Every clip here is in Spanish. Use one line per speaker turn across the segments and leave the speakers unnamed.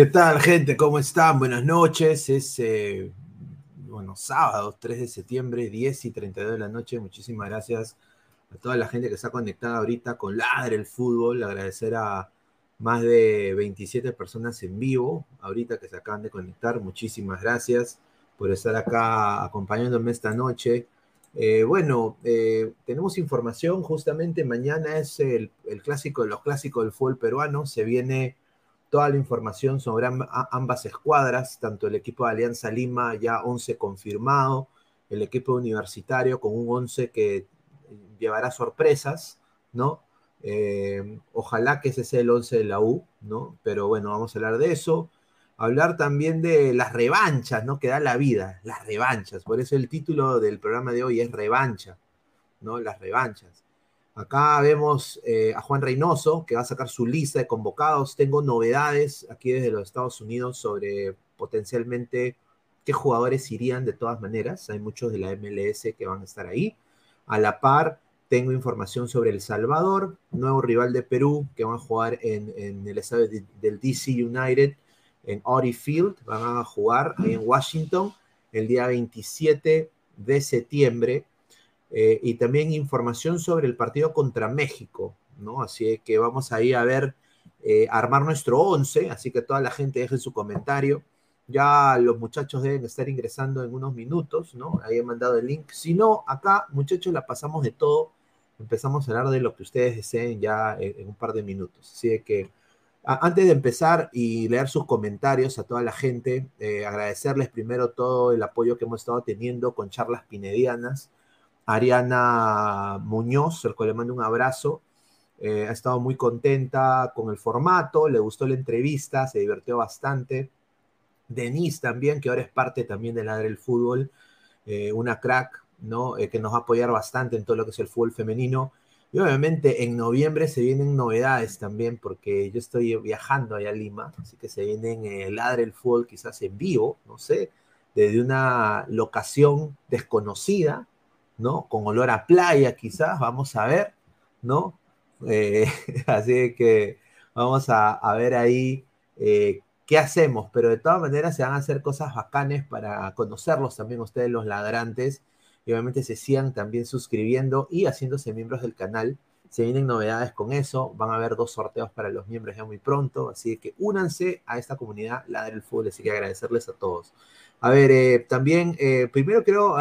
¿Qué tal, gente? ¿Cómo están? Buenas noches. Es, eh, bueno, sábado, 3 de septiembre, 10 y 32 de la noche. Muchísimas gracias a toda la gente que está conectada ahorita con Ladre el Fútbol. Agradecer a más de 27 personas en vivo, ahorita que se acaban de conectar. Muchísimas gracias por estar acá acompañándome esta noche. Eh, bueno, eh, tenemos información. Justamente mañana es el, el clásico de los clásicos del fútbol peruano. Se viene toda la información sobre ambas escuadras, tanto el equipo de Alianza Lima, ya 11 confirmado, el equipo universitario con un 11 que llevará sorpresas, ¿no? Eh, ojalá que ese sea el 11 de la U, ¿no? Pero bueno, vamos a hablar de eso. Hablar también de las revanchas, ¿no? Que da la vida, las revanchas. Por eso el título del programa de hoy es Revancha, ¿no? Las revanchas. Acá vemos eh, a Juan Reynoso, que va a sacar su lista de convocados. Tengo novedades aquí desde los Estados Unidos sobre potencialmente qué jugadores irían de todas maneras. Hay muchos de la MLS que van a estar ahí. A la par, tengo información sobre El Salvador, nuevo rival de Perú, que van a jugar en, el estadio del DC United, en Audi Field. Van a jugar en Washington el día 27 de septiembre eh, y también información sobre el partido contra México, ¿no? Así que vamos ahí a ver, eh, armar nuestro 11, así que toda la gente deje su comentario. Ya los muchachos deben estar ingresando en unos minutos, ¿no? Ahí he mandado el link. Si no, acá, muchachos, la pasamos de todo. Empezamos a hablar de lo que ustedes deseen ya en, un par de minutos. Así que antes de empezar y leer sus comentarios a toda la gente, eh, agradecerles primero todo el apoyo que hemos estado teniendo con charlas pinedianas. Ariana Muñoz, al cual le mando un abrazo. Eh, ha estado muy contenta con el formato, le gustó la entrevista, se divirtió bastante. Denise también, que ahora es parte también de la del fútbol, eh, una crack, ¿no? Eh, que nos va a apoyar bastante en todo lo que es el fútbol femenino. Y obviamente en noviembre se vienen novedades también, porque yo estoy viajando allá a Lima, así que se vienen el Ladre el Fútbol quizás en vivo, no sé, desde una locación desconocida, ¿no? Con olor a playa quizás, vamos a ver, ¿no? Eh, así que vamos a, a ver ahí eh, qué hacemos, pero de todas maneras se van a hacer cosas bacanes para conocerlos también ustedes los ladrantes y obviamente se sigan también suscribiendo y haciéndose miembros del canal. Se vienen novedades con eso, van a haber dos sorteos para los miembros ya muy pronto, así que únanse a esta comunidad Ladra el Fútbol, así que agradecerles a todos. A ver, eh, también, primero quiero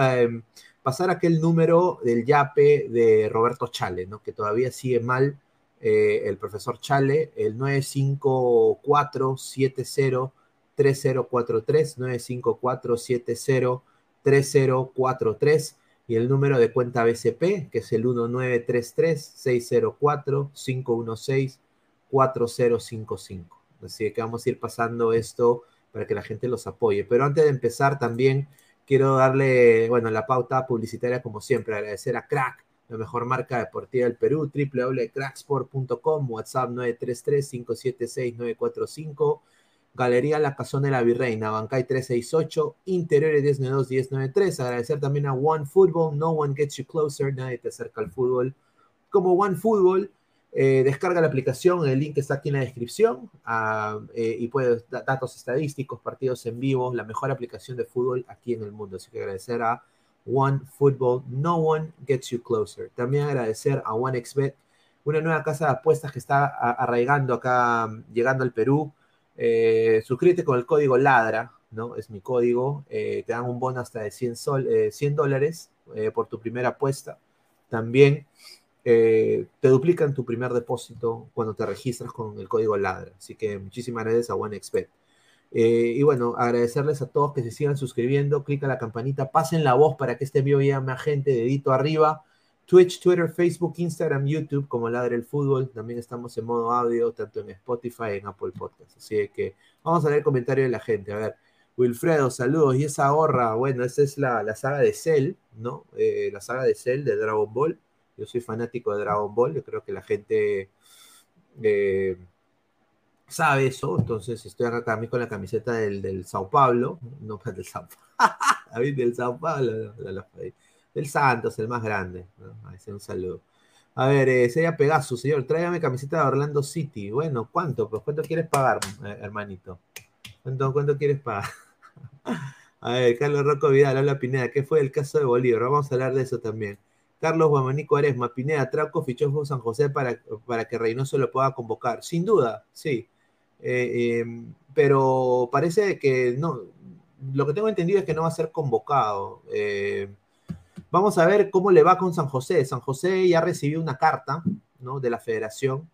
pasar aquel número del YAPE de Roberto Chale, ¿no? que todavía sigue mal el profesor Chale, el 954703043, 954703043 y el número de cuenta BCP, que es el 1933-604-516-4055. Así que vamos a ir pasando esto para que la gente los apoye. Pero antes de empezar también quiero darle, bueno, la pauta publicitaria como siempre, agradecer a Crack, la mejor marca deportiva del Perú, www.cracksport.com, WhatsApp 933-576-945, Galería La Cazón de la Virreina, Bancay 368, Interiores 1092-1093. Agradecer también a One Football, No One Gets You Closer, nadie te acerca al fútbol. Como One Football, eh, descarga la aplicación, el link está aquí en la descripción uh, eh, y puedes datos estadísticos, partidos en vivo, la mejor aplicación de fútbol aquí en el mundo. Así que agradecer a One Football, No One Gets You Closer. También agradecer a OneXBet, una nueva casa de apuestas que está arraigando acá, llegando al Perú. Eh, suscríbete con el código LADRA, ¿no? Es mi código. Eh, te dan un bono hasta de 100, sol, 100 dólares por tu primera apuesta. También eh, te duplican tu primer depósito cuando te registras con el código LADRA. Así que muchísimas gracias a OneXpert. Eh, y bueno, agradecerles a todos que se sigan suscribiendo, clica la campanita, pasen la voz para que este video llegue a gente, dedito arriba. Twitch, Twitter, Facebook, Instagram, YouTube, como Ladre el Fútbol. También estamos en modo audio, tanto en Spotify en Apple Podcasts. Así que vamos a ver el comentario de la gente. A ver, Wilfredo, saludos. Y esa gorra, bueno, esa es la, la saga de Cell, ¿no? Eh, la saga de Cell de Dragon Ball. Yo soy fanático de Dragon Ball, yo creo que la gente eh, sabe eso, entonces estoy acá también con la camiseta del, del Sao Paulo, no del Sao Paulo, del Sao Paulo, del Santos, el más grande. ¿no? un saludo. A ver, eh, sería Pegasus, señor, tráigame camiseta de Orlando City. Bueno, ¿cuánto? Pues, ¿cuánto quieres pagar, eh, hermanito? ¿Cuánto, ¿Cuánto quieres pagar? A ver, Carlos Rocco Vidal, habla Pineda, ¿qué fue el caso de Bolívar? Vamos a hablar de eso también. Carlos Guamanico Aresma, Pineda, Trauco fichó San José para, para que Reynoso lo pueda convocar. Sin duda, sí. Eh, eh, pero parece que no. Lo que tengo entendido es que no va a ser convocado. Eh, vamos a ver cómo le va con San José. San José ya recibió una carta ¿no? de la federación,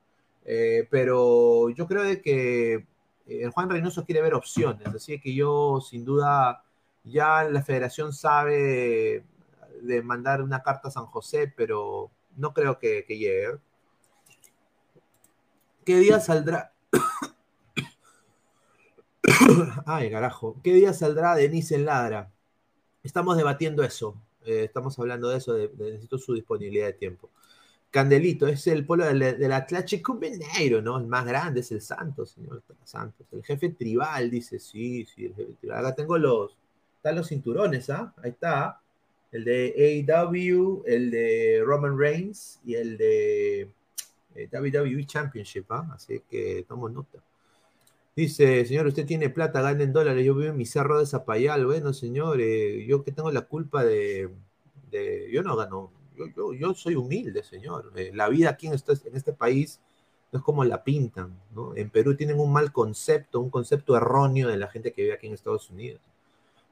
pero yo creo de que el Juan Reynoso quiere ver opciones. Así que yo, sin duda, ya la federación sabe de mandar una carta a San José, pero no creo que, llegue. ¿Qué día saldrá? Ay, carajo. ¿Qué día saldrá Denise en Ladra? Estamos debatiendo eso. Eh, estamos hablando de eso, de, necesito su disponibilidad de tiempo. Candelito, es el polo del, del Atlético Mineiro, ¿no? El más grande es el Santos, señor Santos. El jefe tribal dice, sí, sí, el jefe tribal. Acá tengo los, están los cinturones, ¿ah? Ahí está el de AEW, el de Roman Reigns y el de eh, WWE Championship, ¿ah? así que tomo nota. Dice, señor, usted tiene plata, gana en dólares, yo vivo en mi cerro de Zapayal. Bueno, señor, eh, yo que tengo la culpa de, yo no gano, yo, soy humilde, señor. Eh, la vida aquí en este, en este país no es como la pintan, ¿no? En Perú tienen un mal concepto, un concepto erróneo de la gente que vive aquí en Estados Unidos.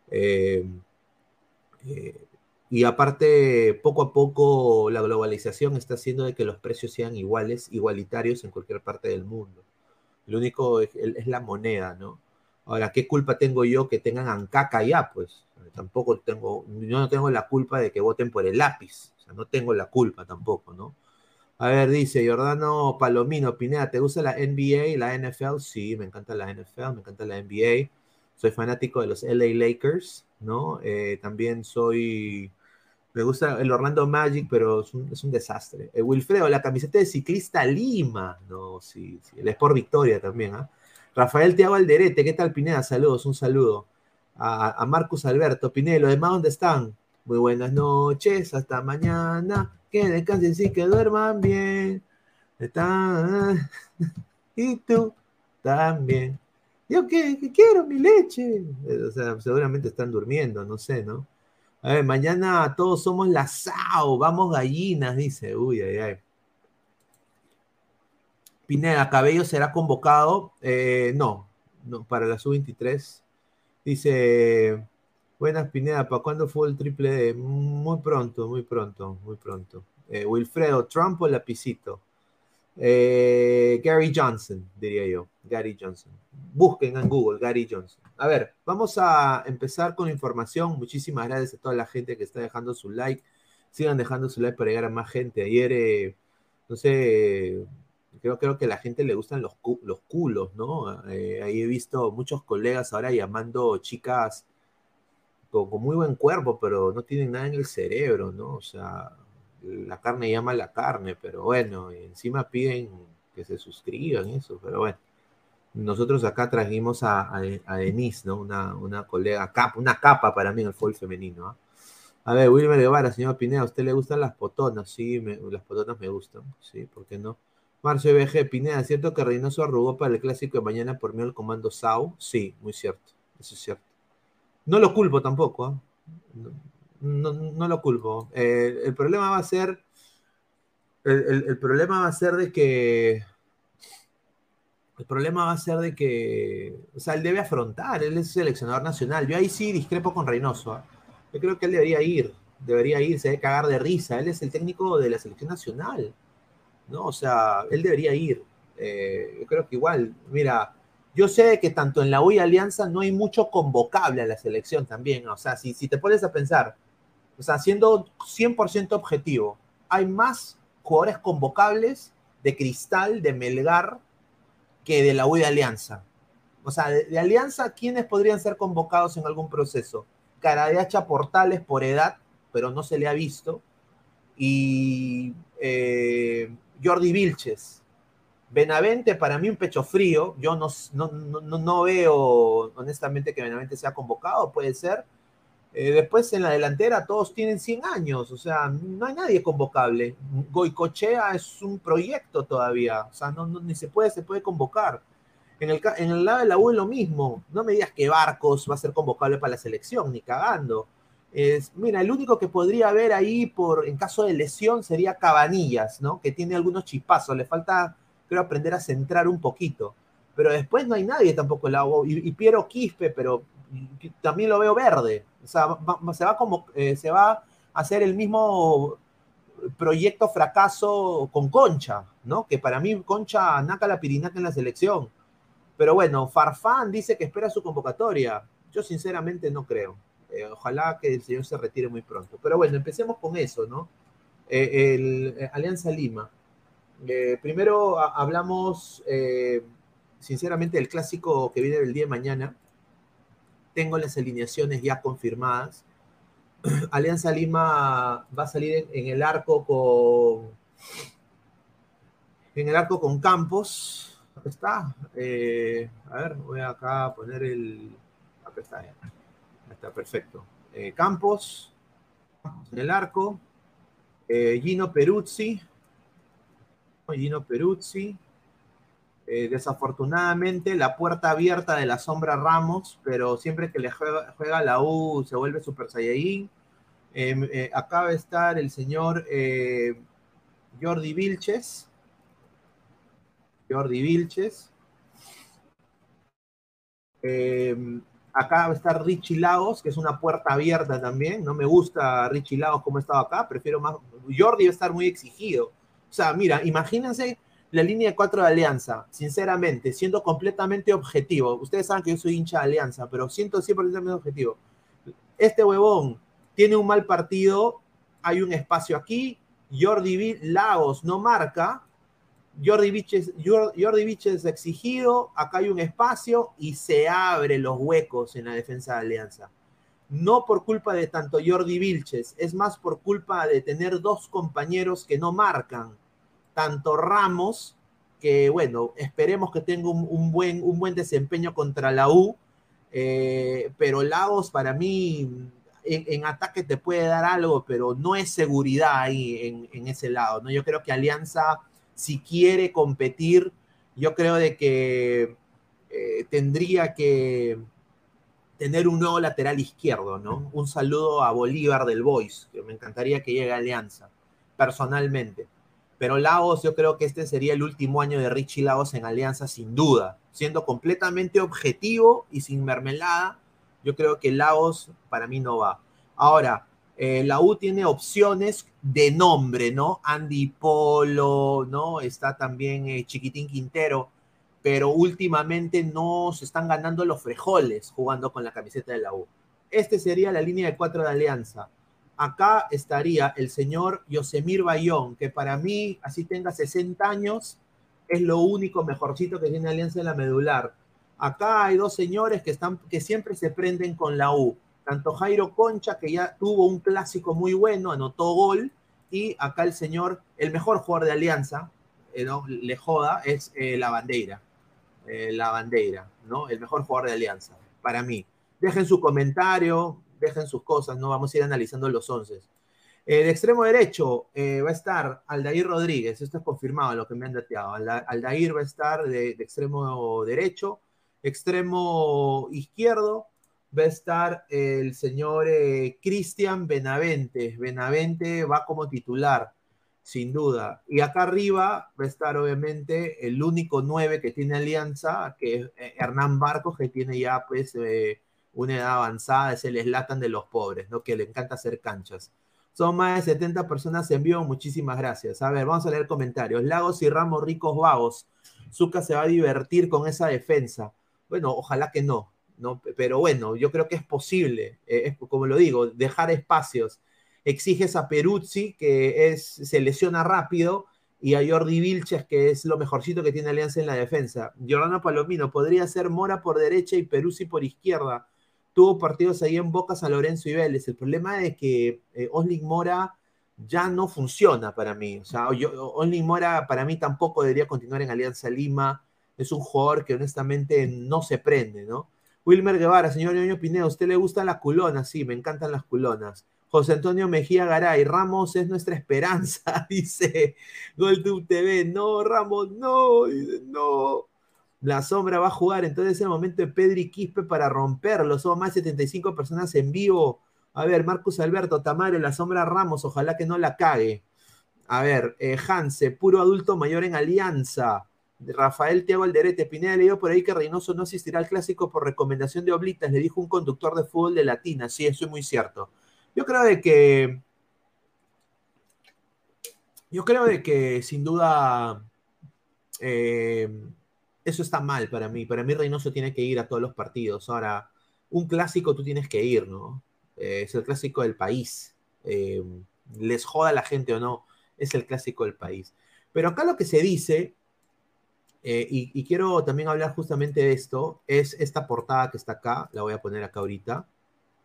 Eh, y aparte, poco a poco la globalización está haciendo de que los precios sean iguales, igualitarios en cualquier parte del mundo. Lo único es, la moneda, ¿no? Ahora, ¿qué culpa tengo yo que tengan ancaca ya? Pues tampoco tengo, yo no tengo la culpa de que voten por el lápiz. O sea, no tengo la culpa tampoco, ¿no? A ver, dice Jordano Palomino, Pineda, ¿te gusta la NBA y la NFL? Sí, me encanta la NFL, me encanta la NBA. Soy fanático de los LA Lakers, ¿no? Eh, también soy me gusta el Orlando Magic, pero es un, desastre. Eh, Wilfredo, la camiseta de ciclista Lima. No, sí, sí. El Sport Victoria también. ¿ah? Rafael Tiago Alderete, ¿qué tal Pineda? Saludos, un saludo. A, a Marcus Alberto Pinelo, demás, ¿dónde están? Muy buenas noches, hasta mañana. Que descansen, sí, que duerman bien. Están. Y tú también. Yo ¿Qué quiero mi leche. O sea, seguramente están durmiendo, no sé, ¿no? A ver, mañana todos somos la SAO, vamos gallinas, dice. Uy, ay, ay. Pineda, Cabello será convocado. Eh, no, no, para la sub-23. Dice, buenas Pineda, ¿para cuándo fue el triple D? Muy pronto, muy pronto, muy pronto. Eh, Wilfredo, Trump o lapicito. Eh, Gary Johnson, diría yo. Gary Johnson. Busquen en Google, Gary Johnson. A ver, vamos a empezar con información. Muchísimas gracias a toda la gente que está dejando su like. Sigan dejando su like para llegar a más gente. Ayer, eh, no sé, creo, creo que a la gente le gustan los, los culos, ¿no? Eh, ahí he visto muchos colegas ahora llamando chicas con, con muy buen cuerpo, pero no tienen nada en el cerebro, ¿no? O sea, la carne llama la carne, pero bueno, encima piden que se suscriban eso, pero bueno. Nosotros acá trajimos a, a, Denise, ¿no? Una, una colega, capa, una capa para mí en el fútbol femenino, ¿ah? A ver, Wilmer Guevara, señor Pineda, ¿a usted le gustan las potonas? Sí, las potonas me gustan, sí, ¿por qué no? Marcio BG, Pineda, ¿cierto que Reynoso arrugó para el clásico de mañana por medio del comando SAU? Sí, muy cierto, eso es cierto. No lo culpo tampoco, ¿ah? No, no, lo culpo. Eh, el problema va a ser, el, el- el problema va a ser de que, el problema va a ser de que, o sea, él debe afrontar, él es seleccionador nacional. Yo ahí sí discrepo con Reynoso. ¿ah? Yo creo que él debería ir, debería ir, se debe cagar de risa. Él es el técnico de la selección nacional, ¿no? O sea, él debería ir. Eh, yo creo que igual, mira, yo sé que tanto en la U y Alianza no hay mucho convocable a la selección también. O sea, si, si te pones a pensar, o sea, siendo 100% objetivo, hay más jugadores convocables de Cristal, de Melgar, que de la U y Alianza. O sea, de, de Alianza, ¿quiénes podrían ser convocados en algún proceso? Caradeacha Portales por edad, pero no se le ha visto. Y eh, Jordi Vilches. Benavente, para mí un pecho frío. Yo no, no, no, no veo, honestamente, que Benavente sea convocado, puede ser. Eh, después en la delantera todos tienen 100 años, o sea, no hay nadie convocable. Goicochea es un proyecto todavía, o sea, ni se puede, se puede convocar. En el, en el lado de la U es lo mismo. No me digas que Barcos va a ser convocable para la selección, ni cagando. Es, mira, el único que podría haber ahí por, en caso de lesión sería Cabanillas, ¿no? Que tiene algunos chispazos, le falta, creo, aprender a centrar un poquito. Pero después no hay nadie tampoco en la U. Y, y Piero Quispe, pero también lo veo verde. O sea, se va como eh, se va a hacer el mismo proyecto fracaso con Concha, ¿no? Que para mí Concha naca la pirinaca en la selección. Pero bueno, Farfán dice que espera su convocatoria. Yo sinceramente no creo. Eh, ojalá que el señor se retire muy pronto. Pero bueno, empecemos con eso, ¿no? Eh, el, Alianza Lima. primero hablamos, sinceramente, del clásico que viene el día de mañana tengo las alineaciones ya confirmadas. Alianza Lima va a salir en, el arco con en el arco con Campos. Acá está. Eh, a ver, voy acá a poner el. Acá está. Ya. Está perfecto. Eh, Campos en el arco. Eh, Gino Peruzzi. Gino Peruzzi. Eh, desafortunadamente, la puerta abierta de la sombra Ramos, pero siempre que le juega, juega la U se vuelve Super Saiyajin. Eh, eh, acá va a estar el señor Jordi Vilches. Jordi Vilches. acá va a estar Richie Lagos, que es una puerta abierta también. No me gusta Richie Lagos como estaba acá, prefiero más. Jordi va a estar muy exigido. O sea, mira, imagínense la línea cuatro de Alianza, sinceramente, siendo completamente objetivo. Ustedes saben que yo soy hincha de Alianza, pero siento 100% objetivo. Este huevón tiene un mal partido, hay un espacio aquí, Jordi Lagos no marca, Jordi Viches, Jordi Viches exigido, acá hay un espacio y se abren los huecos en la defensa de Alianza. No por culpa de tanto Jordi Vilches, es más por culpa de tener dos compañeros que no marcan tanto Ramos, que bueno, esperemos que tenga un, un, buen, un buen desempeño contra la U, Eh, pero Lagos para mí en, en, ataque te puede dar algo, pero no es seguridad ahí en, en, ese lado, ¿no? Yo creo que Alianza, si quiere competir, yo creo de que eh, tendría que tener un nuevo lateral izquierdo, ¿no? Un saludo a Bolívar del Boys, que me encantaría que llegue a Alianza, personalmente. Pero Lagos, yo creo que este sería el último año de Richie Lagos en Alianza, sin duda. Siendo completamente objetivo y sin mermelada, yo creo que Lagos para mí no va. Ahora, eh, la U tiene opciones de nombre, ¿no? Andy Polo, ¿no? Está también eh, Chiquitín Quintero, pero últimamente no se están ganando los frejoles jugando con la camiseta de la U. Este sería la línea de cuatro de Alianza. Acá estaría el señor Yosemir Bayón, que para mí, así tenga 60 años, es lo único mejorcito que tiene Alianza en la medular. Acá hay dos señores que, están, que siempre se prenden con la U. Tanto Jairo Concha, que ya tuvo un clásico muy bueno, anotó gol, y acá el señor, el mejor jugador de Alianza, eh, no, le joda, es eh, la bandera. Eh, la bandera, ¿no? El mejor jugador de Alianza, para mí. Dejen su comentario, dejen sus cosas, ¿no? Vamos a ir analizando los once. Eh, de extremo derecho eh, va a estar Aldair Rodríguez, esto es confirmado lo que me han dateado. Aldair va a estar de, extremo derecho, extremo izquierdo va a estar el señor eh, Cristian Benavente. Benavente va como titular, sin duda. Y acá arriba va a estar obviamente el único 9 que tiene Alianza, que es eh, Hernán Barcos, que tiene ya pues una edad avanzada, es el eslatan de los pobres, ¿no? Que le encanta hacer canchas. Son más de 70 personas en vivo, muchísimas gracias. A ver, vamos a leer comentarios. Lagos y Ramos ricos vagos. Zucca se va a divertir con esa defensa. Bueno, ojalá que no, ¿no? Pero bueno, yo creo que es posible, eh, como lo digo, dejar espacios. Exiges a Peruzzi, que es, se lesiona rápido, y a Jordi Vilches, que es lo mejorcito que tiene Alianza en la defensa. Giordano Palomino, podría ser Mora por derecha y Peruzzi por izquierda. Tuvo partidos ahí en Boca, San Lorenzo y Vélez. El problema es que eh, Mora ya no funciona para mí. O sea, yo, Osling Mora para mí tampoco debería continuar en Alianza Lima. Es un jugador que honestamente no se prende, ¿no? Wilmer Guevara, señor Ñoño Pineda, ¿a usted le gustan las culonas? Sí, me encantan las culonas. José Antonio Mejía Garay, Ramos es nuestra esperanza, dice GolTube TV. No, Ramos, no, no. La sombra va a jugar, entonces es el momento de Pedri Quispe para romperlo. Somos más de 75 personas en vivo. A ver, Marcus Alberto, Tamare, la sombra Ramos, ojalá que no la cague. A ver, eh, puro adulto mayor en alianza. Rafael Tiago Alderete, Pineda leyó por ahí que Reynoso no asistirá al clásico por recomendación de Oblitas, le dijo un conductor de fútbol de Latina. Sí, eso es muy cierto. Yo creo de que. Yo creo de que sin duda. Eh, eso está mal para mí. Para mí, Reynoso tiene que ir a todos los partidos. Ahora, un clásico tú tienes que ir, ¿no? Eh, es el clásico del país. Eh, les joda la gente o no, es el clásico del país. Pero acá lo que se dice eh, y, y, quiero también hablar justamente de esto, es esta portada que está acá, la voy a poner acá ahorita,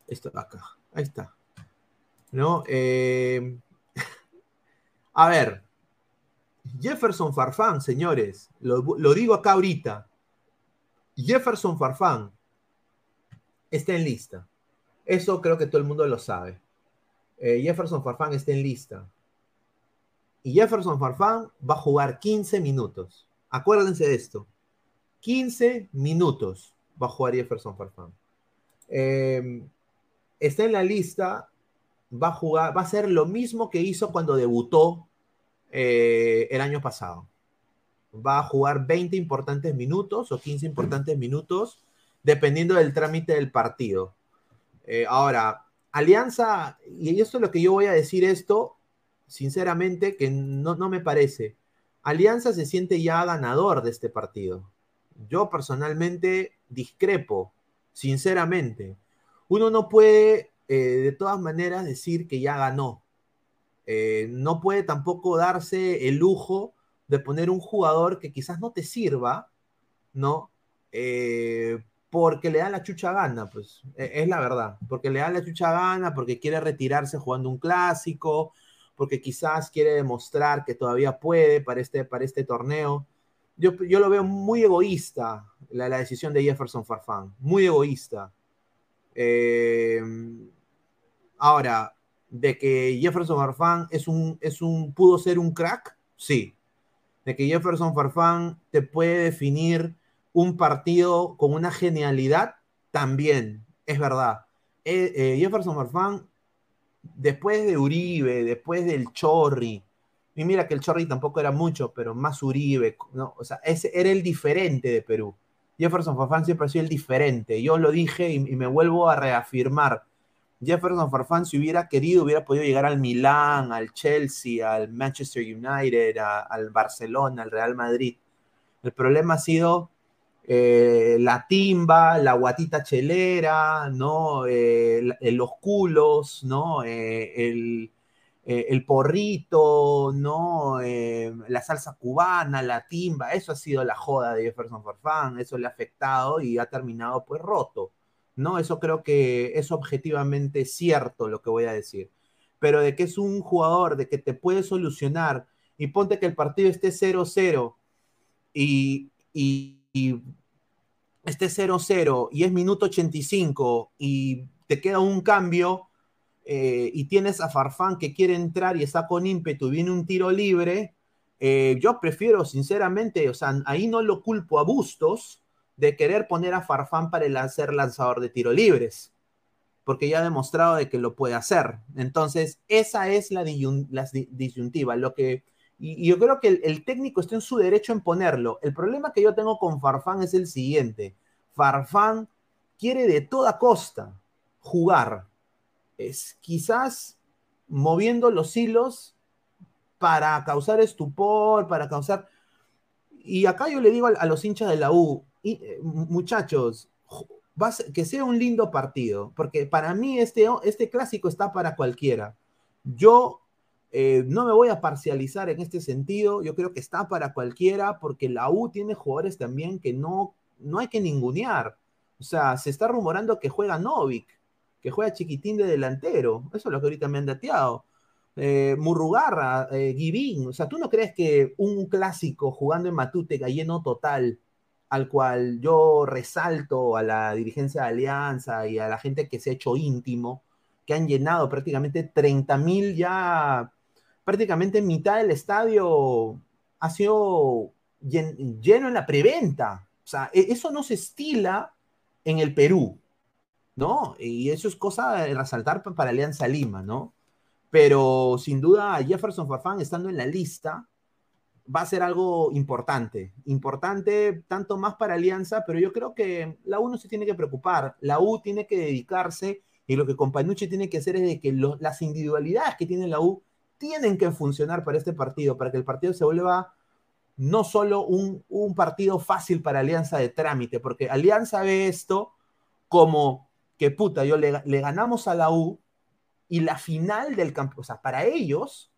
esto acá, ahí está, ¿no? A ver, Jefferson Farfán, señores, lo, digo acá ahorita, Jefferson Farfán está en lista, eso creo que todo el mundo lo sabe, eh, Jefferson Farfán está en lista, y Jefferson Farfán va a jugar 15 minutos. Acuérdense de esto. 15 minutos va a jugar Jefferson Farfán. Eh, está en la lista, va a jugar, va a ser lo mismo que hizo cuando debutó eh, el año pasado. Va a jugar 20 importantes minutos o 15 importantes minutos, dependiendo del trámite del partido. Eh, ahora, Alianza, y esto es lo que yo voy a decir esto, sinceramente, que no, no me parece. Alianza se siente ya ganador de este partido. Yo personalmente discrepo, sinceramente. Uno no puede, eh, de todas maneras, decir que ya ganó. Eh, no puede tampoco darse el lujo de poner un jugador que quizás no te sirva, ¿no? Eh, porque le da la chucha gana, pues es la verdad, porque le da la chucha gana, porque quiere retirarse jugando un clásico, porque quizás quiere demostrar que todavía puede para este, para este torneo. yo, yo lo veo muy egoísta, la, la decisión de Jefferson Farfán, muy egoísta. Eh, ahora, de que Jefferson Farfán es un, es un, pudo ser un crack, sí. De que Jefferson Farfán te puede definir un partido con una genialidad, también, es verdad. Eh, eh, Jefferson Farfán, después de Uribe, después del Chorri, y mira que el Chorri tampoco era mucho, pero más Uribe, ¿no? O sea, ese era el diferente de Perú. Jefferson Farfán siempre ha sido el diferente. Yo lo dije y, y me vuelvo a reafirmar. Jefferson Farfán, si hubiera querido, hubiera podido llegar al Milán, al Chelsea, al Manchester United, al Barcelona, al Real Madrid. El problema ha sido eh, la timba, la guatita chelera, ¿no? Eh, los culos, ¿no? Eh, el, eh, el porrito, ¿no? Eh, la salsa cubana, la timba, eso ha sido la joda de Jefferson Farfán, eso le ha afectado y ha terminado pues roto, ¿no? Eso creo que es objetivamente cierto lo que voy a decir. Pero de que es un jugador, de que te puede solucionar y ponte que el partido esté 0-0 y, y, esté 0-0 y es minuto 85 y te queda un cambio eh, y tienes a Farfán que quiere entrar y está con ímpetu y viene un tiro libre, eh, yo prefiero sinceramente, o sea, ahí no lo culpo a Bustos de querer poner a Farfán para ser lanzador de tiro libres, porque ya ha demostrado de que lo puede hacer. Entonces, esa es la, disyun la disyuntiva, lo que... Y, yo creo que el, el, técnico está en su derecho en ponerlo. El problema que yo tengo con Farfán es el siguiente. Farfán quiere de toda costa jugar es quizás moviendo los hilos para causar estupor, para causar... Y acá yo le digo a, a los hinchas de la U, eh, muchachos, que sea un lindo partido, porque para mí este, este clásico está para cualquiera. Yo eh, no me voy a parcializar en este sentido, yo creo que está para cualquiera, porque la U tiene jugadores también que no, no hay que ningunear. O sea, se está rumorando que juega Novik, que juega chiquitín de delantero. Eso es lo que ahorita me han dateado. Eh, Murrugarra, eh, Givín. O sea, ¿tú no crees que un clásico jugando en Matute, lleno total, al cual yo resalto a la dirigencia de Alianza y a la gente que se ha hecho íntimo, que han llenado prácticamente 30 mil ya, prácticamente mitad del estadio ha sido lleno en la preventa. O sea, e-, eso no se estila en el Perú. ¿no? Y eso es cosa de resaltar para Alianza Lima, ¿no? Pero sin duda Jefferson Farfán estando en la lista va a ser algo importante, importante tanto más para Alianza, pero yo creo que la U no se tiene que preocupar, la U tiene que dedicarse y lo que Compañucci tiene que hacer es de que las individualidades que tiene la U tienen que funcionar para este partido, para que el partido se vuelva no solo un, partido fácil para Alianza de trámite, porque Alianza ve esto como que puta, yo le, le, ganamos a la U y la final del campo, o sea, para ellos,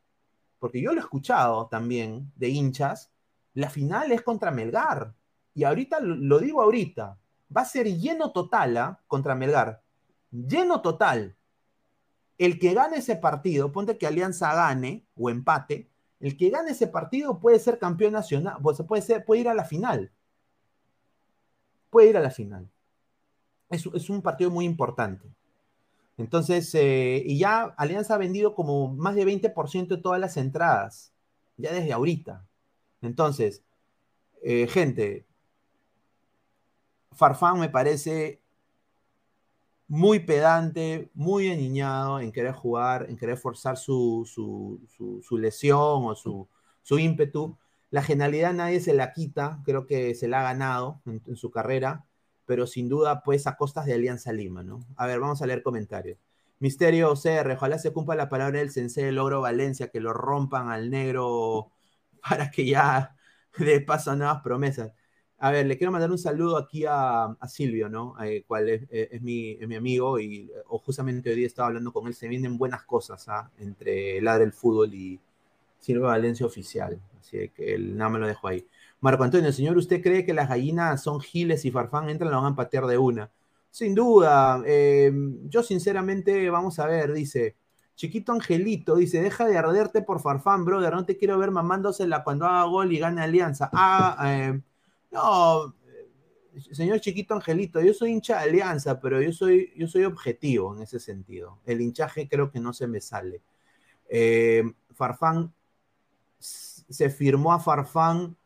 porque yo lo he escuchado también de hinchas, la final es contra Melgar. Y ahorita, lo digo ahorita, va a ser lleno total ¿eh? contra Melgar. Lleno total. El que gane ese partido, ponte que Alianza gane o empate, el que gane ese partido puede ser campeón nacional, puede, puede ir a la final. Puede ir a la final es un partido muy importante. Entonces, eh, y ya Alianza ha vendido como más de 20% de todas las entradas, ya desde ahorita. Entonces, eh, gente, Farfán me parece muy pedante, muy aniñado en querer jugar, en querer forzar su, su, su, lesión o su, ímpetu. La genialidad nadie se la quita, creo que se la ha ganado en su carrera pero sin duda, pues a costas de Alianza Lima, ¿no? A ver, vamos a leer comentarios. Misterio CR, ojalá se cumpla la palabra del sensei de Logro Valencia, que lo rompan al negro para que ya de paso a nuevas promesas. A ver, le quiero mandar un saludo aquí a, Silvio, ¿no? Eh, cual es, es, mi, amigo y o justamente hoy día estaba hablando con él. Se vienen buenas cosas ¿ah? entre Ladre el Fútbol y Silvio Valencia Oficial. Así que el, nada me lo dejo ahí. Marco Antonio, señor, ¿usted cree que las gallinas son giles y Farfán entran, lo van a patear de una? Sin duda. Eh, yo sinceramente, vamos a ver, dice, Chiquito Angelito dice, deja de arderte por Farfán, brother, no te quiero ver mamándosela cuando haga gol y gane Alianza. Ah, eh, no, señor Chiquito Angelito, yo soy hincha de Alianza, pero yo soy, yo soy objetivo en ese sentido. El hinchaje creo que no se me sale. Eh, Farfán, se firmó a Farfán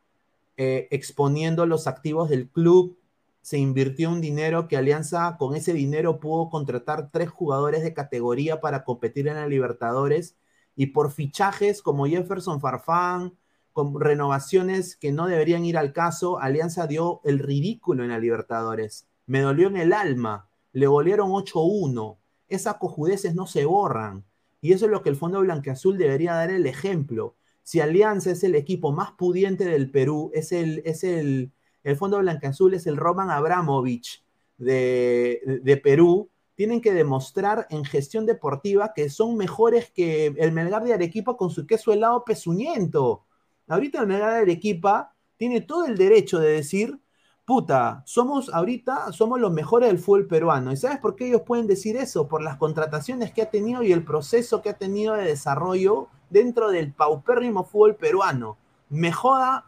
eh, exponiendo los activos del club, se invirtió un dinero que Alianza con ese dinero pudo contratar tres jugadores de categoría para competir en la Libertadores y por fichajes como Jefferson Farfán, con renovaciones que no deberían ir al caso, Alianza dio el ridículo en la Libertadores. Me dolió en el alma, le golearon 8-1. Esas cojudeces no se borran. Y eso es lo que el Fondo Blanqueazul debería dar el ejemplo. Si Alianza es el equipo más pudiente del Perú, es el, es el, el Fondo es el Roman Abramovich de, de Perú, tienen que demostrar en gestión deportiva que son mejores que el Melgar de Arequipa con su queso helado pezuñento. Ahorita el Melgar de Arequipa tiene todo el derecho de decir, puta, somos ahorita, somos los mejores del fútbol peruano. ¿Y sabes por qué ellos pueden decir eso? Por las contrataciones que ha tenido y el proceso que ha tenido de desarrollo dentro del paupérrimo fútbol peruano. Me joda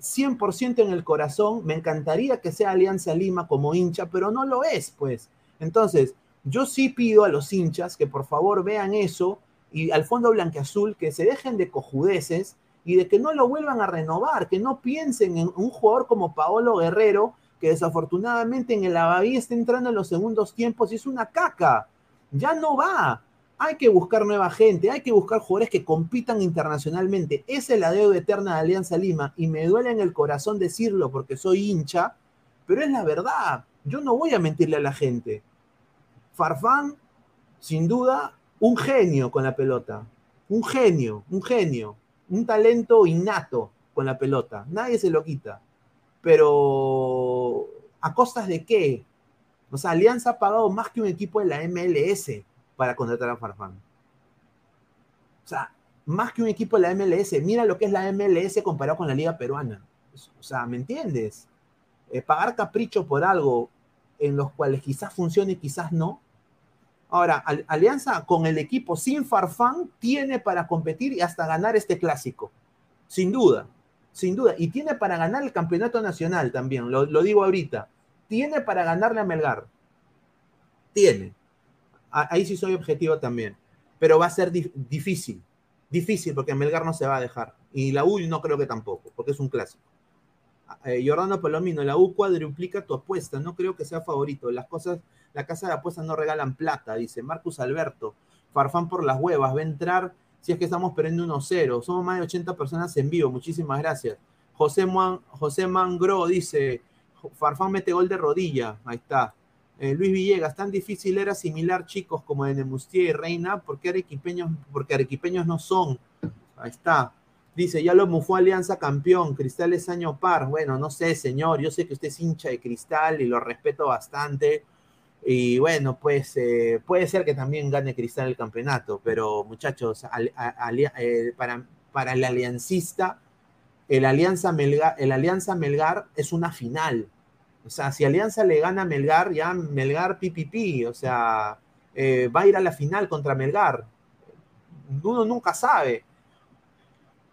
100% en el corazón, me encantaría que sea Alianza Lima como hincha, pero no lo es, pues. Entonces, yo sí pido a los hinchas que por favor vean eso y al fondo blanqueazul que se dejen de cojudeces y de que no lo vuelvan a renovar, que no piensen en un jugador como Paolo Guerrero, que desafortunadamente en el Abadí está entrando en los segundos tiempos y es una caca. Ya no va. Hay que buscar nueva gente, hay que buscar jugadores que compitan internacionalmente. Esa es la deuda eterna de Alianza Lima y me duele en el corazón decirlo porque soy hincha, pero es la verdad. Yo no voy a mentirle a la gente. Farfán, sin duda, un genio con la pelota. Un genio, un genio. Un talento innato con la pelota. Nadie se lo quita. Pero, ¿a costas de qué? O sea, Alianza ha pagado más que un equipo de la MLS para contratar a Farfán. O sea, más que un equipo de la MLS. Mira lo que es la MLS comparado con la Liga Peruana. O sea, ¿me entiendes? Eh, pagar capricho por algo en los cuales quizás funcione y quizás no. Ahora, Al Alianza con el equipo sin Farfán tiene para competir y hasta ganar este clásico. Sin duda, sin duda. Y tiene para ganar el campeonato nacional también, lo digo ahorita. Tiene para ganarle a Melgar. Tiene ahí sí soy objetivo también. Pero va a ser difícil, difícil, porque Melgar no se va a dejar. Y la U no creo que tampoco, porque es un clásico. Eh, Palomino, la U cuadruplica tu apuesta, no creo que sea favorito. Las cosas, la casa de apuestas no regalan plata, dice Marcus Alberto. Farfán por las huevas, va a entrar si es que estamos perdiendo 1-0. Somos más de 80 personas en vivo, muchísimas gracias. José, José Mangro dice, Farfán mete gol de rodilla, ahí está. Eh, Luis Villegas, tan difícil era asimilar chicos como de Nemustier y Reina, porque arequipeños, porque arequipeños no son. Ahí está. Dice, ya lo mufó Alianza campeón, Cristal es año par. Bueno, no sé, señor, yo sé que usted es hincha de Cristal y lo respeto bastante. Y bueno, pues eh, puede ser que también gane Cristal el campeonato, pero muchachos, eh, para, para el aliancista, el Alianza, Melgar, el Alianza Melgar es una final o sea, si Alianza le gana a Melgar, ya Melgar pipipi, o sea, eh, va a ir a la final contra Melgar. Uno nunca sabe.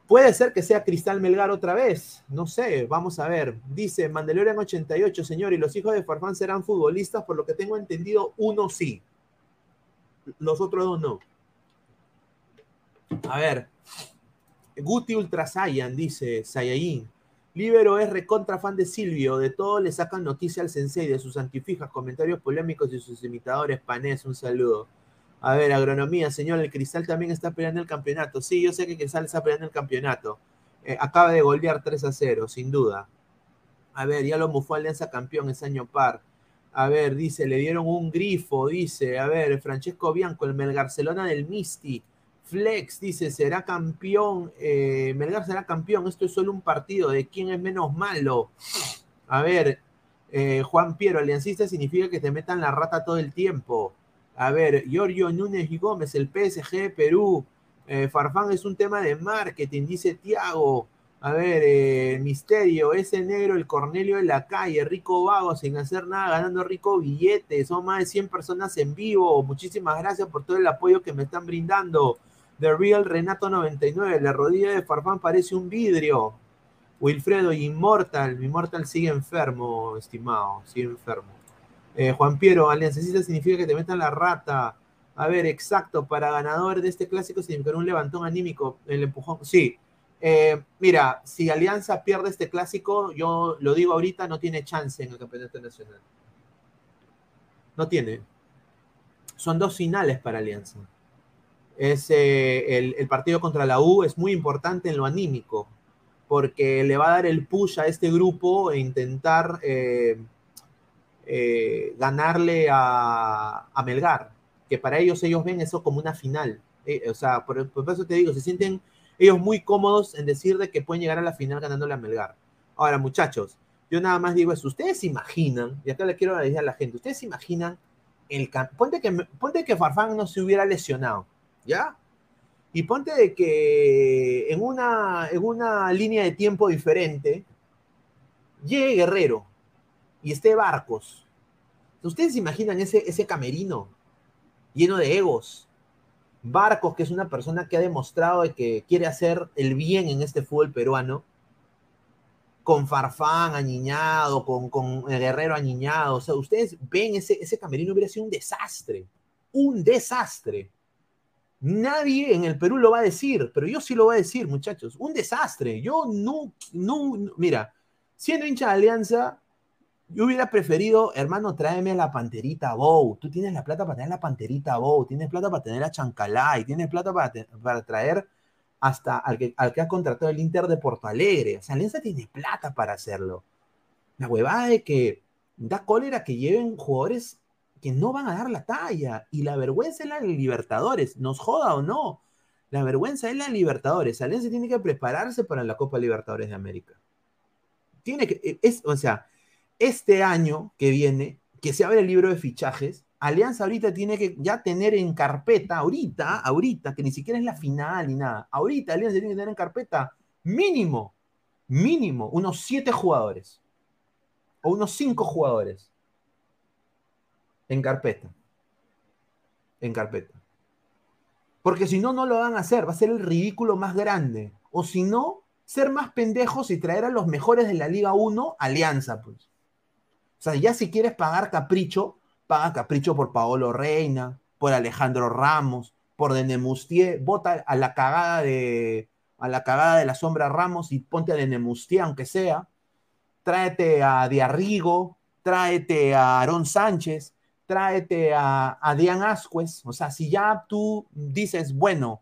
Puede ser que sea Cristal Melgar otra vez, no sé, vamos a ver. Dice Mandalorian 88, señor, y los hijos de Farfán serán futbolistas, por lo que tengo entendido, uno sí. Los otros dos no. A ver, Guti Ultra Saiyan, dice Sayayin. Libero es recontra fan de Silvio, de todo le sacan noticia al sensei, de sus antifijas, comentarios polémicos y sus imitadores, panés, un saludo. A ver, agronomía, señor, el Cristal también está peleando el campeonato. Sí, yo sé que Cristal está peleando el campeonato. Eh, acaba de golear 3 a 0, sin duda. A ver, ya lo mufó Alianza campeón ese año par. A ver, dice, le dieron un grifo, dice. A ver, Francesco Bianco, el Melgarcelona del Misti. Flex dice, será campeón, eh, Melgar será campeón, esto es solo un partido, ¿de quién es menos malo? A ver, eh, Juan Piero, aliancista significa que te metan la rata todo el tiempo. A ver, Giorgio Núñez y Gómez, el PSG de Perú. Eh, Farfán es un tema de marketing, dice Tiago. A ver, eh, Misterio, ese negro, el Cornelio de la calle, rico vago, sin hacer nada, ganando rico billetes. Son más de 100 personas en vivo. Muchísimas gracias por todo el apoyo que me están brindando. The Real Renato 99, la rodilla de Farfán parece un vidrio. Wilfredo, Immortal, Immortal sigue enfermo, estimado, sigue enfermo. Eh, Juan Piero, aliancecita significa que te metan la rata. A ver, exacto, para ganador de este clásico significa un levantón anímico, el empujón. Sí, eh, mira, si Alianza pierde este clásico, yo lo digo ahorita, no tiene chance en el campeonato nacional. No tiene. Son dos finales para Alianza. Es, eh, el, partido contra la U es muy importante en lo anímico, porque le va a dar el push a este grupo e intentar eh, eh, ganarle a, a, Melgar, que para ellos ellos ven eso como una final. O sea, por, eso te digo, se sienten ellos muy cómodos en decir de que pueden llegar a la final ganándole a Melgar. Ahora, muchachos, yo nada más digo eso, ustedes imaginan, y acá le quiero decir a la gente, ustedes imaginan el ponte que, ponte que Farfán no se hubiera lesionado, ¿ya? Y ponte de que en una, en una línea de tiempo diferente llegue Guerrero y esté Barcos. ¿Ustedes imaginan ese, ese camerino lleno de egos? Barcos, que es una persona que ha demostrado de que quiere hacer el bien en este fútbol peruano, con Farfán añiñado, con, con Guerrero añiñado. O sea, ustedes ven ese, ese camerino hubiera sido un desastre. Un desastre. Nadie en el Perú lo va a decir, pero yo sí lo voy a decir, muchachos. Un desastre. Yo no, no, no mira, siendo hincha de Alianza, yo hubiera preferido, hermano, tráeme la panterita Bow. Tú tienes la plata para tener la panterita Bow, tienes plata para tener a Chancalay, tienes plata para, para traer hasta al que, al que ha contratado el Inter de Porto Alegre. O sea, Alianza tiene plata para hacerlo. La huevada de que da cólera que lleven jugadores que no van a dar la talla. Y la vergüenza es la Libertadores, nos joda o no. La vergüenza es la Libertadores. Alianza tiene que prepararse para la Copa Libertadores de América. Tiene que, es, o sea, este año que viene, que se abre el libro de fichajes, Alianza ahorita tiene que ya tener en carpeta, ahorita, ahorita, que ni siquiera es la final ni nada, ahorita Alianza tiene que tener en carpeta mínimo, mínimo, unos siete jugadores o unos cinco jugadores en carpeta. En carpeta. Porque si no, no lo van a hacer, va a ser el ridículo más grande. O si no, ser más pendejos y traer a los mejores de la Liga 1, Alianza, pues. O sea, ya si quieres pagar capricho, paga capricho por Paolo Reina, por Alejandro Ramos, por Denemustier, vota a la cagada de a la cagada de la sombra Ramos y ponte a Denemustier, aunque sea. Tráete a Diarrigo, tráete a Aarón Sánchez, tráete a, a Dian Ascuez. O sea, si ya tú dices, bueno,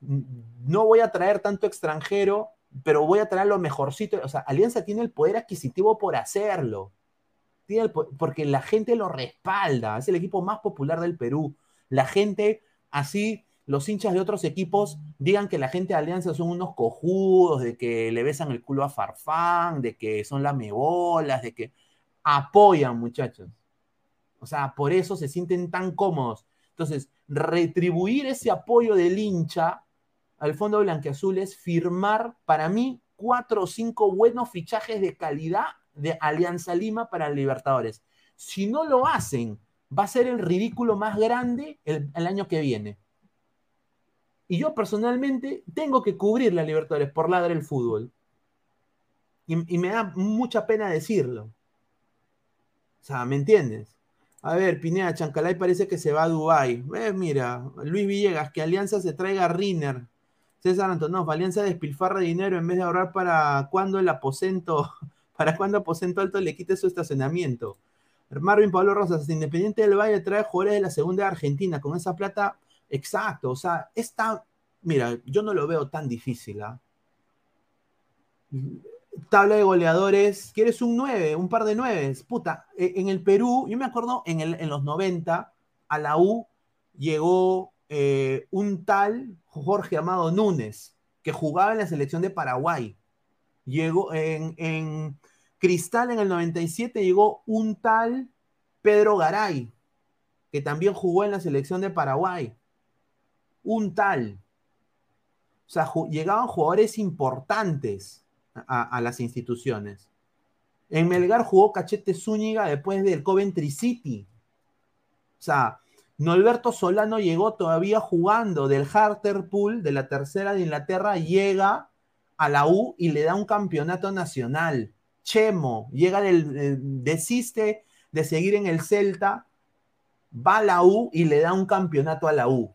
no voy a traer tanto extranjero, pero voy a traer lo mejorcito. O sea, Alianza tiene el poder adquisitivo por hacerlo porque la gente lo respalda, es el equipo más popular del Perú. La gente, así, los hinchas de otros equipos digan que la gente de Alianza son unos cojudos, de que le besan el culo a Farfán, de que son lamebolas, de que apoyan, muchachos. O sea, por eso se sienten tan cómodos. Entonces, retribuir ese apoyo del hincha al Fondo Blanqueazul es firmar, para mí, cuatro o cinco buenos fichajes de calidad de Alianza Lima para Libertadores. Si no lo hacen, va a ser el ridículo más grande el, año que viene. Y yo personalmente tengo que cubrir la Libertadores por ladre el fútbol. Y, y, me da mucha pena decirlo. O sea, ¿me entiendes? A ver, Pineda, Chancalay parece que se va a Dubái. Eh, mira, Luis Villegas, que Alianza se traiga a Riner. César Antonov, Alianza despilfarra dinero en vez de ahorrar para cuando el aposento ¿Para cuando Aposento Alto le quite su estacionamiento? Marvin Pablo Rosas, Independiente del Valle trae jugadores de la segunda de Argentina con esa plata. Exacto, o sea, esta, mira, yo no lo veo tan difícil. ¿ah? Tabla de goleadores, ¿quieres un 9? Un par de 9? Puta, e, en el Perú, yo me acuerdo en, el, en los 90, a la U llegó eh, un tal Jorge Amado Núñez, que jugaba en la selección de Paraguay. Llegó en, en Cristal en el 97 llegó un tal Pedro Garay, que también jugó en la selección de Paraguay. Un tal. O sea, llegaban jugadores importantes. A, las instituciones. En Melgar jugó Cachete Zúñiga después del Coventry City. O sea, Norberto Solano llegó todavía jugando del Hartlepool, de la tercera de Inglaterra, llega a la U y le da un campeonato nacional. Chemo, llega del, eh, desiste de seguir en el Celta, va a la U y le da un campeonato a la U.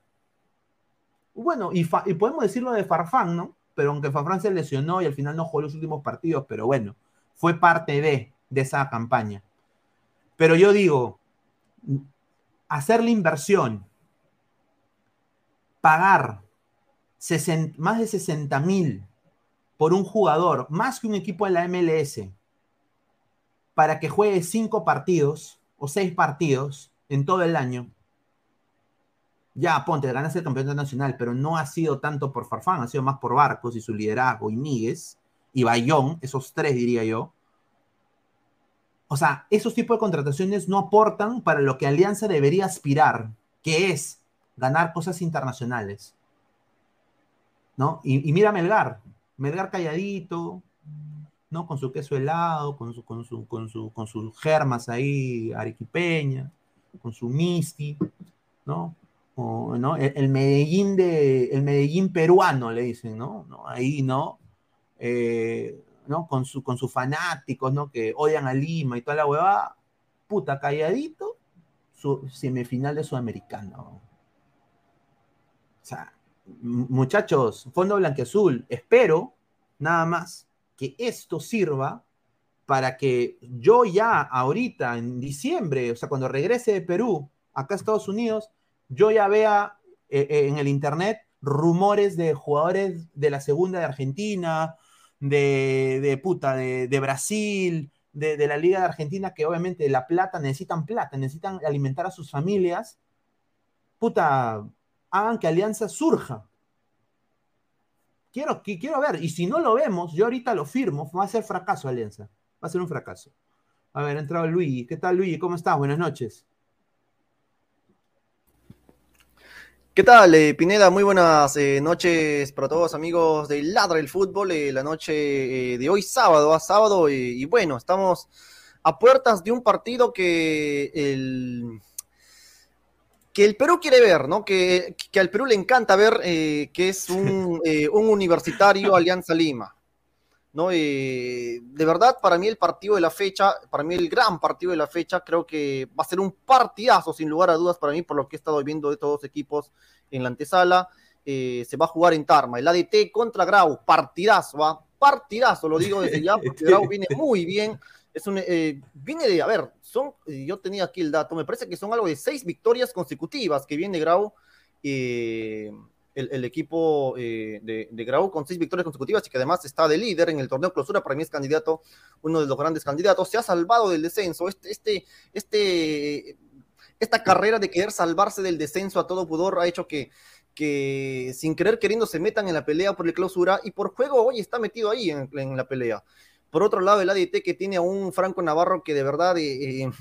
Bueno, y, y podemos decirlo de Farfán, ¿no? Pero aunque Farfán se lesionó y al final no jugó los últimos partidos, pero bueno, fue parte de, de esa campaña. Pero yo digo, hacer la inversión, pagar 60 más de 60 mil por un jugador, más que un equipo en la MLS, para que juegue cinco partidos o seis partidos en todo el año. Ya, ponte, ganas el campeonato nacional, pero no ha sido tanto por Farfán, ha sido más por Barcos y su liderazgo, y Míguez, y Bayón, esos tres diría yo. O sea, esos tipos de contrataciones no aportan para lo que Alianza debería aspirar, que es ganar cosas internacionales. ¿No? Y, y mira a Melgar, Melgar calladito, ¿no? Con su queso helado, con su, con su, con su, con sus germas ahí, arequipeña, con su misti, ¿no? ¿No? El, el Medellín de, el Medellín peruano, le dicen, ¿no? ¿No? Ahí, ¿no? Eh, ¿no? Con, su, con sus fanáticos, ¿no? Que odian a Lima y toda la huevada, puta, calladito, su semifinal de Sudamericano. O sea, muchachos, Fondo Blanqueazul, espero nada más que esto sirva para que yo ya ahorita, en diciembre, o sea, cuando regrese de Perú, acá a Estados Unidos, yo ya vea eh, eh, en el internet rumores de jugadores de la segunda de Argentina, de, puta, de, Brasil, de, la Liga de Argentina, que obviamente la plata, necesitan plata, necesitan alimentar a sus familias. Puta, hagan que Alianza surja. Quiero, qui- quiero ver, y si no lo vemos, yo ahorita lo firmo, va a ser fracaso Alianza, va a ser un fracaso. A ver, ha entrado Luigi. ¿Qué tal, Luigi? ¿Cómo estás? Buenas noches.
¿Qué tal, eh, Pineda? Muy buenas eh, noches para todos amigos de Ladra el Fútbol. eh, la noche eh, de hoy sábado, a sábado, eh, y bueno, estamos a puertas de un partido que el, que el Perú quiere ver, ¿no? Que, que al Perú le encanta ver, que es un, un universitario Alianza Lima. ¿No? Eh, de verdad, para mí el partido de la fecha, para mí el gran partido de la fecha, creo que va a ser un partidazo, sin lugar a dudas, para mí, por lo que he estado viendo de estos dos equipos en la antesala. Eh, se va a jugar en Tarma, el ADT contra Grau, partidazo, ¿va? partidazo, lo digo desde ya, porque Grau viene muy bien. Es un, eh, viene de, a ver, son, eh, yo tenía aquí el dato, me parece que son algo de seis victorias consecutivas que viene Grau. eh, el, equipo eh, de, de Grau con seis victorias consecutivas y que además está de líder en el torneo clausura, para mí es candidato, uno de los grandes candidatos, se ha salvado del descenso, este, este, este, esta carrera de querer salvarse del descenso a todo pudor ha hecho que, que sin querer queriendo se metan en la pelea por el clausura y por juego hoy está metido ahí en, en la pelea. Por otro lado, el ADT que tiene a un Franco Navarro que de verdad... Eh, eh,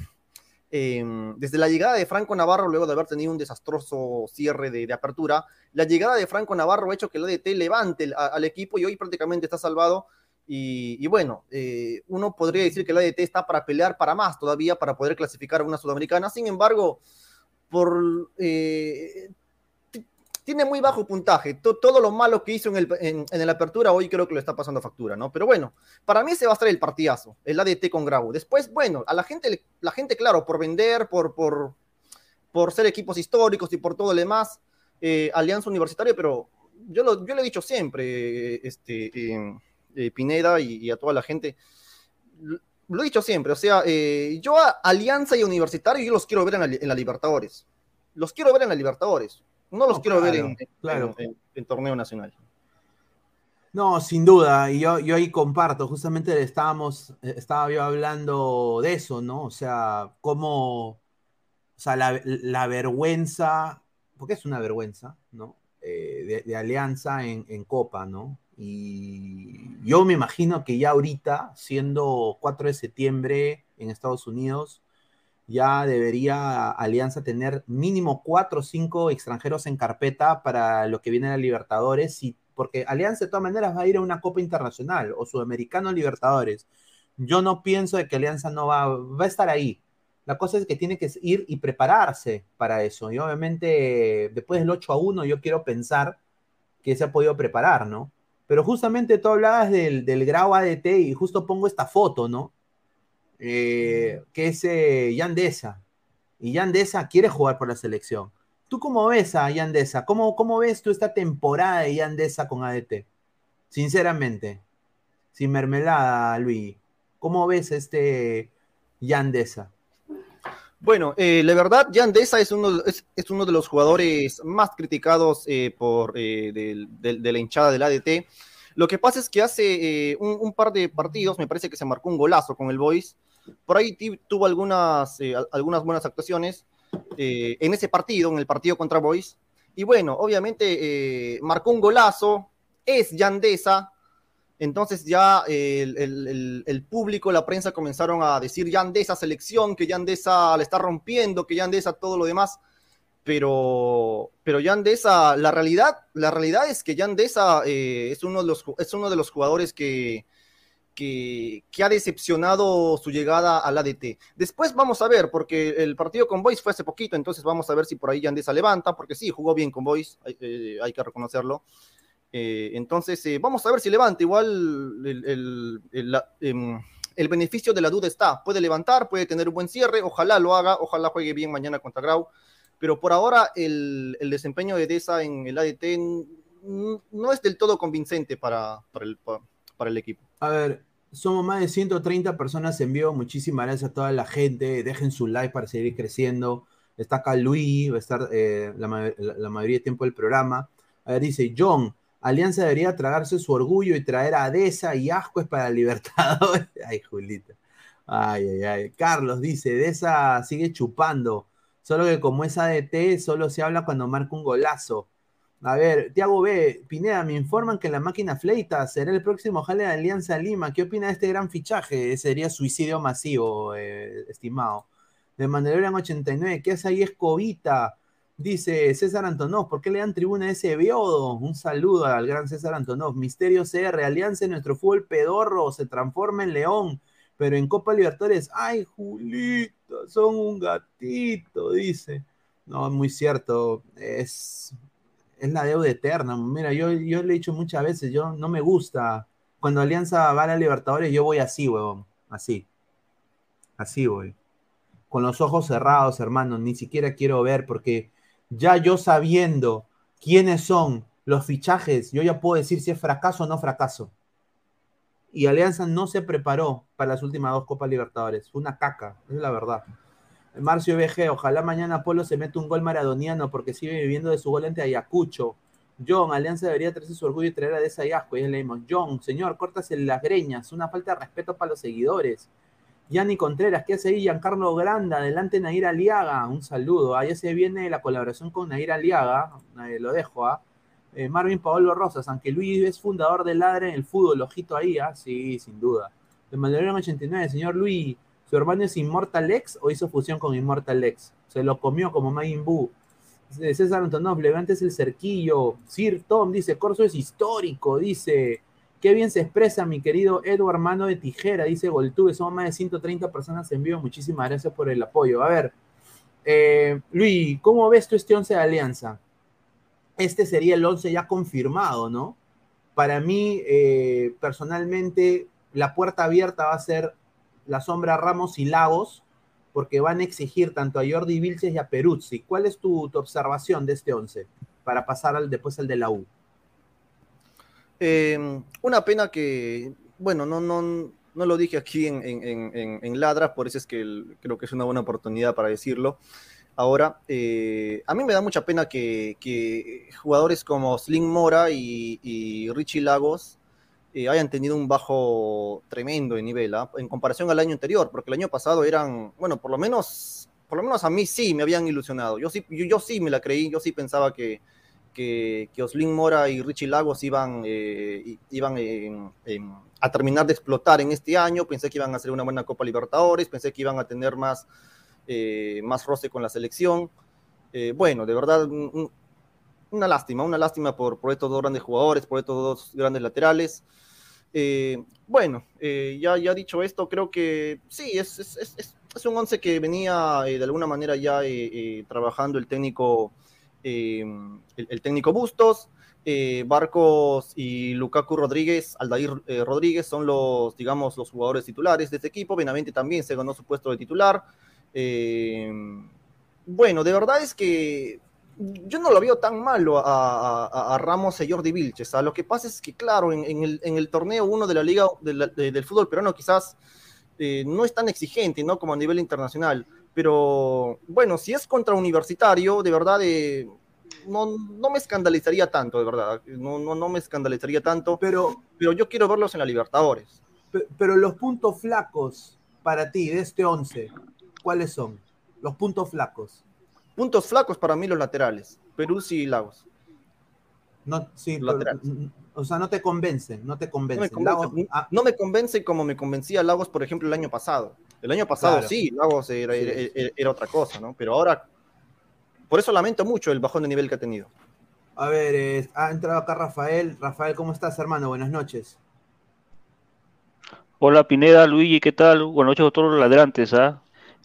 eh, desde la llegada de Franco Navarro, luego de haber tenido un desastroso cierre de, apertura, la llegada de Franco Navarro ha hecho que el ADT levante al equipo y hoy prácticamente está salvado. Y, y bueno, eh, uno podría decir que el ADT está para pelear para más todavía, para poder clasificar a una sudamericana. Sin embargo, por, eh, tiene muy bajo puntaje. T todo lo malo que hizo en el, en, el apertura hoy creo que lo está pasando factura, ¿no? Pero bueno, para mí ese va a estar el partidazo, el ADT con Grau. Después, bueno, a la gente, la gente claro, por vender, por, por, por ser equipos históricos y por todo lo demás, eh, Alianza Universitaria, pero yo lo, yo lo he dicho siempre, este, eh, eh, Pineda y, a toda la gente, lo he dicho siempre, o sea, eh, yo a Alianza y Universitario yo los quiero ver en la Libertadores. Los quiero ver en la Libertadores. No los no, quiero
claro,
ver en,
claro.
en, en, en, torneo nacional.
No, sin duda, y yo, yo ahí comparto, justamente estábamos, estaba yo hablando de eso, ¿no? O sea, cómo, o sea, la, la vergüenza, porque es una vergüenza, ¿no? Eh, de, de, Alianza en, en, Copa, ¿no? Y yo me imagino que ya ahorita, siendo 4 de septiembre en Estados Unidos, ya debería Alianza tener mínimo cuatro o cinco extranjeros en carpeta para lo que viene a Libertadores y porque Alianza de todas maneras va a ir a una Copa Internacional o Sudamericano Libertadores. Yo no pienso de que Alianza no va, va a estar ahí. La cosa es que tiene que ir y prepararse para eso. Y obviamente, después del 8 a 1, yo quiero pensar que se ha podido preparar, ¿no? Pero justamente tú hablabas del, del Grau ADT y justo pongo esta foto, ¿no? Eh, que es eh, Yandesa. Y Yandesa quiere jugar por la selección. ¿Tú cómo ves a Yandesa? ¿Cómo, ¿Cómo ves tú esta temporada de Yandesa con ADT? Sinceramente, sin mermelada, Luis. ¿Cómo ves este Yandesa?
Bueno, eh, la verdad, Yandesa es uno, es, es, uno de los jugadores más criticados eh, por eh, del, del, de la hinchada del ADT. Lo que pasa es que hace eh, un, un, par de partidos, me parece que se marcó un golazo con el Boys. Por ahí tuvo algunas, eh, algunas buenas actuaciones eh, en ese partido, en el partido contra Boys. Y bueno, obviamente marcó un golazo, es Yandesa, entonces ya el, el, el, público, la prensa comenzaron a decir Yandesa selección, que Yandesa le está rompiendo, que Yandesa todo lo demás. Pero, pero Yandesa, la realidad, la realidad es que Yandesa eh, es, uno de los, es uno de los jugadores que, que, ha decepcionado su llegada al ADT. Después vamos a ver, porque el partido con Boys fue hace poquito, entonces vamos a ver si por ahí Yandesa levanta, porque sí, jugó bien con Boys, hay, eh, que reconocerlo. Eh, entonces, eh, vamos a ver si levanta. Igual el, el, beneficio de la duda está. Puede levantar, puede tener un buen cierre. Ojalá lo haga, ojalá juegue bien mañana contra Grau. Pero por ahora el, desempeño de Deza en el ADT no es del todo convincente para el equipo.
A ver, somos más de 130 personas en vivo. Muchísimas gracias a toda la gente. Dejen su like para seguir creciendo. Está acá Luis, va a estar eh, la, mayoría del tiempo del programa. A ver, dice John. Alianza debería tragarse su orgullo y traer a Deza y Ascuez para Libertadores. Ay, Julita. Ay, ay, ay. Carlos dice, Deza sigue chupando. Solo que como es ADT, solo se habla cuando marca un golazo. A ver, Tiago B, Pineda, me informan que la máquina Fleita será el próximo jale de Alianza Lima. ¿Qué opina de este gran fichaje? Sería suicidio masivo, eh, estimado. De Mandalorian 89, ¿qué hace ahí Escobita? Dice César Antonov, ¿por qué le dan tribuna a ese biodo? Un saludo al gran César Antonov. Misterio CR, Alianza en nuestro fútbol pedorro, se transforma en león, pero en Copa Libertadores, ay, Julita, son un gatito, dice. No, muy cierto, es, es la deuda eterna. Mira, yo, yo le he dicho muchas veces, yo no me gusta. Cuando Alianza va a la Libertadores, yo voy así, huevón, así. Así voy. Con los ojos cerrados, hermano, ni siquiera quiero ver porque ya yo sabiendo quiénes son los fichajes, yo ya puedo decir si es fracaso o no fracaso. Y Alianza no se preparó para las últimas dos Copas Libertadores. Fue una caca, es la verdad. Marcio BG, ojalá mañana Polo se mete un gol maradoniano porque sigue viviendo de su gol ante Ayacucho. John, Alianza debería traerse su orgullo y traer a esa Yasco. Y leímos, John, señor, córtase las greñas, una falta de respeto para los seguidores. Yanni Contreras, ¿qué hace ahí? Giancarlo Granda, adelante Nair Aliaga, un saludo. Ahí se viene la colaboración con Nair Aliaga, eh, lo dejo, ¿ah? Eh, Marvin Paolo Rosas, aunque Luis es fundador de Ladre en el fútbol, ojito ahí, ¿ah? Sí, sin duda. De Mandalorian 89, señor Luis, ¿su hermano es Immortal X o hizo fusión con Immortal X? Se lo comió como Majin Buu. César Antonov, levantes el cerquillo. Sir Tom dice, Corso es histórico, dice. Qué bien se expresa mi querido Edward Mano de Tijera, dice Goltube. Somos más de 130 personas en vivo. Muchísimas gracias por el apoyo. A ver, eh, Luis, ¿cómo ves tú este 11 de Alianza? Este sería el 11 ya confirmado, ¿no? Para mí, eh, personalmente, la puerta abierta va a ser la sombra Ramos y Lagos, porque van a exigir tanto a Jordi Vilches y a Peruzzi. ¿Cuál es tu, tu observación de este 11 para pasar al, después al de la U?
Eh, una pena que, bueno, no, no, no lo dije aquí en, en, en, en Ladras, por eso es que creo que es una buena oportunidad para decirlo. Ahora, eh, a mí me da mucha pena que, que jugadores como Slim Mora y Richie Lagos eh, hayan tenido un bajo tremendo de nivel ¿eh? en comparación al año anterior, porque el año pasado eran, bueno, por lo menos, por lo menos a mí sí me habían ilusionado. Yo sí, yo, sí me la creí, yo sí pensaba que, que, que Oslin Mora y Richie Lagos iban, eh, iban a terminar de explotar en este año. Pensé que iban a hacer una buena Copa Libertadores, pensé que iban a tener más, eh, más roce con la selección. Eh, bueno, de verdad, una lástima, una lástima por, por estos dos grandes jugadores, por estos dos grandes laterales. Eh, bueno, eh, ya, ya dicho esto, creo que sí, es, es, es, es un once que venía eh, de alguna manera ya trabajando el técnico, el, el, técnico Bustos. Barcos y Lukaku Rodríguez, Aldair Rodríguez son los, digamos, los jugadores titulares de este equipo. Benavente también se ganó su puesto de titular. bueno, de verdad es que yo no lo veo tan malo a, Ramos y Jordi Vilches. Lo que pasa es que, claro, en, el, torneo uno de la Liga del Fútbol Peruano quizás eh, no es tan exigente, ¿no? Como a nivel internacional. Pero, bueno, si es contra universitario, de verdad, eh, no, no, me escandalizaría tanto, de verdad. No, no, no me escandalizaría tanto. Pero, pero yo quiero verlos en la Libertadores.
Pero, los puntos flacos para ti de este 11, ¿cuáles son? Los puntos flacos.
Puntos flacos para mí los laterales, Perú y Lagos.
No, sí, o sea, no te convencen, no te convencen.
Ah. No me, convence, como me convencía Lagos, por ejemplo, el año pasado. El año pasado sí, Lagos era, otra cosa, ¿no? Pero ahora, por eso lamento mucho el bajón de nivel que ha tenido.
A ver, ha entrado acá Rafael. Rafael, ¿cómo estás, hermano? Buenas noches.
Hola, Pineda, Luigi, ¿qué tal? Buenas noches a todos los ladrantes, ¿ah?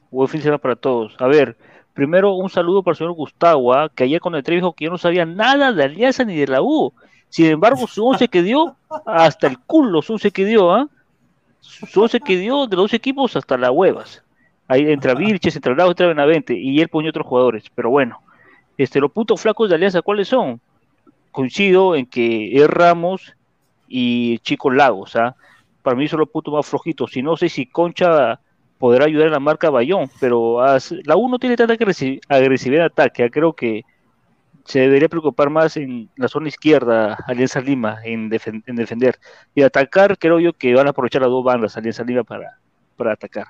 Buen fin de semana para todos. A ver, Primero, un saludo para el señor Gustavo, ¿ah? que ayer con el dijo que yo no sabía nada de Alianza ni de la U. Sin embargo, su once que dio, hasta el culo, su once que dio, ¿ah? Su once que dio de los dos equipos hasta las huevas. Ahí entre Vilches, entre Lagos, entre Benavente, y él pone otros jugadores. Pero bueno, este, los puntos flacos de Alianza, ¿cuáles son? Coincido en que es Ramos y Chico Lagos, ¿ah? Para mí son los puntos más flojitos. Y no sé si Concha podrá ayudar a la marca Bayón, pero la U no tiene tanta agresividad ataque, creo que se debería preocupar más en la zona izquierda, Alianza Lima, en, defender. Y atacar, creo yo que van a aprovechar las dos bandas, Alianza Lima, para, para atacar.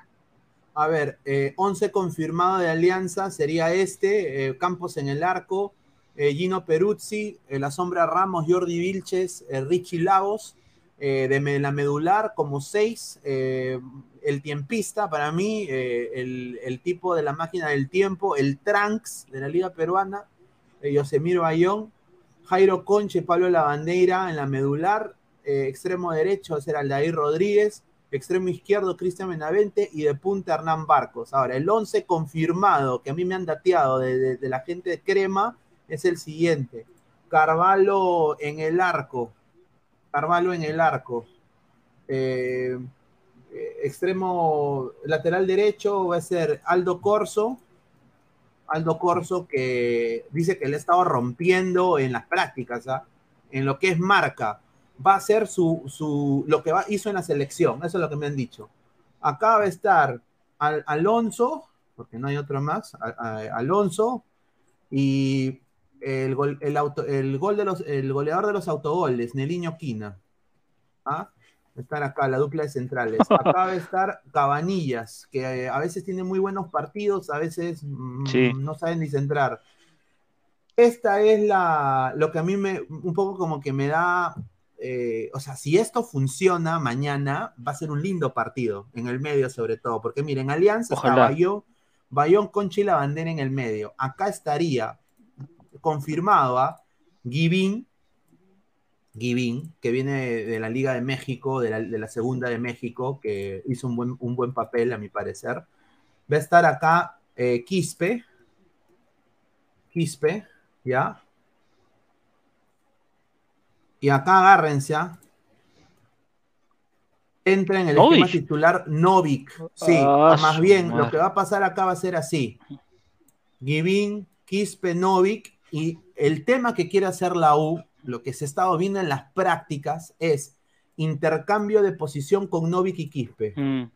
A ver, 11 eh, confirmado de Alianza sería este, eh, Campos en el arco, eh, Gino Peruzzi, la sombra Ramos, Jordi Vilches, Richie Lagos, de la medular como 6, el tiempista, para mí, eh, el, tipo de la máquina del tiempo, el Tranks de la Liga Peruana, eh, Yosemir Bayón, Jairo Conche, Pablo Lavandeira en la medular, eh, extremo derecho, será Aldair Rodríguez, extremo izquierdo, Cristian Menavente y de punta Hernán Barcos. Ahora, el 11 confirmado que a mí me han dateado de, la gente de Crema es el siguiente. Carvalho en el arco. Carvalho en el arco. Eh, eh, extremo lateral derecho va a ser Aldo Corso. Aldo Corso que dice que le estaba rompiendo en las prácticas, ¿ah? en lo que es marca. Va a ser su, lo que va, hizo en la selección, eso es lo que me han dicho. Acá va a estar Alonso, porque no hay otro más, Alonso, y el, el, auto, el, gol de los, el goleador de los autogoles, Neliño Quina. ¿Ah? estar acá, la dupla de centrales. Acá va a estar Cabanillas, que eh, a veces tiene muy buenos partidos, a veces mm, no saben ni centrar. Esta es la, lo que a mí me, un poco como que me da, eh, o sea, si esto funciona mañana, va a ser un lindo partido, en el medio sobre todo, porque miren, Alianza está Bayón, Bayón con Chila Bandera en el medio. Acá estaría confirmado a Givín, Givín, que viene de la Liga de México, de la, Segunda de México, que hizo un buen, un buen, papel, a mi parecer. Va a estar acá eh, Quispe. Quispe, ¿ya? Y acá agárrense. ¿ah? Entra en el esquema titular Novik. Sí, ah, más bien, lo que va a pasar acá va a ser así. Givín, Quispe, Novik. Y el tema que quiere hacer la U lo que se ha estado viendo en las prácticas es intercambio de posición con Novik y Quispe. Mm.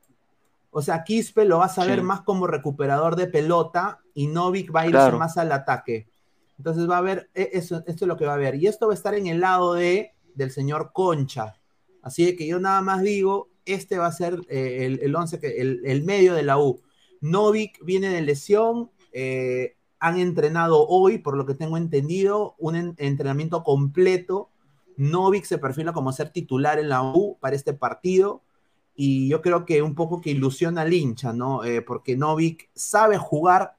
O sea, Quispe lo vas a ver más como recuperador de pelota y Novik va a ir más al ataque. Entonces va a haber, e, eso, esto es lo que va a haber. Y esto va a estar en el lado de, del señor Concha. Así que yo nada más digo, este va a ser eh, el, el, once que, el, medio de la U. Novik viene de lesión, eh, han entrenado hoy, por lo que tengo entendido, un entrenamiento completo. Novik se perfila como ser titular en la U para este partido. Y yo creo que un poco que ilusiona al hincha, ¿no? Eh, porque Novik sabe jugar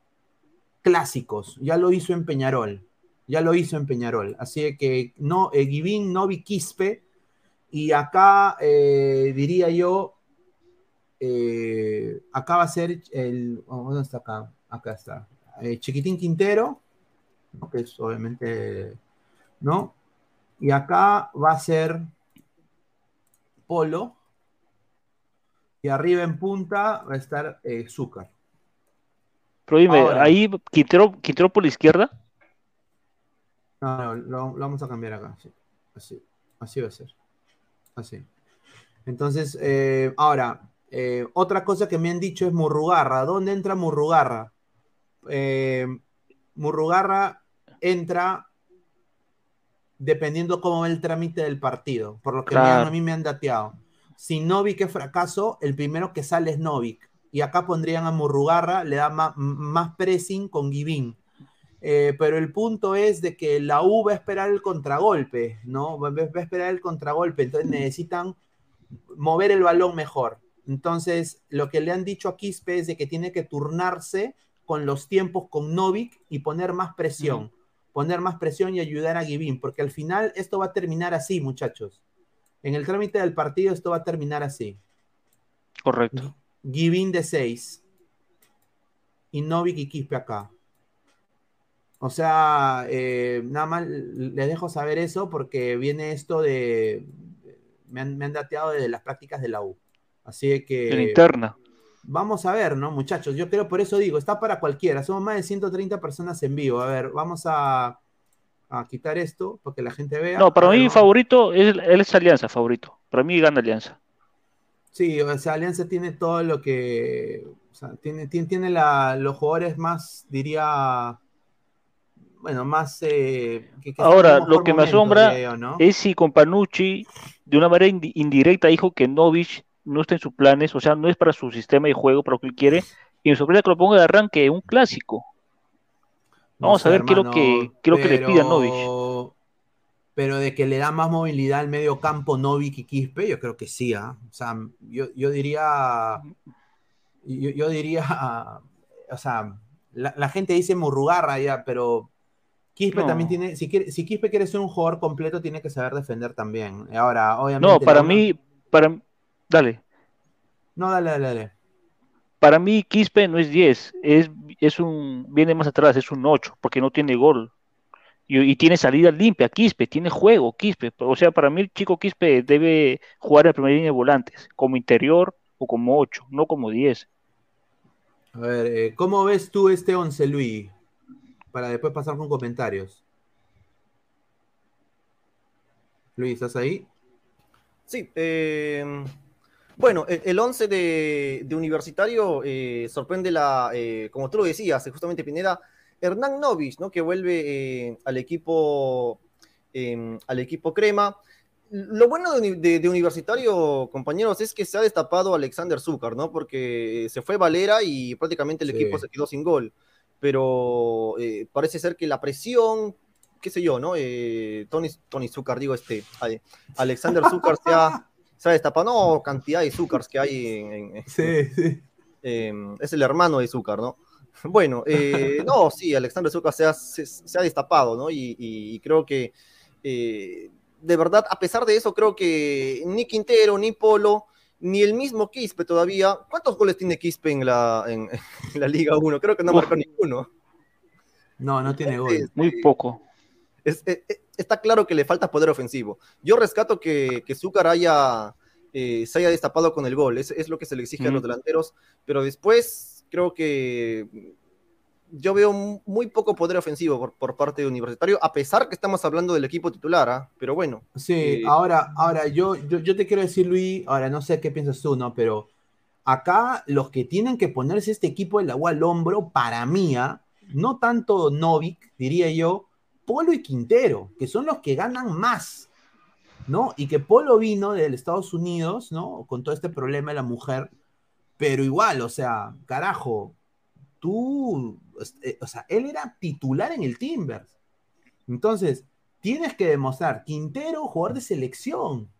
clásicos, ya lo hizo en Peñarol. Ya lo hizo en Peñarol. Así que no, eh, Givín, Novi, Quispe. Y acá eh, diría yo, eh, acá va a ser el. oh, ¿Dónde está acá? Acá está. Eh, Chiquitín Quintero, ¿no? que es obviamente. ¿No? Y acá va a ser Polo. Y arriba en punta va a estar eh, Zúcar.
Pero dime,
Ahora.
ahí Quintero, Quintero por la izquierda.
No, no, lo, lo vamos a cambiar acá. sí. Así, así va a ser. Así. Entonces, eh, ahora, eh, otra cosa que me han dicho es Murrugarra. ¿Dónde entra Murrugarra? Eh, Murrugarra entra dependiendo cómo va el trámite del partido. Por lo que
Claro.
a mí me han dateado. Si Novik es fracaso, el primero que sale es Novik. Y acá pondrían a Murrugarra, le da más, pressing con Givín. Eh, pero el punto es de que la U va a esperar el contragolpe, ¿no? Va, va a esperar el contragolpe, entonces necesitan mover el balón mejor. Entonces, lo que le han dicho a Quispe es de que tiene que turnarse con los tiempos con Novik y poner más presión. Poner más presión y ayudar a Givín, porque al final esto va a terminar así, muchachos. En el trámite del partido esto va a terminar así.
Correcto.
Givín de 6 y Novik y Quispe acá. O sea, eh, nada más les dejo saber eso porque viene esto de. Me han, me han dateado de las prácticas de la U. Así que.
En interna.
Vamos a ver, ¿no, muchachos? Yo creo, por eso digo, está para cualquiera. Somos más de 130 personas en vivo. A ver, vamos a, a quitar esto para que la gente vea.
No, para mí favorito es, es Alianza, favorito. Para mí gana Alianza.
Sí, o sea, Alianza tiene todo lo que. O sea, tiene, tiene, tiene la- los jugadores más, diría. Bueno, más. eh, que- que
Ahora, lo que me asombra
yo, ¿no?
es si con Panucci, de una manera indi- indirecta, dijo que Novich no está en sus planes, o sea, no es para su sistema de juego, para lo que él quiere, y me sorprende que lo ponga de arranque un clásico.
No
Vamos a
sé,
ver qué es lo que, le pida Novich.
pero- de que le da más movilidad al medio campo Novik y Quispe, yo creo que sí. ¿ah? O sea, yo, yo diría. Yo, yo diría. O sea, la, la gente dice Murrugarra ya, pero Quispe
No.
también tiene. Si, quiere, si Quispe quiere ser un jugador completo, tiene que saber defender también. Ahora, obviamente.
No, para
la-
mí, para, dale,
No, dale, dale, dale.
para mí Quispe no es 10, es, es un, viene más atrás, es un 8, porque no tiene gol. Y, y tiene salida limpia, Quispe, tiene juego, Quispe. O sea, para mí el chico Quispe debe jugar en la primera línea de volantes, como interior o como 8, no como 10.
A ver, eh, ¿cómo ves tú este 11, Luis? Para después pasar con comentarios. Luis, ¿estás ahí?
Sí, eh, bueno, el, el 11 de, de Universitario eh, sorprende la, eh, como tú lo decías, eh, justamente Pineda, Hernán Novich, ¿no? Que vuelve eh, al equipo eh, al equipo Crema. Lo bueno de, uni- de- de Universitario, compañeros, es que se ha destapado Alexander Zúcar, ¿no? Porque se fue Valera y prácticamente el
Sí.
equipo se quedó sin gol. Pero eh, parece ser que la presión, qué sé yo, ¿no? Eh, Tony, Tony Zúcar, digo, este, Ale- Alexander Zúcar se ha, se ha destapado, no, cantidad de Zúcars que hay en, en-
Sí, sí.
eh, es el hermano de Zúcar, ¿no? Bueno, eh, no, sí, Alexander Zúcar se ha, se, se ha destapado, ¿no? Y, y- y creo que, eh, de verdad, a pesar de eso, creo que ni Quintero, ni Polo, ni el mismo Quispe todavía. ¿Cuántos goles tiene Quispe en la, en, en la Liga 1? Creo que no marcó ninguno.
No, no tiene gol.
Muy poco.
Es- es- es- está claro que le falta poder ofensivo. Yo rescato que, que Zúcar haya, eh, se haya destapado con el gol, es, es lo que se le exige a los delanteros, pero después creo que yo veo mu- muy poco poder ofensivo por, por parte de Universitario, a pesar que estamos hablando del equipo titular, ¿ah? pero bueno.
Sí,
Eh,
ahora, ahora yo, yo, yo te quiero decir, Luis, ahora no sé qué piensas tú, ¿no? Pero acá los que tienen que ponerse este equipo del agua al hombro, para mí, ¿ah? no tanto Novik, diría yo, Polo y Quintero, que son los que ganan más, ¿no? Y que Polo vino de Estados Unidos, ¿no? Con todo este problema de la mujer, pero igual, o sea, carajo, tú, eh, o sea, él era titular en el Timbers. Entonces, tienes que demostrar, Quintero, jugador de selección,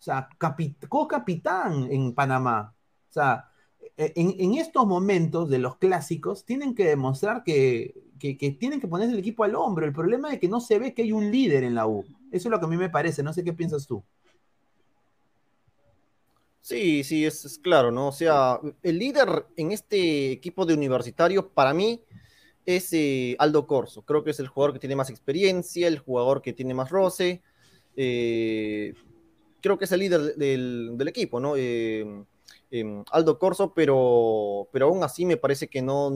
o sea, capi- co-capitán en Panamá. O sea, en, en estos momentos de los clásicos tienen que demostrar que, que- tienen que ponerse el equipo al hombro. El problema es que no se ve que hay un líder en la U. Eso es lo que a mí me parece. No sé qué piensas tú.
Sí, sí, es, claro, ¿no? O sea, el líder en este equipo de universitario para mí es eh, Aldo Corso. Creo que es el jugador que tiene más experiencia, el jugador que tiene más roce. eh, creo que es el líder del, equipo, ¿no? Eh, em, Aldo Corso, pero, pero aún así me parece que no,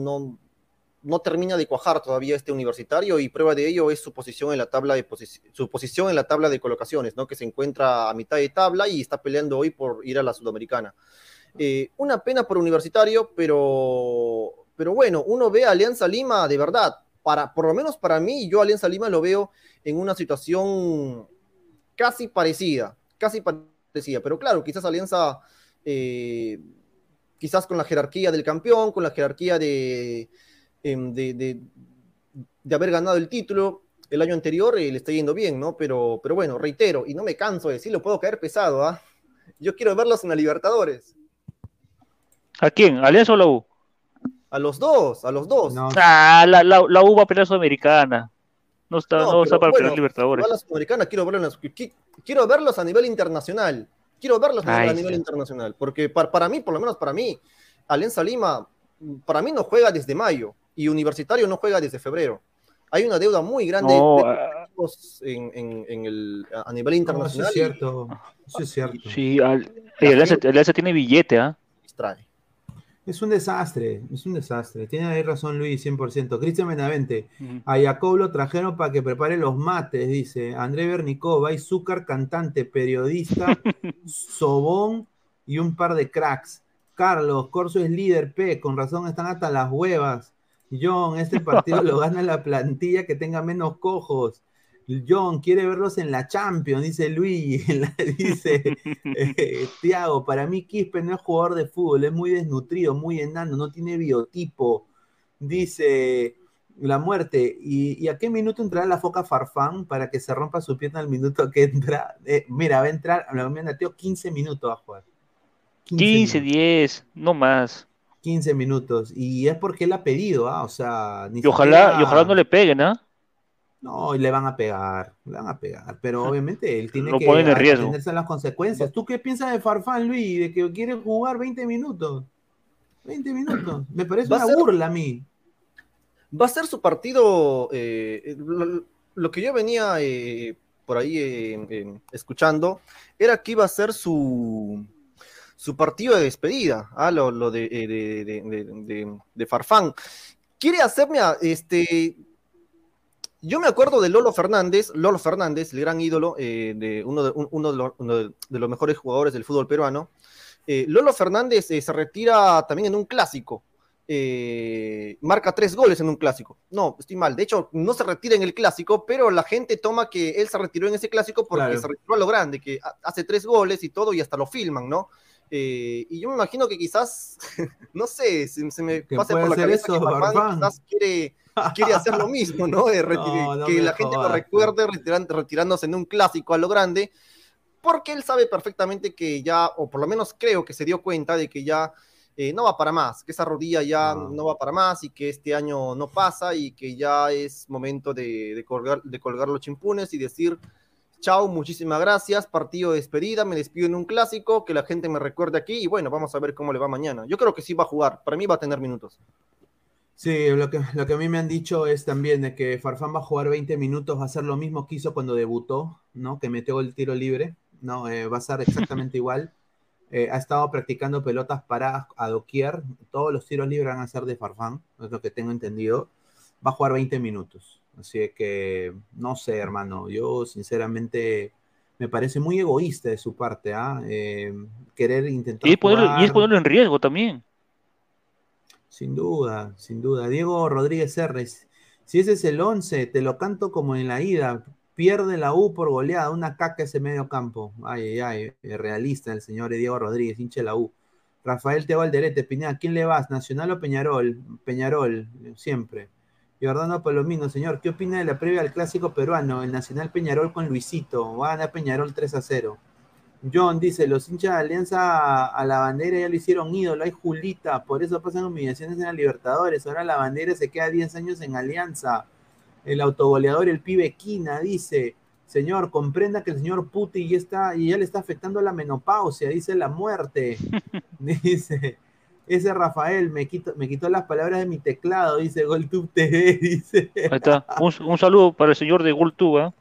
no termina de cuajar todavía este universitario y prueba de ello es su posición en la tabla de su posición en la tabla de colocaciones, ¿no? Que se encuentra a mitad de tabla y está peleando hoy por ir a la Sudamericana. Eh, una pena por universitario, pero, pero bueno, uno ve a Alianza Lima de verdad. Para, por lo menos para mí, yo Alianza Lima lo veo en una situación casi parecida, casi parecida. Pero claro, quizás Alianza, eh, quizás con la jerarquía del campeón, con la jerarquía de, em, de, de- de haber ganado el título el año anterior, eh, le está yendo bien, ¿no? Pero, pero bueno, reitero, y no me canso de decirlo, puedo caer pesado, ¿ah? Yo quiero verlos en la Libertadores.
¿A quién? ¿Alianza o la U?
A los dos, a los dos.
No,
Ah, la, la, la U va a pelear Sudamericana. No está,
No,
no,
pero
está para
bueno,
pelear Libertadores.
la Sudamericana quiero verlos, quiero verlos a nivel internacional. Quiero verlos a
Ay,
a nivel
sí.
internacional. Porque para, para mí, por lo menos para mí, Alianza Lima, para mí no juega desde mayo y Universitario no juega desde febrero. Hay una deuda muy grande
No,
de
ah,
en, en- en el, a nivel
no, eso
internacional.
es cierto. Eso es cierto.
sí, al- y Alianza, Alianza tiene billete, ¿ah?
Es un desastre, es un desastre. Tiene ahí razón Luis, 100%. Cristian Benavente, a Jacob lo trajeron para que prepare los mates, dice. André Bernicó, Zúcar, cantante, periodista, Sobón y un par de cracks. Carlos, Corso es líder, P, con razón están hasta las huevas. John, este partido lo gana la plantilla que tenga menos cojos. John quiere verlos en la Champions, dice Luis. dice eh, Tiago, para mí Quispe no es jugador de fútbol, es muy desnutrido, muy enano, no tiene biotipo. Dice la muerte. ¿Y, y a qué minuto entrará la foca Farfán para que se rompa su pierna al minuto que entra? Eh, mira, va a entrar, me han 15 minutos a jugar.
15,
minutos.
10, no más.
15 minutos. Y es porque él ha pedido, ¿ah? O sea, ni
Y ojalá,
siquiera-
y ojalá no le peguen, ¿ah?
No, y le van a pegar, le van a pegar, pero obviamente él tiene que
ponen en riesgo.
atenderse a las consecuencias. ¿Tú qué piensas de Farfán, Luis? De que quiere jugar 20 minutos. 20 minutos. Me parece
Va a
una
ser-
burla a mí.
Va a ser su partido, eh, lo, lo que yo venía eh, por ahí eh, eh, escuchando, era que iba a ser su, su partido de despedida, ah, lo, lo de, eh, de, de- de- de- de Farfán. Quiere hacerme, a- este, yo me acuerdo de Lolo Fernández, Lolo Fernández, el gran ídolo, eh, de uno, de, un- uno de, los, uno de- los mejores jugadores del fútbol peruano. Eh, Lolo Fernández eh, se retira también en un clásico. Eh, marca tres goles en un clásico. No, estoy mal. De hecho, no se retira en el clásico, pero la gente toma que él se retiró en ese clásico porque
Claro.
se retiró a lo grande, que ha- hace tres goles y todo, y hasta lo filman, ¿no? Eh, y yo me imagino que quizás, no sé, se, se me pasa por la cabeza
eso,
que Farfán. quizás quiere, quiere hacer lo mismo, ¿no? De
No, no
que la gente lo recuerde retiran- retirándose en un clásico a lo grande, porque él sabe perfectamente que ya, o por lo menos creo que se dio cuenta de que ya eh, no va para más, que esa rodilla ya
No.
no. va para más y que este año no pasa y que ya es momento de, de colgar, de colgar los chimpunes y decir, chao, muchísimas gracias, partido de despedida, me despido en un clásico, que la gente me recuerde aquí y bueno, vamos a ver cómo le va mañana. Yo creo que sí va a jugar, para mí va a tener minutos.
Sí, lo que, lo que a mí me han dicho es también de que Farfán va a jugar 20 minutos, va a hacer lo mismo que hizo cuando debutó, ¿no? Que metió el tiro libre, ¿no? Eh, va a ser exactamente igual. Eh, ha estado practicando pelotas paradas a. Todos los tiros libres van a ser de Farfán, es lo que tengo entendido. Va a jugar 20 minutos. Así que, no sé, hermano. Yo, sinceramente, me parece muy egoísta de su parte, ¿ah? Eh, querer intentar.
Y es, ponerlo, y es
jugar-
ponerlo en riesgo también.
sin duda, sin duda. Diego Rodríguez Herres, si ese es el 11, te lo canto como en la ida. Pierde la U por goleada, una caca ese medio campo. Ay, ay, ay, realista el señor Diego Rodríguez, hinche la U. Rafael Teo Alderete, Pineda, ¿a quién le vas? ¿Nacional o Peñarol? Peñarol, siempre. Giordano Palomino, señor, ¿qué opina de la previa al clásico peruano? El Nacional Peñarol con Luisito. Va a ganar Peñarol 3 a 0. John dice, los hinchas de Alianza a la bandera ya lo hicieron ídolo, hay Julita, por eso pasan humillaciones en la Libertadores, ahora la bandera se queda 10 años en Alianza. El autogoleador, el pibe Quina, dice, señor, comprenda que el señor Puti ya está, y ya le está afectando la menopausia, dice la muerte. dice, ese Rafael me quitó, me quitó las palabras de mi teclado, dice GolTube TV, dice.
Ahí está. Un, un saludo para el señor de Gultú, ¿ah?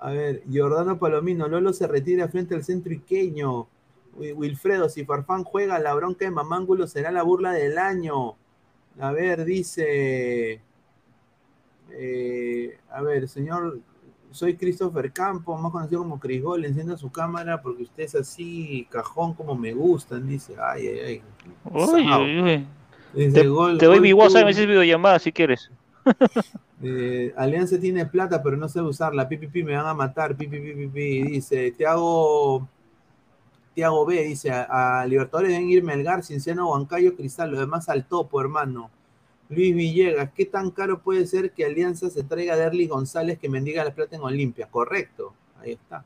A ver, Giordano Palomino, Lolo se retira frente al centro iqueño. Wi- Wilfredo, si Farfán juega, la bronca de Mamángulo será la burla del año. A ver, dice. eh, a ver, señor, soy Christopher Campos, más conocido como Crisgol. Encienda su cámara porque usted es así, cajón como me gustan. Dice, ay, ay, ay.
Uy,
Sao.
uy, uy.
Dice,
Te,
gol-
te doy
gol
mi WhatsApp me haces videollamada si quieres.
Eh, Alianza tiene plata, pero no sabe usarla. Pi, pi, pi, me van a matar. Pi, pi, pi, pi. Dice, te hago. Tiago B dice, a, a Libertadores deben ir Melgar, Cienciano, Huancayo, Cristal, lo demás al topo, hermano. Luis Villegas, ¿qué tan caro puede ser que Alianza se traiga a Derly González que mendiga la plata en Olimpia? Correcto, ahí está,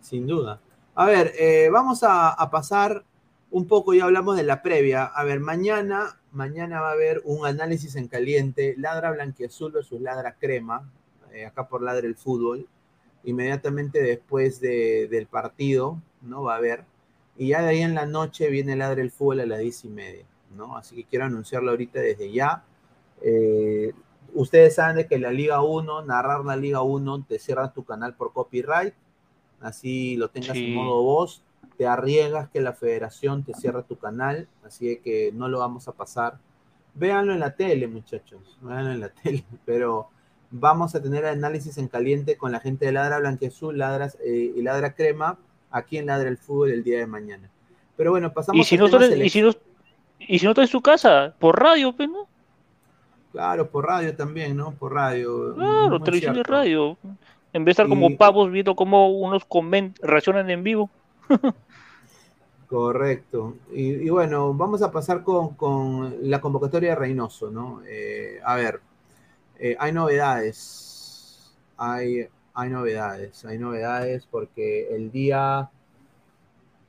sin duda. A ver, eh, vamos a, pasar un poco, ya hablamos de la previa. A ver, mañana, mañana va a haber un análisis en caliente, Ladra Blanquiazul versus Ladra Crema, eh, acá por Ladra el Fútbol. Inmediatamente después de- del partido, ¿no? Va a haber. Y ya de ahí en la noche viene Ladra el Fútbol a las diez y media, ¿no? Así que quiero anunciarlo ahorita desde ya. Eh, ustedes saben de que la Liga 1, narrar la Liga 1, te cierran tu canal por copyright, así lo tengas
Sí.
en modo voz, te arriesgas que la federación te cierra tu canal, así que no lo vamos a pasar. Véanlo en la tele, muchachos, véanlo en la tele, pero vamos a tener análisis en caliente con la gente de Ladra Blanquiazul Ladras, eh, y Ladra Crema aquí en Ladra el Fútbol el día de mañana. Pero bueno, pasamos
Y si, no y,
selección.
no, y si no estás en su casa, por radio, pues, ¿no?
Claro, por radio también, ¿no? Por radio.
Claro, televisión y radio. En vez de estar como pavos viendo cómo unos coment reaccionan en vivo.
Correcto. Y, y bueno, vamos a pasar con, con la convocatoria de Reynoso, ¿no? Eh, a ver, eh, hay novedades. Hay, hay novedades. Hay novedades porque el día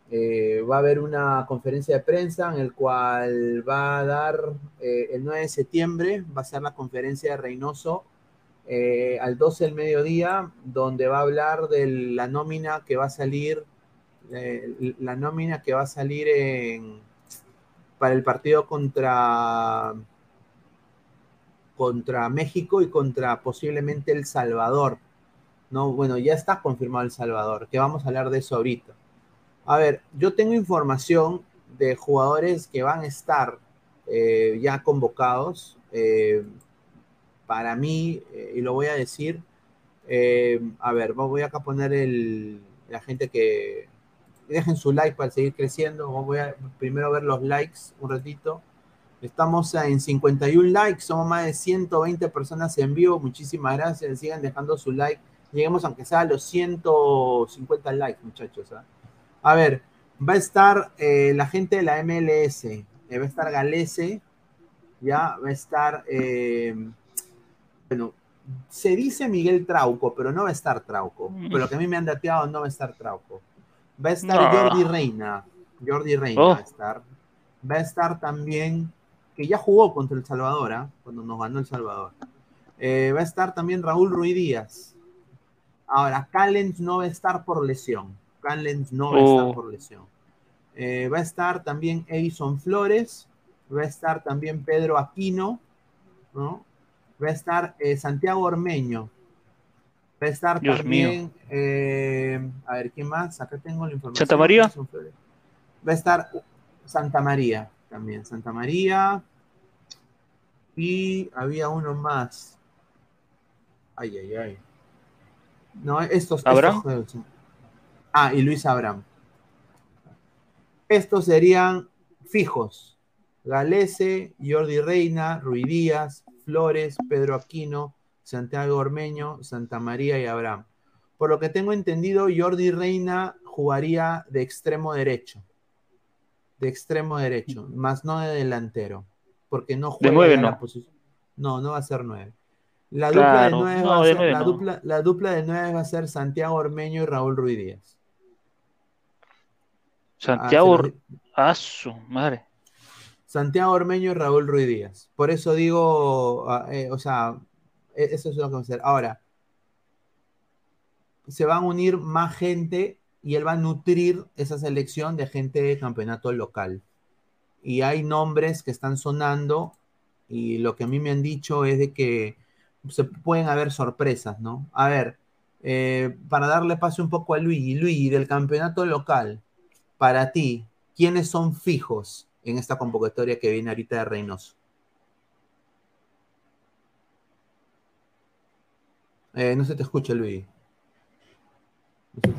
eh, va a haber una conferencia de prensa en el cual va a dar eh, el 9 de septiembre, va a ser la conferencia de Reynoso eh, al 12 del mediodía, donde va a hablar de la nómina que va a salir la nómina que va a salir en, para el partido contra, contra México y contra posiblemente El Salvador. No, bueno, ya está confirmado El Salvador, que vamos a hablar de eso ahorita. A ver, yo tengo información de jugadores que van a estar eh, ya convocados. eh, para mí, eh, y lo voy a decir, eh, a ver, voy acá a poner el, la gente que, dejen su like para seguir creciendo. Voy a primero ver los likes un ratito. Estamos en 51 likes, somos más de 120 personas en vivo. Muchísimas gracias. Sigan dejando su like. Lleguemos aunque sea a los 150 likes, muchachos. ¿ah? A ver, va a estar eh, la gente de la MLS. eh, va a estar Galese. Ya, va a estar. eh, bueno, se dice Miguel Trauco, pero no va a estar Trauco. Pero lo que a mí me han dateado no va a estar Trauco. Va a estar
No.
Jordi Reina. Jordi Reina
Oh.
va a estar. Va a estar también, que ya jugó contra El Salvador, ¿ah? cuando nos ganó El Salvador. Va a estar también Raúl Ruiz Díaz. Ahora, Callens no va a estar por lesión. Callens no va a estar
Oh.
por lesión. Eh, va a estar también Edison Flores. Va a estar también Pedro Aquino. ¿no? Va a estar eh, Santiago Ormeño. Va a estar
Dios
también, eh, a ver, ¿quién más? Acá tengo la información.
¿Santa María?
Va a estar Santa María también. Santa María. Y había uno más. Ay, ay, ay. No, estos.
¿Abraham?
estos- ah, y Luis Abraham. Estos serían fijos. Galese, Jordi Reina, Rui Díaz, Flores, Pedro Aquino, Santiago Ormeño, Santa María y Abraham. Por lo que tengo entendido, Jordi Reina jugaría de extremo derecho. De extremo derecho, más no de delantero. Porque no juega
nueve
en la
no.
posición. No, no va a ser nueve. La dupla de nueve
no,
va a
de
ser,
nueve
la,
no.
dupla, la dupla de nueve va a ser Santiago Ormeño y Raúl Ruiz Díaz.
Santiago,
Ah,
ah, su madre.
Santiago Ormeño y Raúl Ruiz Díaz. Por eso digo, ah, eh, o sea, e- eso es lo que vamos a hacer. Ahora, se van a unir más gente y él va a nutrir esa selección de gente de campeonato local. Y hay nombres que están sonando y lo que a mí me han dicho es de que se pueden haber sorpresas, ¿no? A ver, eh, para darle paso un poco a Luigi, Luigi, del campeonato local, para ti, ¿quiénes son fijos en esta convocatoria que viene ahorita de Reynoso? Eh, no se te escucha, Luigi.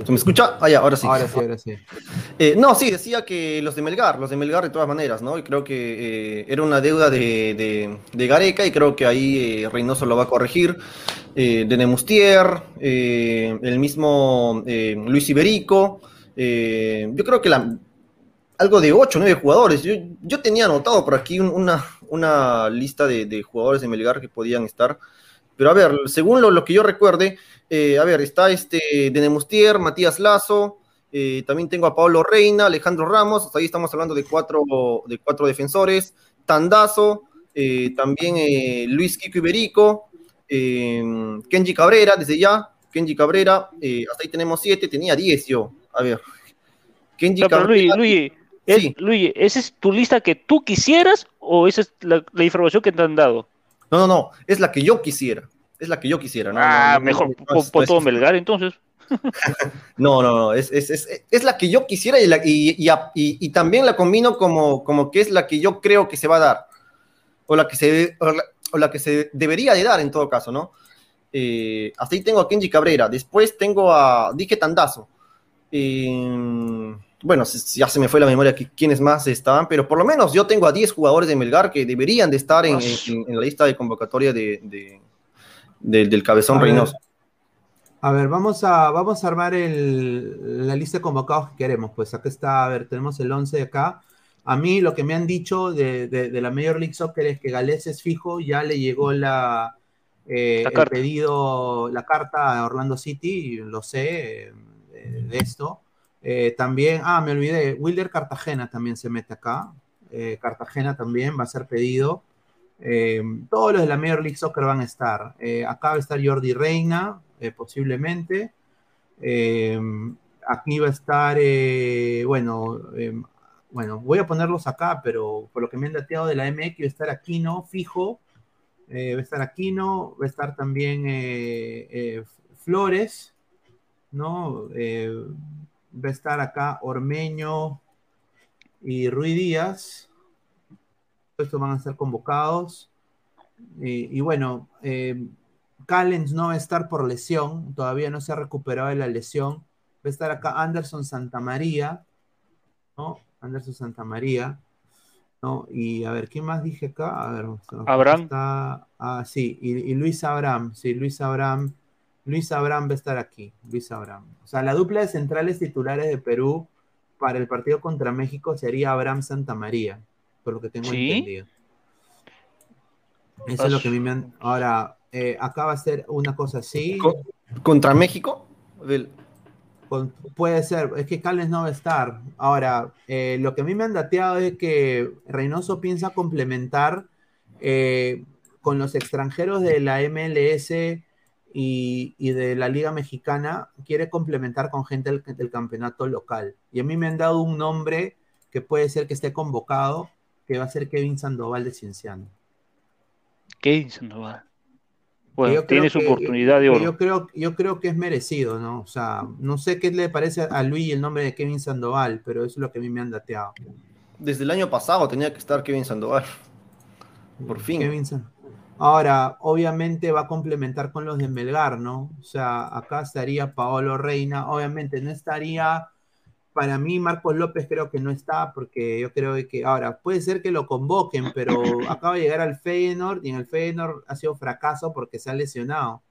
¿Se me escucha? Ah, ya, ahora sí.
Ahora sí, ahora sí.
Eh, no, sí, decía que los de Melgar, los de Melgar de todas maneras, ¿no? Y creo que eh, era una deuda de, de- de Gareca y creo que ahí eh, Reynoso lo va a corregir. De Nemustier, el mismo Luis Iberico. Eh, yo creo que la- algo de 8 o 9 jugadores. Yo, yo tenía anotado por aquí un- una, una lista de, de jugadores de Melgar que podían estar. Pero a ver, según lo, lo que yo recuerde, eh, a ver, está este de Nemustier, Matías Lazo. Eh, también tengo a Pablo Reina, Alejandro Ramos, hasta ahí estamos hablando de cuatro, de cuatro defensores, Tandazo, eh, también eh, Luis Kiko Iberico, eh, Kenji Cabrera, desde ya, Kenji Cabrera, eh, hasta ahí tenemos siete, tenía diez yo, a ver. Kenji
pero Luigi,
Cabrera,
Luigi, es-
Sí.
Luigi, ¿esa es tu lista que tú quisieras o esa es la, la información que te han dado?
no, no, no, es la que yo quisiera, es la que yo quisiera. No,
ah,
no, no,
mejor
no, es-
todo Melgar entonces.
No, no, no, es, es, es, es la que yo quisiera y, la- y, y, y- también la combino como, como que es la que yo creo que se va a dar, o la que se, o la, o la que se debería de dar en todo caso, ¿no? Eh, ahí tengo a Kenji Cabrera, después tengo a Dije Tandazo. Eh, bueno, ya se me fue la memoria qui- quiénes más estaban, pero por lo menos yo tengo a 10 jugadores de Melgar que deberían de estar en, en- en la lista de convocatoria de, de- de- del Cabezón
A ver,
Reynoso.
A ver, vamos a, vamos a armar el- la lista de convocados que queremos. Pues acá está, a ver, tenemos el 11 de acá. A mí lo que me han dicho de, de- de la Major League Soccer es que Gales es fijo, ya le llegó la, eh,
La
el
carta.
pedido, la carta a Orlando City, lo sé eh, de, esto. Eh, también, ah, me olvidé, Wilder Cartagena también se mete acá. Eh, Cartagena también va a ser pedido. Eh, todos los de la Major League Soccer van a estar. Acá va a estar Jordi Reina, posiblemente. Aquí va a estar, bueno, bueno, voy a ponerlos acá, pero por lo que me han dateado de la MX va a estar Aquino, fijo. Va a estar Aquino, va a estar también Flores, ¿no? Eh, va a estar acá Ormeño y Rui Díaz. Estos van a ser convocados. Y, y bueno, eh, Callens no va a estar por lesión, todavía no se ha recuperado de la lesión. Va a estar acá Anderson Santamaría, ¿no? Anderson Santamaría, ¿no? Y a ver, ¿quién más dije acá? A ver,
Abraham.
Está, ah, sí, y, y Luis Abraham, sí, Luis Abraham. Luis Abraham va a estar aquí, Luis Abraham. O sea, la dupla de centrales titulares de Perú para el partido contra México sería Abraham Santamaría, por lo que tengo
¿Sí?
entendido. Eso es lo que a mí me han... Ahora, eh, acá va a ser una cosa así.
Co- ¿Contra México? Del-
Con- puede ser, es que Callens no va a estar. Ahora, eh, lo que a mí me han dateado es que Reynoso piensa complementar eh, con los extranjeros de la MLS y, y de la Liga Mexicana, quiere complementar con gente del, del campeonato local. Y a mí me han dado un nombre que puede ser que esté convocado, que va a ser Kevin Sandoval de Cienciano.
Kevin Sandoval. Bueno,
yo
tiene
creo
su
que-
oportunidad de oro.
Yo creo, yo creo que es merecido, ¿no? O sea, no sé qué le parece a Luis el nombre de Kevin Sandoval, pero eso es lo que a mí me han dateado.
Desde el año pasado tenía que estar Kevin Sandoval. Por fin.
Kevin San- Ahora, obviamente va a complementar con los de Melgar, ¿no? O sea, acá estaría Paolo Reina, obviamente no estaría, para mí Marcos López creo que no está, porque yo creo que, ahora, puede ser que lo convoquen, pero acaba de llegar al Feyenoord y en el Feyenoord ha sido fracaso porque se ha lesionado.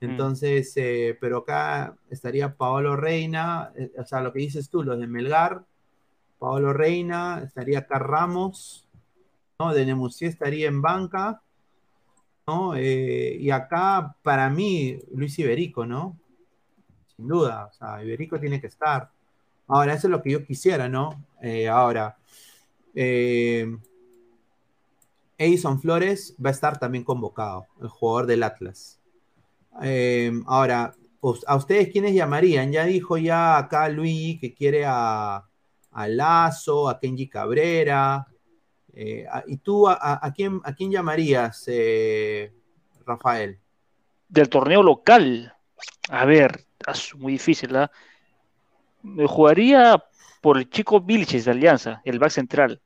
Entonces, eh, pero acá estaría Paolo Reina, eh, o sea, lo que dices tú, los de Melgar, Paolo Reina, estaría acá Ramos, ¿no? De Nemusier estaría en banca, ¿no? Eh, y acá, para mí, Luis Iberico, ¿no? Sin duda, o sea, Iberico tiene que estar. Ahora, eso es lo que yo quisiera, ¿no? Eh, ahora, eh, Edison Flores va a estar también convocado, el jugador del Atlas. Ahora, ¿a ustedes quiénes llamarían? Ya dijo ya acá Luigi que quiere a, a Lazo, a Kenji Cabrera. Eh, a- ¿Y tú a, quién, a quién llamarías, eh, Rafael?
Del torneo local. A ver, es muy difícil, ¿ah? Me jugaría por el chico Vilches de Alianza, el back central.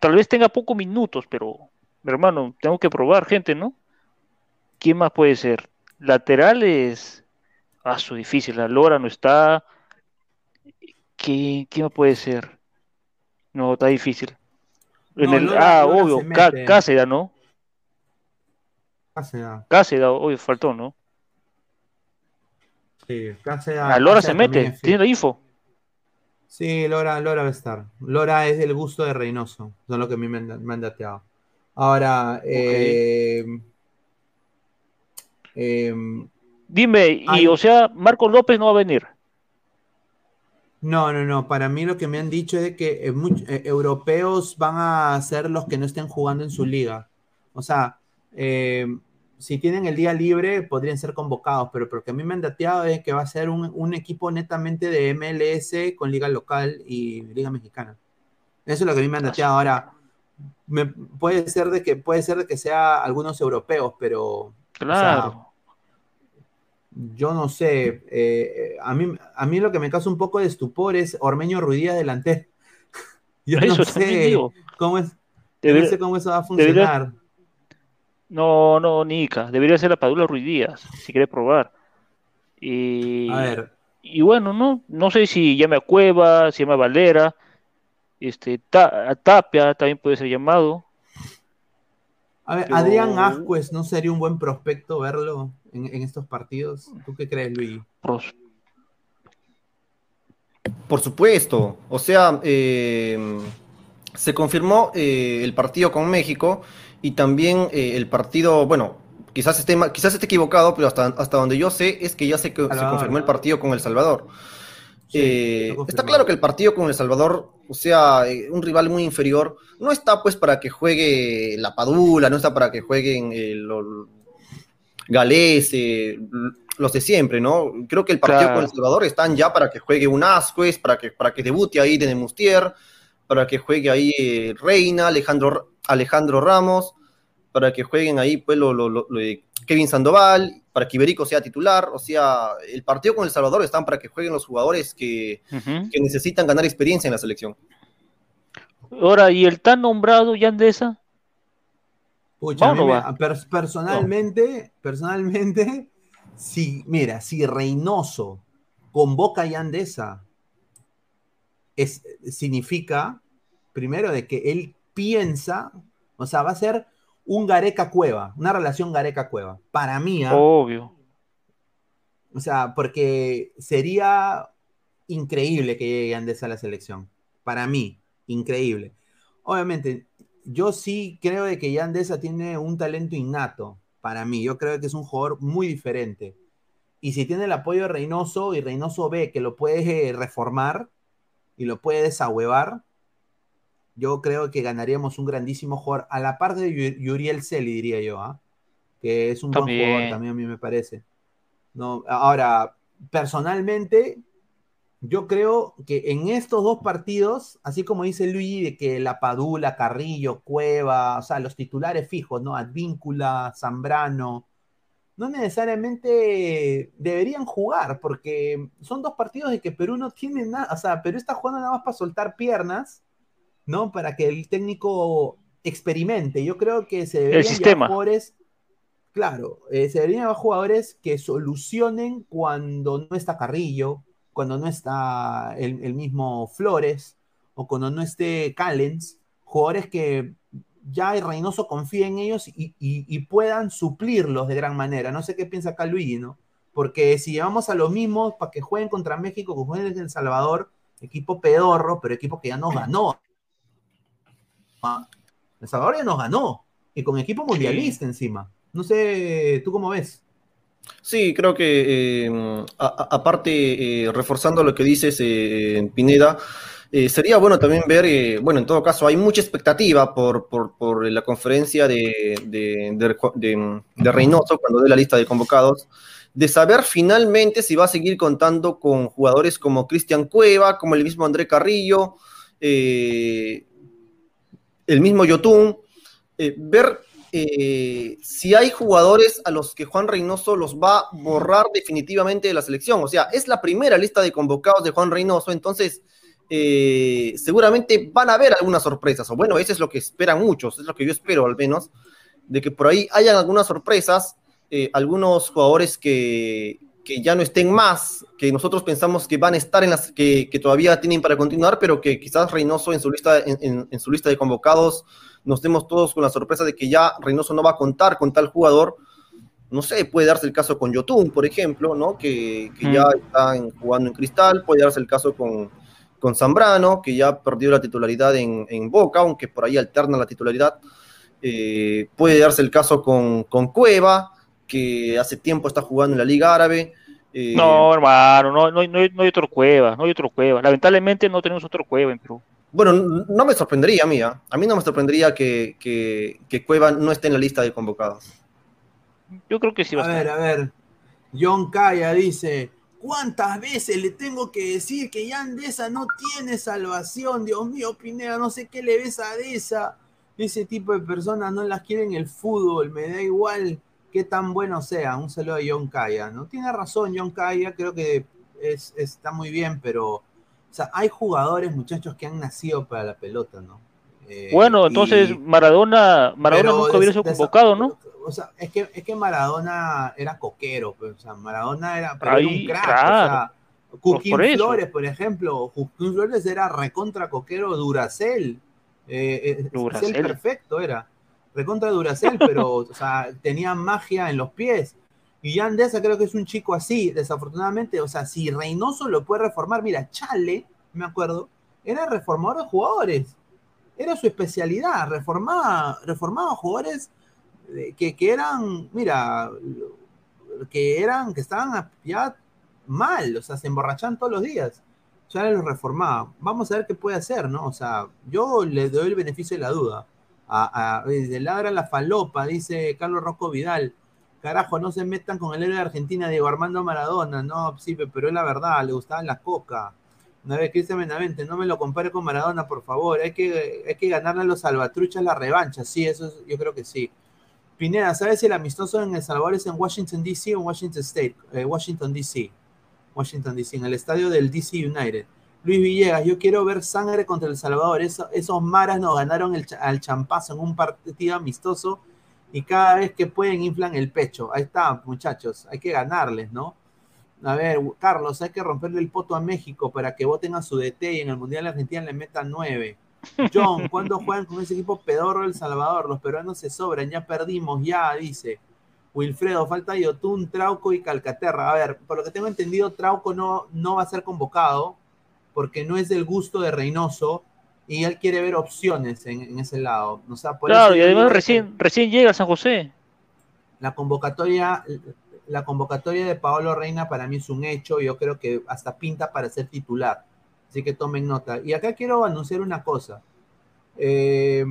Tal vez tenga pocos minutos, pero, hermano, tengo que probar gente, ¿no? ¿Quién más puede ser? Laterales. Ah, su difícil. La Lora no está. ¿Quién, quién puede ser? No, está difícil. En
No,
el, ah, obvio, Cá-. Cáceres, ¿no?
Cáceres,
Cáceres, obvio, faltó, ¿no?
sí, Cáceres-
A Lora
Cáceres
se mete, tiene la info.
Sí, Lora, Lora va a estar. Lora es del gusto de Reynoso, son lo que a mí me han, me han dateado. Ahora, eh, em,
Dime, y
Ay.
o sea, Marcos López no va a venir.
No, no, no, para mí lo que me han dicho es de que eh, much- eh, europeos van a ser los que no estén jugando en su liga. O sea, em, si tienen el día libre, podrían ser convocados, pero lo que a mí me han dateado es que va a ser un, un equipo netamente de MLS con liga local y liga mexicana. Eso es lo que a mí me han dateado. Ahora, me- puede ser de que puede ser de que sea algunos europeos, pero
Claro.
Yo no sé. eh, a, mí, a mí lo que me causa un poco de estupor es Ormeño Ruidías delantero. Yo no
Eso
sé cómo es,
Debería-
no sé cómo eso va a
debería-
funcionar.
No, no, Nica. Debería ser la Padula Ruiz Díaz, si quiere probar. Y,
A ver,
y bueno, no, no sé si llame a Cueva, si llama a Valera, este, Ta- a Tapia también puede ser llamado.
A ver, Adrián Ascuez no sería un buen prospecto verlo en, en estos partidos. ¿Tú qué crees, Luis?
Pros-
Por supuesto. O sea, eh, se confirmó eh, el partido con México y también eh, el partido, bueno, quizás esté, quizás esté equivocado, pero hasta, hasta donde yo sé es que ya se, confirmó el partido con El Salvador.
Sí,
Eh,
está
claro que el partido con El Salvador, o sea, eh, un rival muy inferior, no está pues para que juegue la Padula, no está para que jueguen eh, los Galés, los de siempre, ¿no? Creo que el partido
Claro.
con El Salvador están ya para que juegue un Ascuez, para que, para que debute ahí de Mustier, para que juegue ahí eh, Reina, Alejandro, Alejandro Ramos, para que jueguen ahí pues lo, lo- lo- lo de Kevin Sandoval, para que Iberico sea titular, o sea, el partido con El Salvador están para que jueguen los jugadores que, que necesitan ganar experiencia en la selección.
Ahora, ¿y el tan nombrado Yandesa?
Pucha, a mí
¿Va o no
me-
va?
per- personalmente, personalmente, si, mira, si Reynoso convoca a Yandesa, es, significa, primero, de que él piensa, o sea, va a ser un Gareca Cueva, una relación Gareca Cueva. Para mí, ¿ah?
Obvio.
O sea, porque sería increíble que llegue Andes a la selección. Para mí, increíble. Obviamente, yo sí creo de que Yandesa tiene un talento innato. Para mí, yo creo que es un jugador muy diferente. Y si tiene el apoyo de Reynoso y Reynoso ve que lo puede eh, reformar y lo puede desahuevar, yo creo que ganaríamos un grandísimo jugador a la par de Yu- Yuriel Celi, diría yo, ¿ah? que es un buen jugador también a mí me parece. No, ahora, personalmente, yo creo que en estos dos partidos, así como dice Luigi, de que la Padula, Carrillo, Cueva, o sea, los titulares fijos, ¿no? Advíncula, Zambrano, no necesariamente deberían jugar, porque son dos partidos de que Perú no tiene nada, o sea, Perú está jugando nada más para soltar piernas, ¿no? Para que el técnico experimente. Yo creo que se deberían llevar jugadores, claro, eh, se deberían llevar jugadores que solucionen cuando no está Carrillo, cuando no está el, el mismo Flores, o cuando no esté Callens, jugadores que ya el Reynoso confía en ellos y, y- y puedan suplirlos de gran manera. No sé qué piensa acá Luigi, ¿no? Porque si llevamos a los mismos para que jueguen contra México, que jueguen en El Salvador, equipo pedorro, pero equipo que ya nos ganó. Ah, El Salvador ya nos ganó. Y con equipo mundialista encima. No sé, ¿tú cómo ves?
Sí, creo que eh, aparte, eh, reforzando lo que dices, eh, Pineda, sería bueno también ver, bueno, en todo caso, hay mucha expectativa por, por- por la conferencia de, de, de- de- de Reynoso cuando dé la lista de convocados, de saber finalmente si va a seguir contando con jugadores como Cristian Cueva, como el mismo André Carrillo, eh, el mismo Yotun, eh, ver eh, si hay jugadores a los que Juan Reynoso los va a borrar definitivamente de la selección. O sea, es la primera lista de convocados de Juan Reynoso, entonces eh, seguramente van a haber algunas sorpresas, o bueno, eso es lo que esperan muchos, es lo que yo espero al menos, de que por ahí hayan algunas sorpresas, algunos jugadores que, que ya no estén más, que nosotros pensamos que van a estar en las que, que todavía tienen para continuar, pero que quizás Reynoso en su lista, en, en- en su lista de convocados nos demos todos con la sorpresa de que ya Reynoso no va a contar con tal jugador. No sé, puede darse el caso con Yotun, por ejemplo, ¿no? Que, que
Mm.
ya están jugando en Cristal, puede darse el caso con, con Zambrano, que ya perdió la titularidad en, en Boca, aunque por ahí alterna la titularidad. Eh, puede darse el caso con, con Cueva, que hace tiempo está jugando en la Liga Árabe. Eh,
No, hermano, no, no, hay- no, hay, no hay otro cueva, no hay otro cueva. Lamentablemente no tenemos otro cueva en Perú.
Bueno, no me sorprendería a mí, ¿ah? a mí no me sorprendería que, que, que Cueva no esté en la lista de convocados.
Yo creo que sí va
A
a
ver,
estar.
a ver. John Calla dice: ¿Cuántas veces le tengo que decir que Jan Deza no tiene salvación? Dios mío, Pineda, no sé qué le ves a Deza. Ese tipo de personas no las quieren el fútbol, me da igual qué tan bueno sea. Un saludo a John Calla, ¿no? Tiene razón John Calla, creo que es, está muy bien, pero o sea, hay jugadores, muchachos, que han nacido para la pelota, ¿no? Eh,
Bueno,
y-
entonces Maradona, Maradona
pero
nunca hubiera sido convocado, ¿no?
O sea, es que, es que Maradona era coquero, pues, o sea, Maradona era, pero era
Ahí,
un crack,
claro.
o sea, Joaquín
por.
Flores, por ejemplo, Joaquín Flores era recontra coquero Duracel, eh, eh,
Duracell.
Cell perfecto era, recontra Duracel, pero, o sea, tenía magia en los pies. Y Jan Deza creo que es un chico así, desafortunadamente, o sea, si Reynoso lo puede reformar, mira, Chale, me acuerdo, era reformador de jugadores, era su especialidad, reformaba, reformaba jugadores eh, que, que eran, mira, que eran, que estaban ya mal, o sea, se emborrachaban todos los días. Ya los reformaba. Vamos a ver qué puede hacer, ¿no? O sea, yo le doy el beneficio de la duda. A, a, ladra la falopa, dice Carlos Rocco Vidal. Carajo, no se metan con el héroe de Argentina, Diego Armando Maradona. No, sí, pero es la verdad, le gustaba la coca. Una vez, Cristian Benavente, no me lo compare con Maradona, por favor. Hay que, hay que ganarle a los salvatruchas la revancha. Sí, eso es- yo creo que sí. Pineda, ¿sabes si el amistoso en El Salvador es en Washington, D.C. o en Washington State? Eh, Washington, D.C. Washington, D.C., en el estadio del D.C. United. Luis Villegas, yo quiero ver sangre contra El Salvador. Eso- esos maras nos ganaron el, al champazo en un partido amistoso y cada vez que pueden inflan el pecho. Ahí está, muchachos, hay que ganarles, ¿no? A ver, Carlos, hay que romperle el poto a México para que voten a su DT y en el Mundial de Argentina le metan nueve. John, ¿cuándo juegan con ese equipo pedorro El Salvador? Los peruanos se sobran, ya perdimos, ya, dice. Wilfredo, falta Yotun, Trauco y Calcaterra. A ver, por lo que tengo entendido, Trauco no, no va a ser convocado porque no es del gusto de Reynoso y él quiere ver opciones en, en ese lado. O sea, por
Claro, y además recién, recién llega a San José.
la convocatoria, la convocatoria de Paolo Reina para mí es un hecho. Yo creo que hasta pinta para ser titular. Así que tomen nota. Y acá quiero anunciar una cosa. Eh,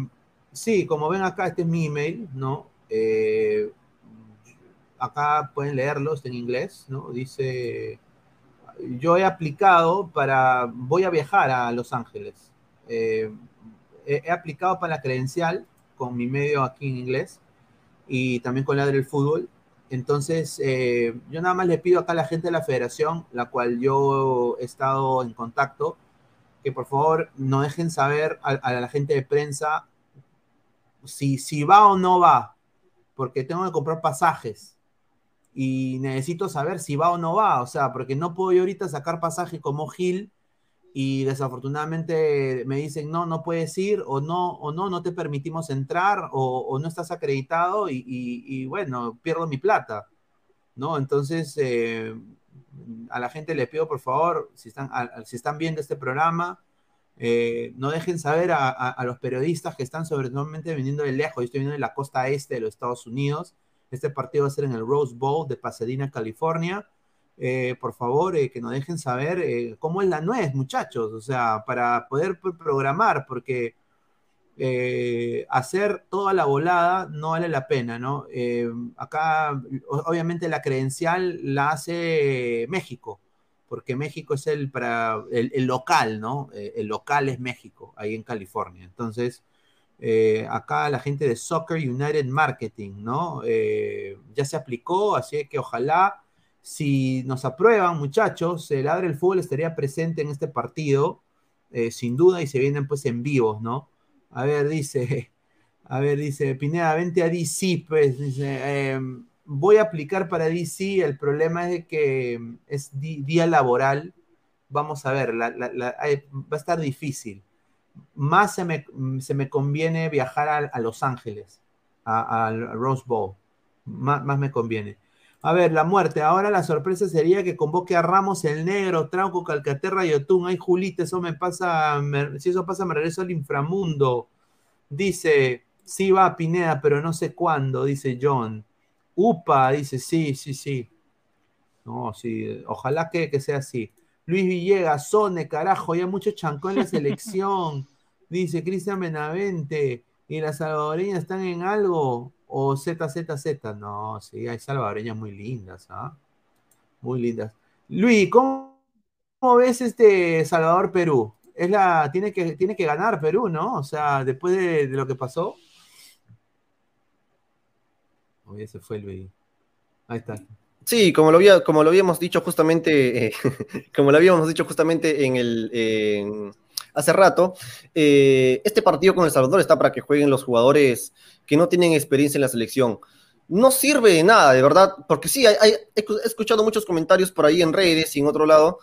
sí, como ven acá, este es mi email, ¿no? Eh, acá pueden leerlo, está en inglés, ¿no? Dice, yo he aplicado para, voy a viajar a Los Ángeles. Eh, he, aplicado para la credencial con mi medio aquí en inglés y también con la del fútbol. Entonces, eh, yo nada más le pido acá a la gente de la federación, la cual yo he estado en contacto, que por favor no dejen saber a, a la gente de prensa si, si va o no va, porque tengo que comprar pasajes y necesito saber si va o no va, o sea, porque no puedo yo ahorita sacar pasaje como Gil y desafortunadamente me dicen no, no puedes ir o no, o no, no te permitimos entrar o, no estás acreditado y, bueno, pierdo mi plata, ¿no? Entonces, eh, a la gente le pido por favor, si están, a- si están viendo este programa, eh, no dejen saber a los periodistas que están sobre normalmente viniendo de lejos, yo estoy viniendo de la costa este de los Estados Unidos, Este partido va a ser en el Rose Bowl de Pasadena, California. Eh, por favor, eh, que nos dejen saber eh, cómo es la nuez, muchachos, o sea, para poder programar, porque hacer toda la volada no vale la pena, ¿no? acá, obviamente, la credencial la hace México, porque México es el, para, el, local, ¿no? el local es México, ahí en California. Entonces, acá la gente de Soccer United Marketing, ¿no? ya se aplicó, así que ojalá si nos aprueban, muchachos, el Adre el Fútbol estaría presente en este partido, eh, sin duda, y se vienen pues en vivos, ¿no? A ver, dice, a ver, dice, Pineda, vente a DC, pues, dice, em, voy a aplicar para DC, el problema es de que em, es día laboral, vamos a ver, va a estar difícil. Más se me, se conviene viajar a, Los Ángeles, al Rose Bowl, más me conviene. A ver, la muerte. Ahora la sorpresa sería que convoque a Ramos el Negro, Trauco, Calcaterra y Otún. Ay, Julita, eso me pasa. si eso pasa, me regreso al inframundo. Dice, sí va a Pineda, pero no sé cuándo, dice John. Upa, dice, sí, sí, sí. No, sí, ojalá que, que sea así. Luis Villegas, Sone, carajo, ya mucho chancó en la selección. dice Cristian Benavente. ¿Y las salvadoreñas están en algo? o ZZZ. No, sí, hay salvadoreñas muy lindas, ¿ah? Muy lindas. Luis, ¿cómo, ves este Salvador-Perú? Es la, tiene, que, tiene que ganar Perú, ¿no? O sea, después de, lo que pasó. Oye, se fue Luis. Ahí está.
Sí, como lo, había, como lo habíamos dicho justamente, eh, como lo habíamos dicho justamente en el hace rato, eh, este partido con El Salvador está para que jueguen los jugadores que no tienen experiencia en la selección. No sirve de nada, de verdad, porque sí, he escuchado muchos comentarios por ahí en redes y en otro lado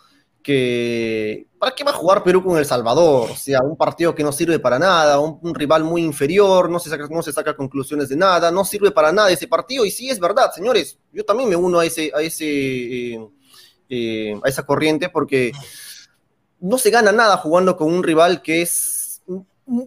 que ¿para qué va a jugar Perú con El Salvador? O sea, un partido que no sirve para nada, un, rival muy inferior, no se, saca, no se saca conclusiones de nada, no sirve para nada ese partido. Y sí es verdad, señores, yo también me uno a, ese, a, ese, eh, eh, a esa corriente porque no se gana nada jugando con un rival que es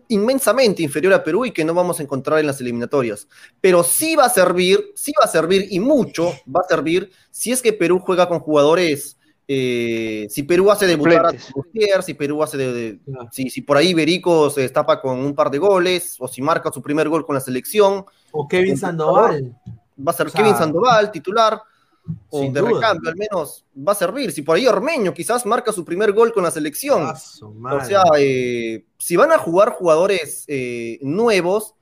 inmensamente inferior a Perú y que no vamos a encontrar en las eliminatorias. Pero sí va a servir, sí va a servir y mucho va a servir si es que Perú juega con jugadores, eh, si Perú hace debutar a Gutiérrez, si Perú hace de, si, por ahí Berico se destapa con un par de goles, o si marca su primer gol con la selección.
O Kevin Sandoval.
Va a ser Kevin Sandoval, titular o de recambio al menos va a servir. Si por ahí Ormeño quizás marca su primer gol con la selección. o sea, eh, si van a jugar jugadores eh, nuevos,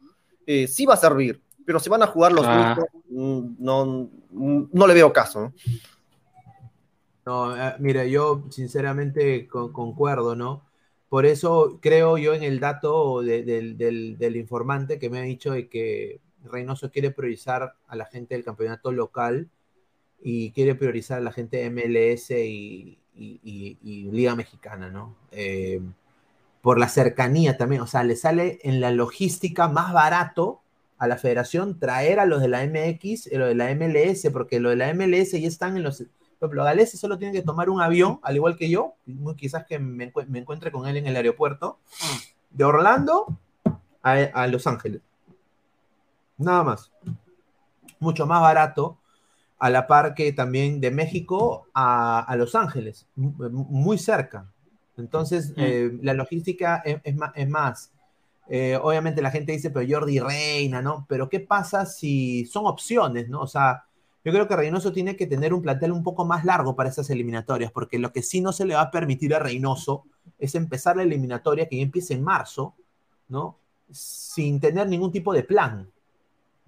eh, sí va a servir. Pero si van a jugar los ah. mismos, no, no, le veo caso.
¿no? Mira, yo sinceramente concuerdo, ¿no? Por eso creo yo en el dato del, del, informante que me ha dicho de que Reynoso quiere priorizar a la gente del campeonato local y quiere priorizar a la gente de MLS y, Liga Mexicana, ¿no? Eh, por la cercanía también, o sea, le sale en la logística más barato a la federación traer a los de la MX y los de la MLS, porque los de la MLS ya están en los... Los galeses solo tienen que tomar un avión, al igual que yo, quizás que me, encuentre con él en el aeropuerto, de Orlando a, a Los Ángeles. Nada más. Mucho más barato a la par que también de México a, Los Ángeles, muy cerca. Entonces, eh, la logística es, más. Eh, obviamente la gente dice, pero Jordi Reina, ¿no? Pero ¿qué pasa si son opciones, ¿no? O sea, yo creo que Reynoso tiene que tener un plantel un poco más largo para esas eliminatorias, porque lo que sí no se le va a permitir a Reynoso es empezar la eliminatoria que ya empiece en marzo, ¿no? Sin tener ningún tipo de plan.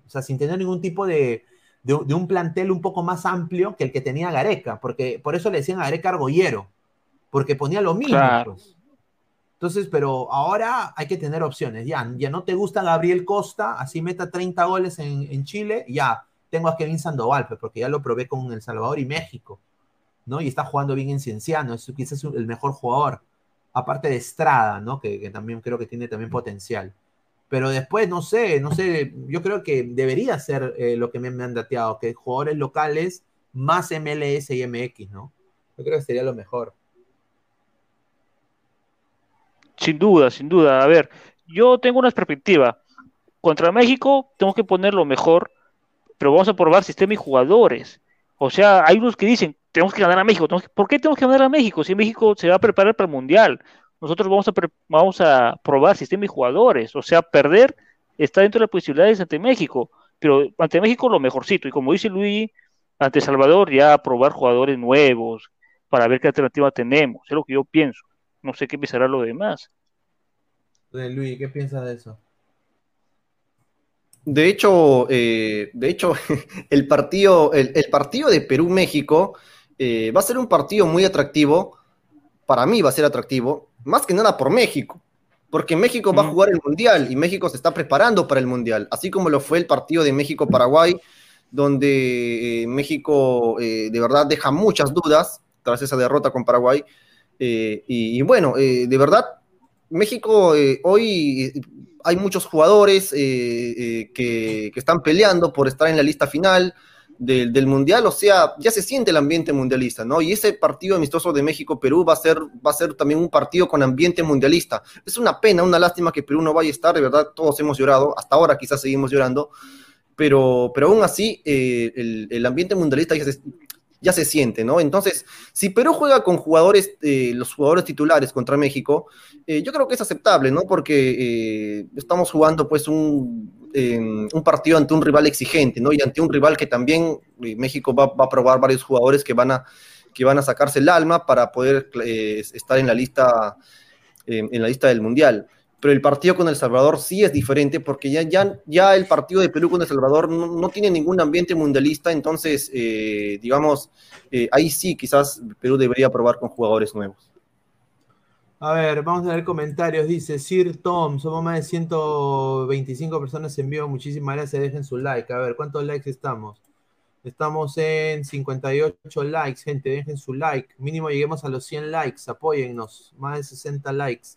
O sea, sin tener ningún tipo de, de, un plantel un poco más amplio que el que tenía Gareca, porque por eso le decían a Gareca argollero, porque ponía lo mismo. Pues. Entonces, pero ahora hay que tener opciones. Ya, ya no te gusta Gabriel Costa, así meta 30 goles en, Chile, ya tengo a Kevin Sandoval, pues, porque ya lo probé con El Salvador y México, ¿no? Y está jugando bien en Cienciano, es quizás el mejor jugador, aparte de Estrada, ¿no? Que, que también creo que tiene también potencial. Pero después, no sé, no sé, yo creo que debería ser eh, lo que me, han dateado, que jugadores locales más MLS y MX, ¿no? Yo creo que sería lo mejor.
Sin duda, sin duda. A ver, yo tengo una perspectiva. Contra México tenemos que poner lo mejor pero vamos a probar sistema y jugadores. O sea, hay unos que dicen, tenemos que ganar a México. ¿Por qué tenemos que ganar a México? Si México se va a preparar para el Mundial. Nosotros vamos a, vamos a probar sistema y jugadores. O sea, perder está dentro de las posibilidades ante México. Pero ante México lo mejorcito. Y como dice Luis, ante Salvador ya probar jugadores nuevos para ver qué alternativa tenemos. Es lo que yo pienso. No sé qué pensará lo demás.
Luis, ¿qué piensas de eso?
De hecho, eh, de hecho, el partido, el, el partido de Perú-México eh, va a ser un partido muy atractivo. Para mí va a ser atractivo, más que nada por México, porque México va a
Mm.
jugar el Mundial y México se está preparando para el Mundial, así como lo fue el partido de México-Paraguay, donde eh, México eh, de verdad deja muchas dudas tras esa derrota con Paraguay. Eh, y, y bueno, eh, de verdad, México eh, hoy hay muchos jugadores eh, eh, que, están peleando por estar en la lista final del, del Mundial, o sea, ya se siente el ambiente mundialista, ¿no? Y ese partido amistoso de México-Perú va a ser, va a ser también un partido con ambiente mundialista. Es una pena, una lástima que Perú no vaya a estar, de verdad, todos hemos llorado, hasta ahora quizás seguimos llorando, pero, pero aún así eh, el, el ambiente mundialista ya se, ya se siente, ¿no? Entonces, si Perú juega con jugadores, eh, los jugadores titulares contra México, eh, yo creo que es aceptable, ¿no? Porque eh, estamos jugando pues un, un partido ante un rival exigente, ¿no? Y ante un rival que también eh, México va, va a probar varios jugadores que van a, que van a sacarse el alma para poder eh, estar en la lista, en la lista del Mundial. Pero el partido con El Salvador sí es diferente porque ya, ya, ya el partido de Perú con El Salvador no, no tiene ningún ambiente mundialista, entonces, eh, digamos, eh, ahí sí quizás Perú debería probar con jugadores nuevos.
A ver, vamos a ver comentarios. Dice Sir Tom, somos más de 125 personas en vivo. Muchísimas gracias. Dejen su like. A ver, ¿cuántos likes estamos? Estamos en 58 likes, gente. Dejen su like. Mínimo lleguemos a los 100 likes. Apóyennos. Más de 60 likes.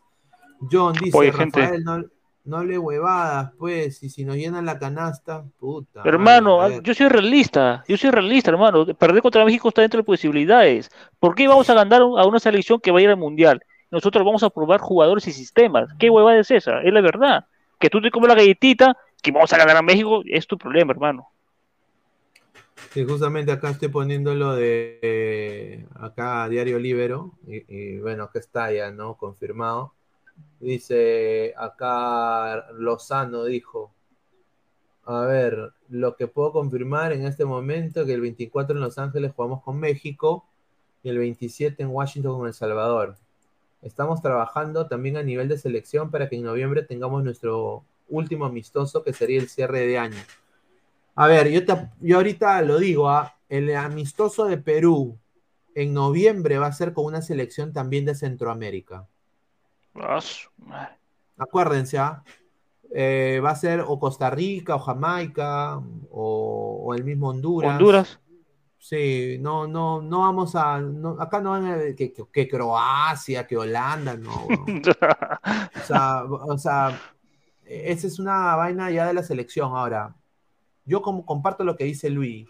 John dice,
Apoye, gente.
Rafael, no, no hable huevadas, pues. Y si nos llenan la canasta, puta.
Hermano,
madre, a ver.
yo soy realista, yo soy realista, hermano. Perder contra México está dentro de posibilidades. ¿Por qué vamos a ganar a una selección que va a ir al Mundial? Nosotros vamos a probar jugadores y sistemas. ¿Qué hueva es esa? Es la verdad. Que tú te comes la galletita, que vamos a ganar a México, es tu problema, hermano.
Sí, justamente acá estoy poniendo lo de eh, acá Diario Libero, y, y bueno, acá está ya, ¿no? Confirmado. Dice acá Lozano dijo, a ver, lo que puedo confirmar en este momento que el 24 en Los Ángeles jugamos con México y el 27 en Washington con El Salvador. Estamos trabajando también a nivel de selección para que en noviembre tengamos nuestro último amistoso que sería el cierre de año. A ver, yo, te- yo ahorita lo digo, ¿ah? el amistoso de Perú en noviembre va a ser con una selección también de Centroamérica. Acuérdense, ¿ah? Eh, va a ser o Costa Rica o Jamaica o, o el mismo Honduras.
Honduras.
Sí, no, no, no vamos a, no- acá no van a que, que- que Croacia, que Holanda, no. O sea, o sea, esa es una vaina ya de la selección. Ahora, yo como comparto lo que dice Luis,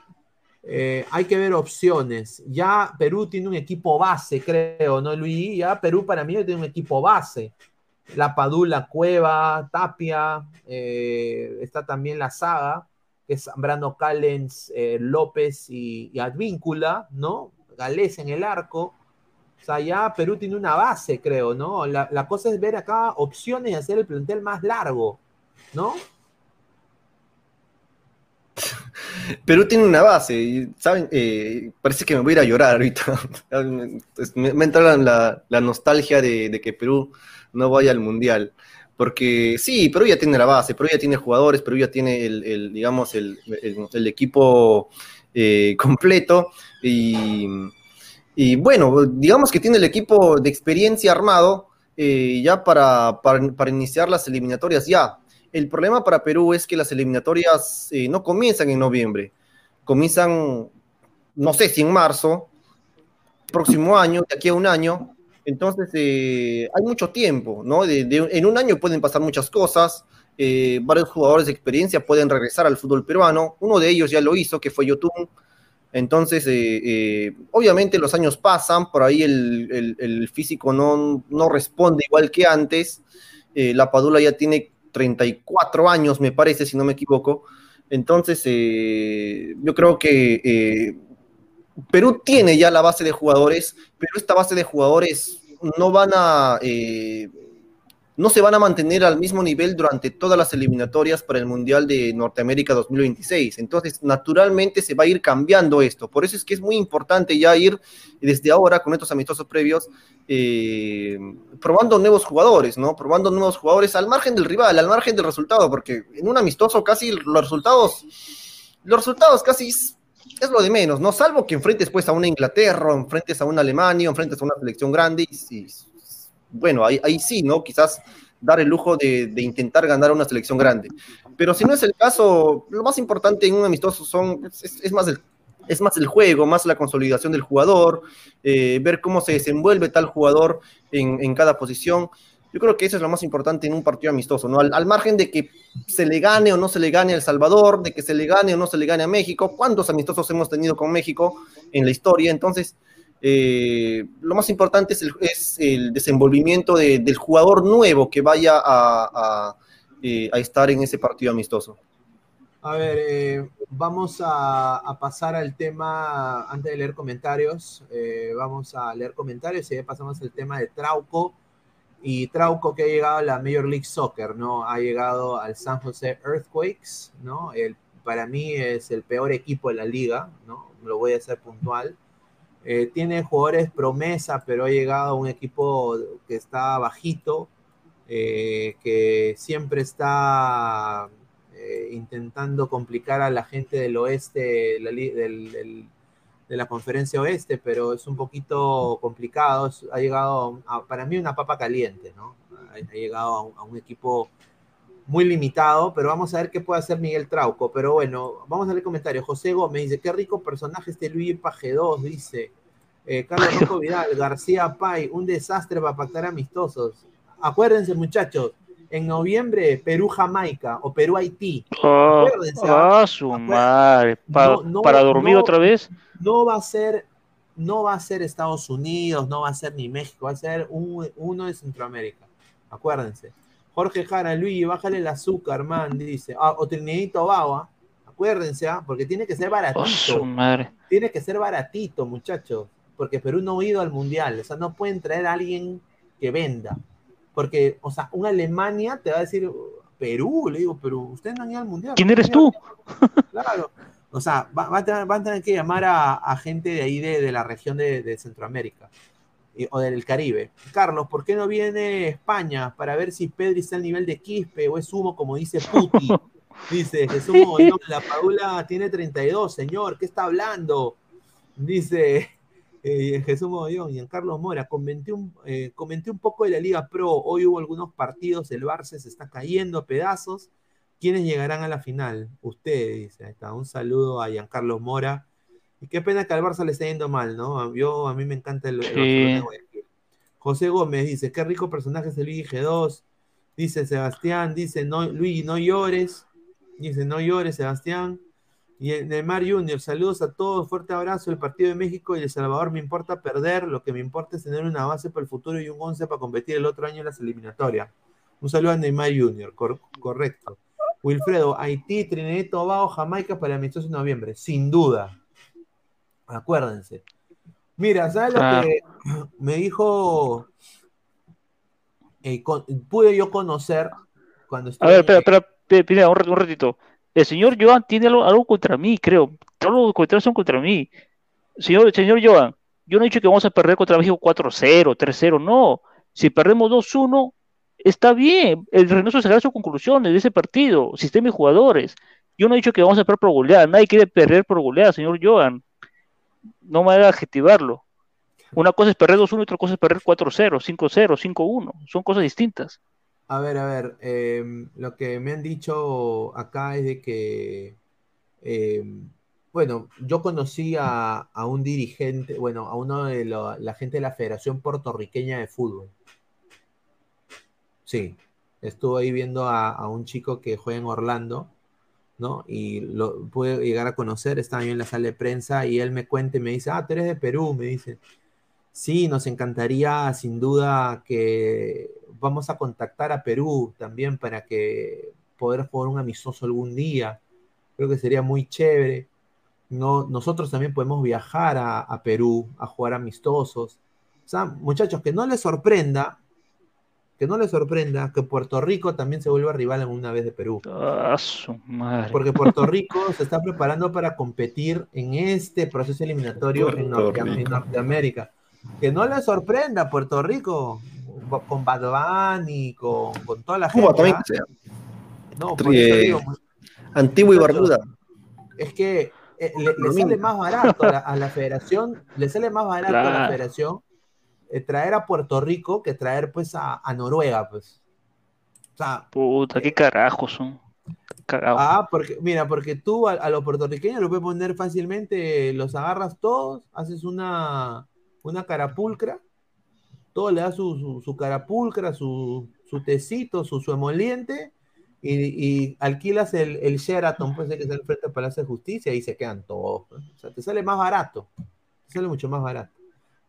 eh, hay que ver opciones. Ya Perú tiene un equipo base, creo, ¿no, Luis? Ya Perú para mí tiene un equipo base. La Padula, Cueva, Tapia, eh, está también la saga, que es Zambrano Callens, eh, López y, Advíncula, ¿no? Galés en el arco. O sea, ya Perú tiene una base, creo, ¿no? La, la cosa es ver acá opciones y hacer el plantel más largo, ¿no?
Perú tiene una base, ¿saben? Eh, parece que me voy a ir a llorar ahorita. me, me entra la, la- nostalgia de, que Perú no vaya al Mundial. Porque sí, Perú ya tiene la base, Perú ya tiene jugadores, Perú ya tiene el, digamos, el, equipo eh, completo. Y, bueno, digamos que tiene el equipo de experiencia armado eh, ya para, para iniciar las eliminatorias ya. El problema para Perú es que las eliminatorias eh, no comienzan en noviembre, comienzan, no sé si en marzo, próximo año, de aquí a un año. Entonces, eh, hay mucho tiempo, ¿no? En un año pueden pasar muchas cosas. eh, varios jugadores de experiencia pueden regresar al fútbol peruano. Uno de ellos ya lo hizo, que fue Yotun. Entonces, obviamente los años pasan, por ahí el, físico no, no responde igual que antes. La Padula ya tiene 34 años, me parece, si no me equivoco. Entonces, eh, yo creo que eh, Perú tiene ya la base de jugadores, pero esta base de jugadores no van a eh, no se van a mantener al mismo nivel durante todas las eliminatorias para el Mundial de Norteamérica 2026. Entonces, naturalmente se va a ir cambiando esto. Por eso es que es muy importante ya ir desde ahora con estos amistosos previos eh, probando nuevos jugadores, ¿no? Probando nuevos jugadores al margen del rival, al margen del resultado, porque en un amistoso casi los resultados, los resultados casi es, lo de menos, ¿no? Salvo que enfrentes pues a una Inglaterra, enfrentes a una Alemania, enfrentes a una selección grande y, bueno, ahí, sí, ¿no? Quizás dar el lujo de, de, intentar ganar una selección grande. Pero si no es el caso, lo más importante en un amistoso son, es, es más, el, es más el juego, más la consolidación del jugador, eh, ver cómo se desenvuelve tal jugador en, en, cada posición. Yo creo que eso es lo más importante en un partido amistoso, ¿no? Al, al, margen de que se le gane o no se le gane a El Salvador, de que se le gane o no se le gane a México, ¿cuántos amistosos hemos tenido con México en la historia? Entonces, eh, lo más importante es el, es el desenvolvimiento de, del jugador nuevo que vaya a, a, eh, a, estar en ese partido amistoso.
A ver, eh, vamos a, pasar al tema, antes de leer comentarios, eh, vamos a leer comentarios y pasamos al tema de Trauco. Y Trauco que ha llegado a la Major League Soccer, ¿no? Ha llegado al San José Earthquakes, ¿no? El, para mí es el peor equipo de la liga, ¿no? Lo voy a hacer puntual eh, tiene jugadores promesa, pero ha llegado a un equipo que está bajito, eh, que siempre está eh, intentando complicar a la gente del oeste, la, del, del, de la conferencia oeste, pero es un poquito complicado. Ha llegado, a, para mí, una papa caliente, ¿no? Ha, ha llegado a un, a un equipo muy limitado, pero vamos a ver qué puede hacer Miguel Trauco. Pero bueno, vamos a leer comentarios. José Gómez dice, qué rico personaje este Luis Paje 2, dice. Eh, Carlos Rojo Vidal, García Pay, un desastre para pactar amistosos. Acuérdense, muchachos, en noviembre Perú-Jamaica o Perú-Haití.
Oh, ah, su madre. ¿Para, no, no, ¿Para dormir
no,
otra vez?
No va a ser no va a ser Estados Unidos, no va a ser ni México, va a ser un, uno de Centroamérica. Acuérdense. Jorge Jara, Luis, bájale el azúcar, man, dice. Ah, o Trinidad y Tobago, acuérdense, ¿ah? porque tiene que ser baratito.
Oh, madre.
Tiene que ser baratito, muchachos. Porque Perú no ha ido al mundial. O sea, no pueden traer a alguien que venda. Porque, o sea, una Alemania te va a decir, Perú, le digo, pero ustedes no han ido al mundial.
¿Quién eres tú?
Claro. O sea, van va a, tener, va a tener que llamar a, a, gente de ahí de, de la región de, de Centroamérica o del Caribe. Carlos, ¿por qué no viene España para ver si Pedri está al nivel de Quispe o es humo, como dice Puti? Dice Jesús Mogollón, la Paula tiene 32, señor, ¿qué está hablando? Dice eh, Jesús Mogollón y en Carlos Mora, comenté un, eh, comenté un poco de la Liga Pro, hoy hubo algunos partidos, el Barça se está cayendo a pedazos, ¿quiénes llegarán a la final? Usted, dice, ahí está, un saludo a Giancarlo Mora, y qué pena que al Barça le esté yendo mal, ¿no? Yo, a mí me encanta el, el sí. José Gómez dice, qué rico personaje es el Luigi G2. Dice Sebastián, dice, no, Luigi, no llores. Dice, no llores, Sebastián. Y Neymar Junior, saludos a todos, fuerte abrazo. El partido de México y El Salvador me importa perder, lo que me importa es tener una base para el futuro y un 11 para competir el otro año en las eliminatorias. Un saludo a Neymar Junior, cor correcto. Wilfredo, Haití, Trinidad y Tobago, Jamaica para el amistoso de noviembre, sin duda. Acuérdense. Mira, ¿sabes ah. lo que me dijo? Eh, con, pude yo conocer cuando
A ver, espera, espera, espera, un, un ratito. El señor Joan tiene algo, contra mí, creo. Todos los comentarios son contra mí. Señor, señor Joan, yo no he dicho que vamos a perder contra México 4-0, 3-0, no. Si perdemos 2-1, está bien. El Reynoso sacará sus conclusiones de ese partido, sistema y jugadores. Yo no he dicho que vamos a perder por goleada. Nadie quiere perder por goleada, señor Joan no me haga adjetivarlo. Una cosa es perder 2-1 y otra cosa es perder 4-0, 5-0, 5-1. Son cosas distintas.
A ver, a ver, eh, lo que me han dicho acá es de que, eh, bueno, yo conocí a, a, un dirigente, bueno, a uno de lo, la gente de la Federación Puertorriqueña de Fútbol. Sí, estuve ahí viendo a, a un chico que juega en Orlando ¿no? Y lo pude llegar a conocer, estaba yo en la sala de prensa y él me cuenta y me dice, ah, tú eres de Perú, me dice. Sí, nos encantaría sin duda que vamos a contactar a Perú también para que poder jugar un amistoso algún día. Creo que sería muy chévere. No, nosotros también podemos viajar a, a Perú a jugar amistosos. O sea, muchachos, que no les sorprenda, que no les sorprenda que Puerto Rico también se vuelva rival alguna vez de Perú.
Ah, su madre.
Porque Puerto Rico se está preparando para competir en este proceso eliminatorio en, Norte- en. Norteamérica. Que no les sorprenda Puerto Rico con Bad Bunny, con, con toda la gente.
Cuba también.
¿ah?
sea.
No, por eso
Eh,
digo,
Antigua y Barbuda.
es que eh, le, le sale más barato a la, a la federación, le sale más barato a la federación eh, traer a Puerto Rico que traer pues a, a Noruega, pues. O sea,
Puta, qué carajos son.
Ah, porque, mira, porque tú a, a los puertorriqueños lo puedes poner fácilmente, los agarras todos, haces una, una carapulcra, todo le das su, su, su carapulcra, su, su tecito, su, su emoliente, y, y alquilas el, el Sheraton, pues, el que está enfrente del Palacio de Justicia, y se quedan todos. pues. O sea, te sale más barato, te sale mucho más barato.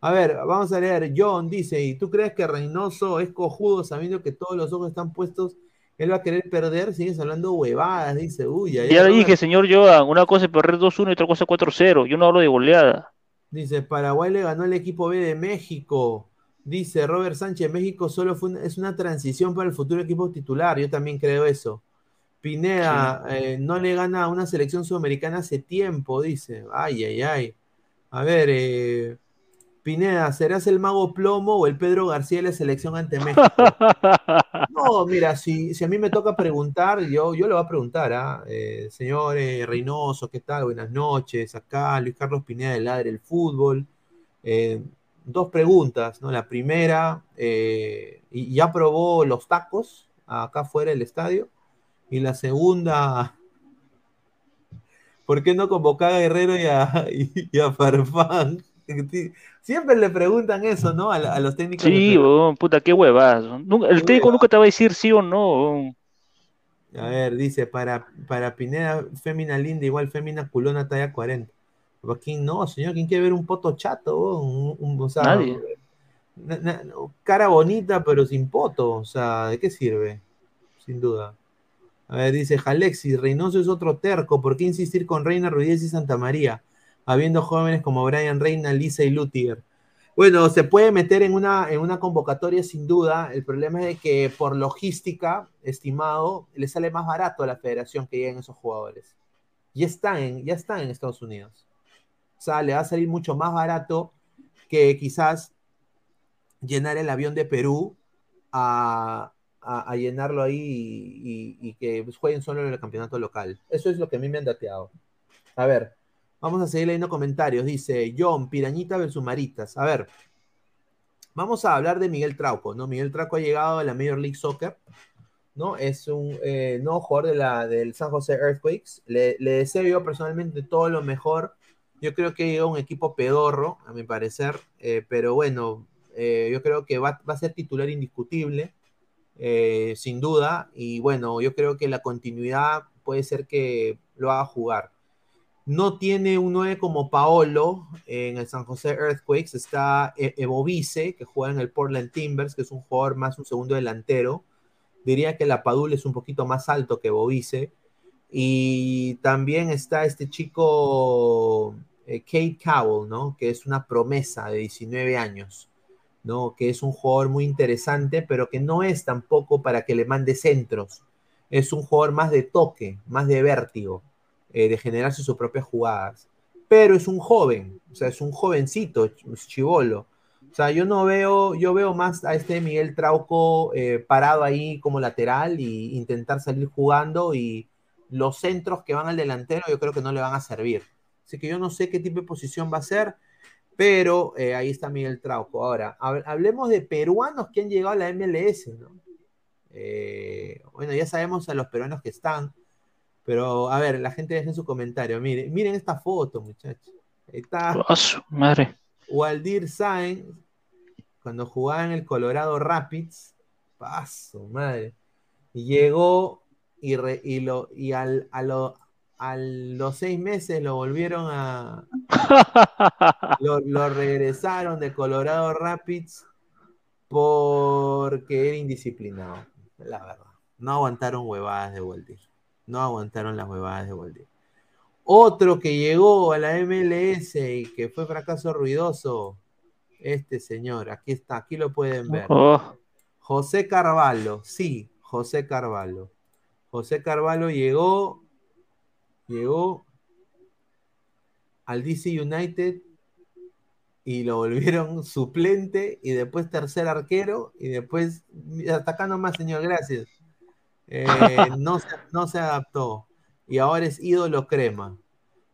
A ver, vamos a leer. John dice, ¿y tú crees que Reynoso es cojudo sabiendo que todos los ojos están puestos? Él va a querer perder, sigues hablando huevadas, dice, uy, ya,
Ya le dije, señor Joan, una cosa es perder 2-1 y otra cosa es 4-0. Yo no hablo de goleada.
Dice, Paraguay le ganó el equipo B de México. Dice Robert Sánchez, México solo fue una- es una transición para el futuro equipo titular. Yo también creo eso. Pineda, eh, no le gana a una selección sudamericana hace tiempo, dice. Ay, ay, ay. A ver, eh, Pineda, ¿serás el mago plomo o el Pedro García de la selección ante México? No, mira, si, si a mí me toca preguntar, yo, yo le voy a preguntar, ¿ah? Eh, señor Reynoso, ¿qué tal? Buenas noches. Acá Luis Carlos Pineda de Ladre el Fútbol. Eh, dos preguntas, ¿no? La primera, eh, ¿y ¿ya probó los tacos acá fuera del estadio? Y la segunda, ¿por qué no convocar a Guerrero y a, y, y a Farfán? Siempre le preguntan eso, ¿no? A, los técnicos.
Sí, weón, puta, qué. Nunca- El
Qué
técnico nunca te va a decir sí o no.
A ver, dice, para, para Pineda, fémina linda, igual fémina culona talla 40. ¿Para quién no, señor? ¿Quién quiere ver un poto chato? Un, un- o sea,
Nadie.
na- na- cara bonita, pero sin poto. O sea, ¿de qué sirve? Sin duda. A ver, dice Jalexis, Reynoso es otro terco. ¿Por qué insistir con Reina Ruiz y Santa María? Habiendo jóvenes como Brian Reina, Lisa y Lutiger. Bueno, se puede meter en una, en una convocatoria sin duda. El problema es de que por logística, estimado, le sale más barato a la federación que lleguen esos jugadores. Ya están en, ya están en Estados Unidos. O sea, le va a salir mucho más barato que quizás llenar el avión de Perú a, a- llenarlo ahí y, y- que jueguen solo en el campeonato local. Eso es lo que a mí me han dateado. A ver, vamos a seguir leyendo comentarios. Dice John, Pirañita versus Maritas. A ver, vamos a hablar de Miguel Trauco, ¿no? Miguel Trauco ha llegado a la Major League Soccer, ¿no? Es un eh, nuevo jugador de la, del San José Earthquakes. Le, deseo yo personalmente todo lo mejor. Yo creo que llega un equipo pedorro, a mi parecer, eh, pero bueno, eh, yo creo que va, va a ser titular indiscutible, eh, sin duda, y bueno, yo creo que la continuidad puede ser que lo haga jugar. No tiene un 9 como Paolo en el San José Earthquakes, está E- Evo Vice, que juega en el Portland Timbers, que es un jugador más un segundo delantero. Diría que la Padula es un poquito más alto que Evo Vice. Y también está este chico eh, Kate Cowell, ¿no? Que es una promesa de 19 años, ¿no? Que es un jugador muy interesante, pero que no es tampoco para que le mande centros. Es un jugador más de toque, más de vértigo, eh, de generarse sus propias jugadas. Pero es un joven, o sea, es un jovencito, ch- chivolo. O sea, yo no veo, yo veo más a este Miguel Trauco eh, parado ahí como lateral y intentar salir jugando y los centros que van al delantero yo creo que no le van a servir. Así que yo no sé qué tipo de posición va a ser, pero eh, ahí está Miguel Trauco. Ahora, hab- hablemos de peruanos que han llegado a la MLS, ¿no? Eh, bueno, ya sabemos a los peruanos que están, pero a ver, la gente deje su comentario. Miren, miren esta foto, muchachos. Está
madre.
Waldir Sáenz, cuando jugaba en el Colorado Rapids, paso, madre. Y llegó y, re- y, lo, y al, a, lo- a los seis meses lo volvieron a. Lo, lo regresaron de Colorado Rapids porque era indisciplinado, la verdad. No aguantaron huevadas de Waldir. No aguantaron las huevadas de Waldir. Otro que llegó a la MLS y que fue fracaso ruidoso, este señor, aquí está, aquí lo pueden ver.
Oh,
José Carvalho, sí, José Carvalho. José Carvalho llegó, llegó al DC United y lo volvieron suplente y después tercer arquero y después, hasta acá nomás, señor, gracias. Eh, no, se, no se adaptó y ahora es ídolo crema.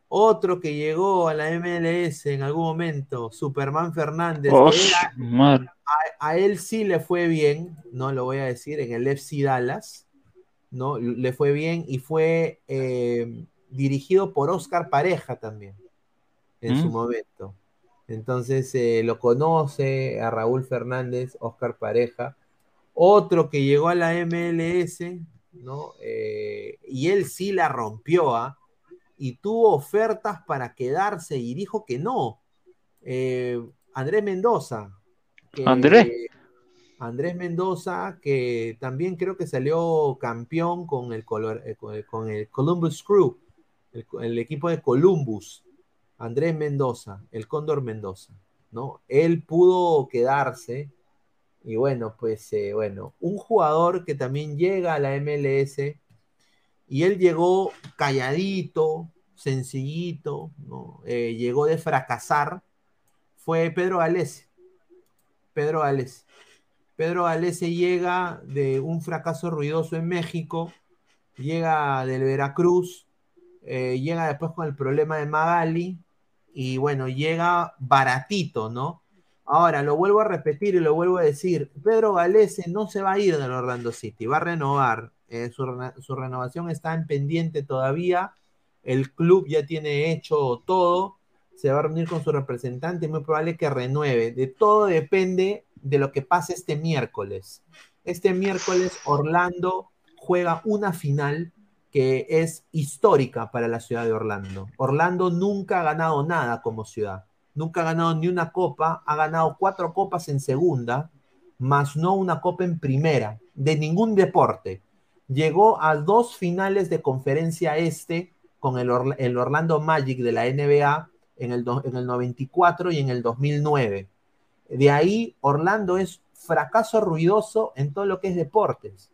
Otro que llegó a la MLS en algún momento, Superman Fernández,
oh,
a él sí le fue bien, no lo voy a decir, en el FC Dallas, ¿no? Le fue bien y fue eh, dirigido por Oscar Pareja también, en su
¿Mm?
momento. Entonces eh, lo conoce a Raúl Fernández, Oscar Pareja. Otro que llegó a la MLS, ¿no? Eh, y él sí la rompió, ¿ah? Y tuvo ofertas para quedarse y dijo que no. Eh, Andrés Mendoza. que-
¿Andrés?
Andrés Mendoza, que también creo que salió campeón con el, color, eh, con el, con el Columbus Crew, el, el equipo de Columbus. Andrés Mendoza, el Cóndor Mendoza, ¿no? Él pudo quedarse y bueno, pues eh, bueno, un jugador que también llega a la MLS y él llegó calladito, sencillito, ¿no? Eh, llegó de fracasar, fue Pedro Galese. Pedro Galese. Pedro Galese llega de un fracaso ruidoso en México, llega del Veracruz, eh, llega después con el problema de Magali y bueno, llega baratito, ¿no? Ahora, lo vuelvo a repetir y lo vuelvo a decir, Pedro Galese no se va a ir del Orlando City, va a renovar, eh, su, renovación está en pendiente todavía, el club ya tiene hecho todo, se va a reunir con su representante, muy probable que renueve, de todo depende de lo que pase este miércoles. Este miércoles Orlando juega una final que es histórica para la ciudad de Orlando. Orlando nunca ha ganado nada como ciudad, nunca ha ganado ni una copa, ha ganado cuatro copas en segunda, más no una copa en primera, de ningún deporte. Llegó a dos finales de conferencia este con el, Orla- el Orlando Magic de la NBA en el, en el 94 y en el 2009. De ahí, Orlando es fracaso ruidoso en todo lo que es deportes.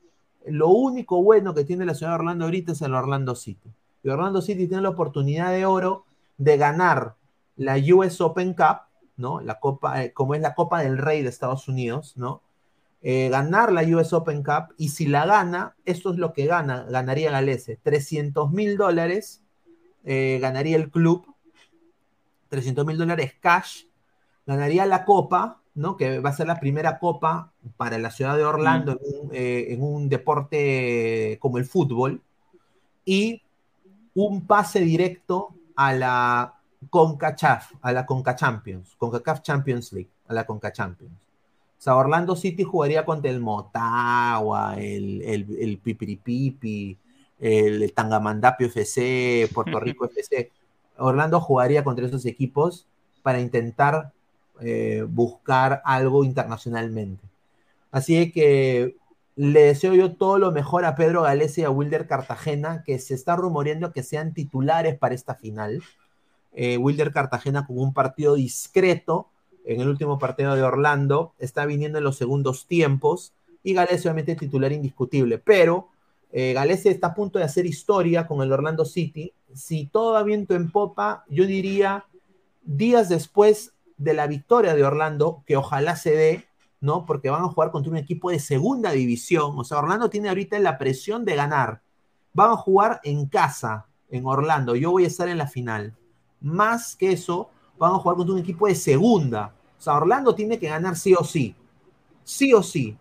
Lo único bueno que tiene la ciudad de Orlando ahorita es el Orlando City. Y Orlando City tiene la oportunidad de oro de ganar la US Open Cup, ¿no? La copa, eh, como es la Copa del Rey de Estados Unidos, ¿no? Eh, ganar la US Open Cup y si la gana, esto es lo que gana, ganaría Galese, 300 mil dólares, eh, ganaría el club, 300 mil dólares cash, ganaría la copa, ¿no? Que va a ser la primera copa para la ciudad de Orlando en, un, eh, en un deporte como el fútbol, y un pase directo a la CONCACHAF, a la CONCA Champions, CONCACAF Champions League, a la CONCA Champions. O sea, Orlando City jugaría contra el Motagua, el, el, el Pipiripipi, el, el Tangamandapio FC, Puerto Rico FC. Orlando jugaría contra esos equipos para intentar eh, buscar algo internacionalmente. Así que le deseo yo todo lo mejor a Pedro Galese y a Wilder Cartagena, que se está rumoreando que sean titulares para esta final. Eh, Wilder Cartagena con un partido discreto en el último partido de Orlando, está viniendo en los segundos tiempos y Galese obviamente titular indiscutible, pero eh, Galese está a punto de hacer historia con el Orlando City. Si todo va viento en popa, yo diría días después de la victoria de Orlando, que ojalá se dé, ¿no? Porque van a jugar contra un equipo de segunda división. O sea, Orlando tiene ahorita la presión de ganar. Van a jugar en casa, en Orlando. Yo voy a estar en la final. Más que eso, van a jugar contra un equipo de segunda. O sea, Orlando tiene que ganar sí o sí. Sí o sí.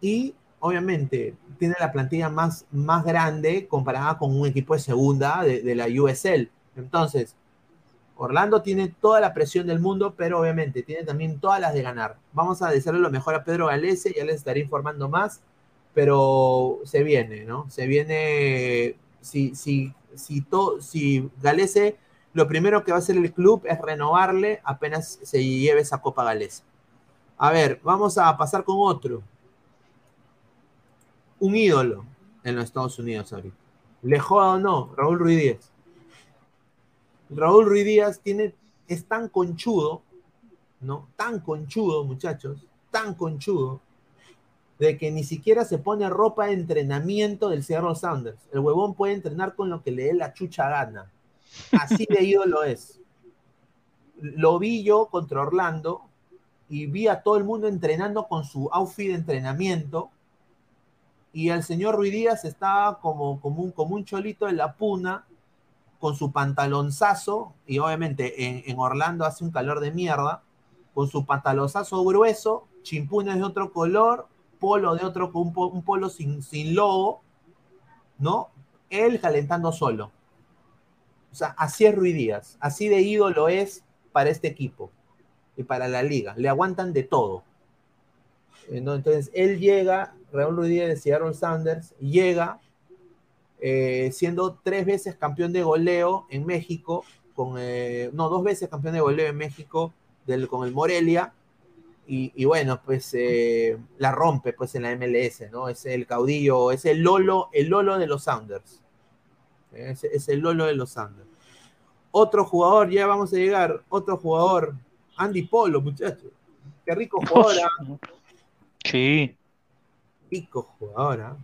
Y obviamente tiene la plantilla más, más grande comparada con un equipo de segunda de, la USL. Entonces, Orlando tiene toda la presión del mundo, pero obviamente tiene también todas las de ganar. Vamos a desearle lo mejor a Pedro Galese, ya les estaré informando más, pero se viene, ¿no? Se viene, si, si, si, to, si lo primero que va a hacer el club es renovarle apenas se lleve esa Copa Galese. A ver, vamos a pasar con otro. Un ídolo en los Estados Unidos ahorita. Le joda o no, Raúl Ruiz Díaz. Raúl Ruiz Díaz tiene, es tan conchudo, ¿no? Tan conchudo, muchachos, tan conchudo, de que ni siquiera se pone ropa de entrenamiento del Seattle Sounders. El huevón puede entrenar con lo que le dé la chucha gana. Así de ídolo es. Lo vi yo contra Orlando y vi a todo el mundo entrenando con su outfit de entrenamiento y el señor Ruiz Díaz estaba como, como, un, como un cholito en la puna con su pantalonzazo y obviamente en, en Orlando hace un calor de mierda con su pantalonzazo grueso, chimpunes de otro color, polo de otro, un, un polo sin, sin ¿no? Él calentando solo. O sea, así es Ruiz Díaz, así de ídolo es para este equipo y para la liga. Le aguantan de todo. Eh. Entonces, él llega, Raúl Ruiz Díaz de Seattle Sanders, llega eh, siendo tres veces campeón de goleo en México, con, eh, no, dos veces campeón de goleo en México del, con el Morelia, y, y bueno, pues eh, la rompe pues en la MLS, ¿no? Es el caudillo, es el Lolo, el Lolo de los Sounders. Es, es el Lolo de los Sounders. Otro jugador, ya vamos a llegar, otro jugador, Andy Polo, muchachos. Qué rico jugador, ¿ah?
Sí.
rico jugador, ¿ah?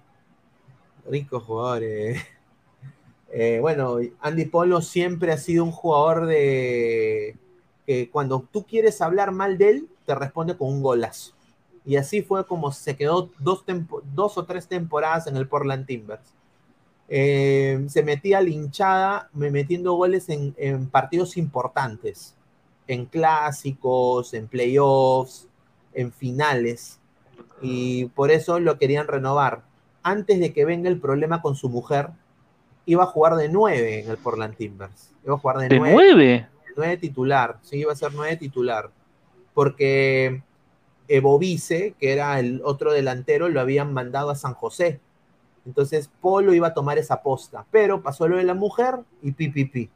rico jugador. eh. Eh, bueno, Andy Polo siempre ha sido un jugador de que cuando tú quieres hablar mal de él, te responde con un golazo. Y así fue como se quedó dos, tempo- dos o tres temporadas en el Portland Timbers. Eh, se metía linchada me- metiendo goles en, en partidos importantes, en clásicos, en playoffs, en finales. Y por eso lo querían renovar. Antes de que venga el problema con su mujer, iba a jugar de nueve en el Portland Timbers. Iba a jugar de,
¿De
nueve,
nueve?
nueve titular. Sí, iba a ser nueve titular. Porque Bovice, que era el otro delantero, lo habían mandado a San José. Entonces Polo iba a tomar esa posta. Pero pasó lo de la mujer y pi, pi.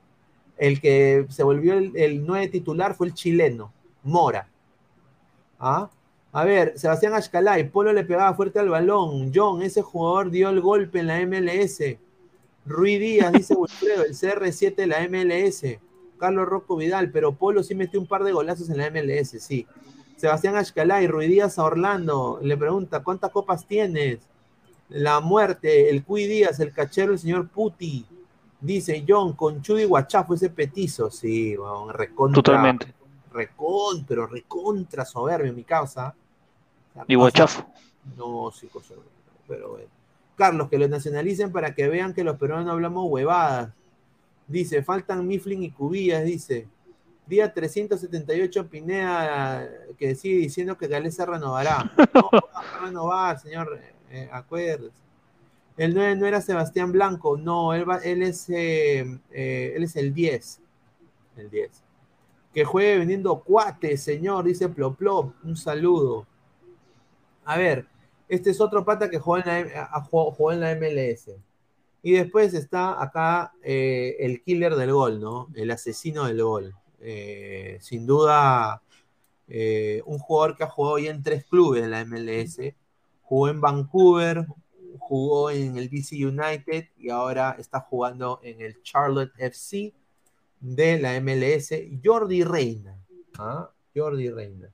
El que se volvió el, el titular fue el chileno, Mora. ¿Ah? A ver, Sebastián Ashkalay, Polo le pegaba fuerte al balón. John, ese jugador dio el golpe en la MLS. Rui Díaz, dice Wilfredo, el CR7 de la MLS. Carlos Rocco Vidal, pero Polo sí metió un par de golazos en la MLS, sí. Sebastián Ashkalay, Rui Díaz a Orlando, le pregunta, ¿cuántas copas tienes? La muerte, el Cui Díaz, el cachero, el señor Puti. Dice John, con Chudy Guachafo, ese petizo. Sí, weón, recontra.
Totalmente.
Recon, pero recontra soberbio, mi causa.
Y guachafo.
No, sí, cosa, pero bueno. Carlos, que los nacionalicen para que vean que los peruanos hablamos huevadas. Dice, faltan Mifflin y Cubillas, dice. Día 378, Pineda, que sigue diciendo que Gales se renovará. No, va a renovar, señor, eh, acuérdese. El 9 no era Sebastián Blanco, no, él, va- él, es, eh, eh, él es el 10. El 10. Que juegue vendiendo cuates, señor, dice Plop Plop. Un saludo. A ver, este es otro pata que jugó en la, a- jugó en la MLS. Y después está acá eh, el killer del gol, ¿no? El asesino del gol. Eh, sin duda, eh, un jugador que ha jugado ya en tres clubes en la MLS. Jugó en Vancouver, jugó en el DC United y ahora está jugando en el Charlotte FC de la MLS. Jordi Reina. ¿ah? Jordi Reina.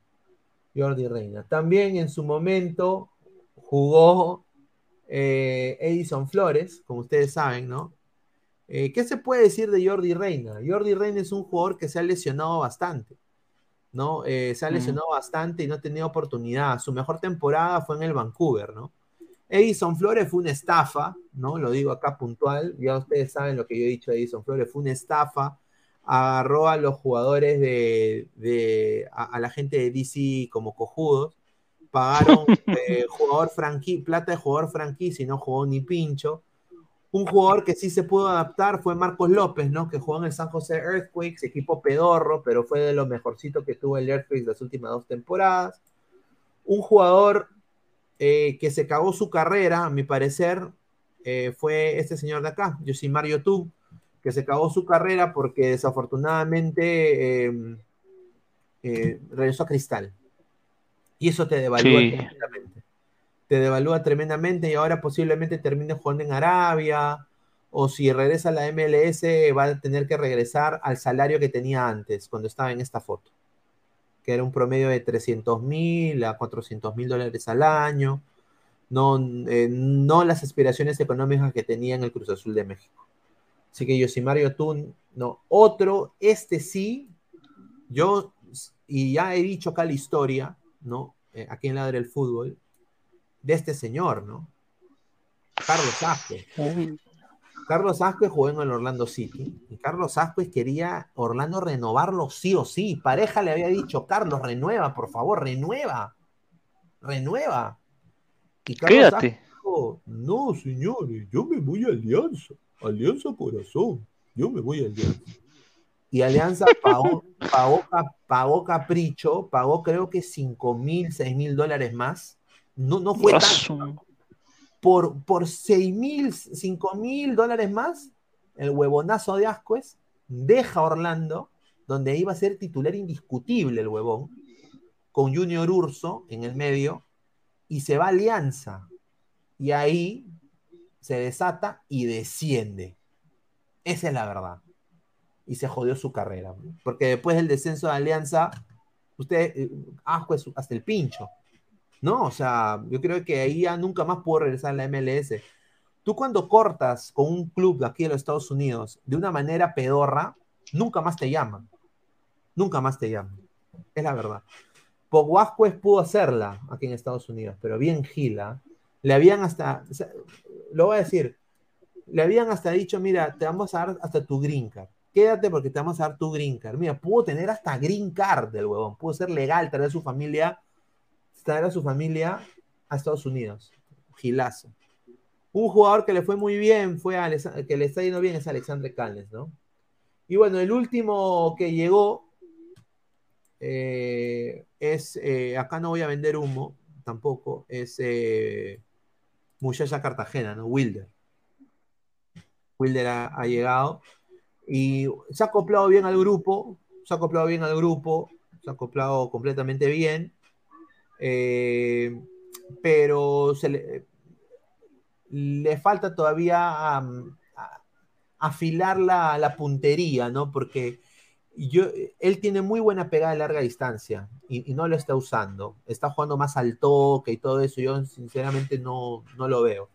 Jordi Reina. También en su momento jugó eh, Edison Flores, como ustedes saben, ¿no? Eh, ¿Qué se puede decir de Jordi Reina? Jordi Reina es un jugador que se ha lesionado bastante, ¿no? Eh, se ha lesionado bastante y no ha tenido oportunidad. Su mejor temporada fue en el Vancouver, ¿no? Edison Flores fue una estafa, ¿no? Lo digo acá puntual, ya ustedes saben lo que yo he dicho de Edison Flores, fue una estafa, agarró a los jugadores de, de- a, a la gente de DC como cojudos, pagaron eh, jugador franqui, plata de jugador franquicia y no jugó ni pincho. Un jugador que sí se pudo adaptar fue Marcos López, ¿no? Que jugó en el San José Earthquakes, equipo pedorro, pero fue de lo mejorcito que tuvo el Earthquakes las últimas dos temporadas. Un jugador eh, que se cagó su carrera, a mi parecer, eh, fue este señor de acá, Yosimar Yotub, que se cagó su carrera porque desafortunadamente eh, regresó a Cristal. Y eso te devalúa
Sí.
tremendamente. Te devalúa tremendamente y ahora posiblemente termine jugando en Arabia o si regresa a la MLS va a tener que regresar al salario que tenía antes, cuando estaba en esta foto, que era un promedio de 300 mil a 400 mil dólares al año, no, eh, no las aspiraciones económicas que tenía en el Cruz Azul de México. Así que Yosimario Tun, no. Otro, este sí, yo, y ya he dicho acá la historia, ¿no? Eh, aquí en Ladre el Fútbol, de este señor, ¿no? Carlos Asque. Carlos Asque jugó en el Orlando City y Carlos Asque quería Orlando renovarlo sí o sí. Pareja le había dicho, Carlos, renueva, por favor, renueva. Renueva. Y Carlos
Quédate.
Dijo, no, señores, yo me voy a Alianza. Alianza Corazón. Yo me voy a Alianza. Y Alianza pagó, pagó, pagó capricho, pagó creo que 5 mil, 6 mil dólares más. No, no fue tanto por, por 6 mil, 5 mil dólares más, el huevonazo de Ascuez deja Orlando, donde iba a ser titular indiscutible el huevón, con Junior Urso en el medio, y se va a Alianza. Y ahí se desata y desciende. Esa es la verdad. Y se jodió su carrera. Porque después del descenso de Alianza, usted, eh, Ascuez hasta el pincho. ¿no? O sea, yo creo que ahí ya nunca más puedo regresar a la MLS. Tú cuando cortas con un club de aquí de los Estados Unidos de una manera pedorra, nunca más te llaman. Nunca más te llaman. Es la verdad. Poguasquez pudo hacerla aquí en Estados Unidos, pero bien gila. Le habían hasta, lo voy a decir, le habían hasta dicho, mira, te vamos a dar hasta tu green card. Quédate porque te vamos a dar tu green card. Mira, pudo tener hasta green card del huevón. Pudo ser legal, traer a su familia traer a su familia a Estados Unidos. Gilazo. Un jugador que le fue muy bien, fue que le está yendo bien es Alexandre Calnes, ¿no? Y bueno, el último que llegó eh, es, eh, acá no voy a vender humo, tampoco, es eh, Muchacha Cartagena, ¿no? Wilder. Wilder ha llegado y se ha acoplado bien al grupo, se ha acoplado bien al grupo, se ha acoplado completamente bien. Eh, pero se le, falta todavía a- afilar la, la puntería, ¿no? Porque yo, él tiene muy buena pegada de larga distancia y, y no lo está usando. Está jugando más al toque y todo eso. Yo sinceramente no, no lo veo.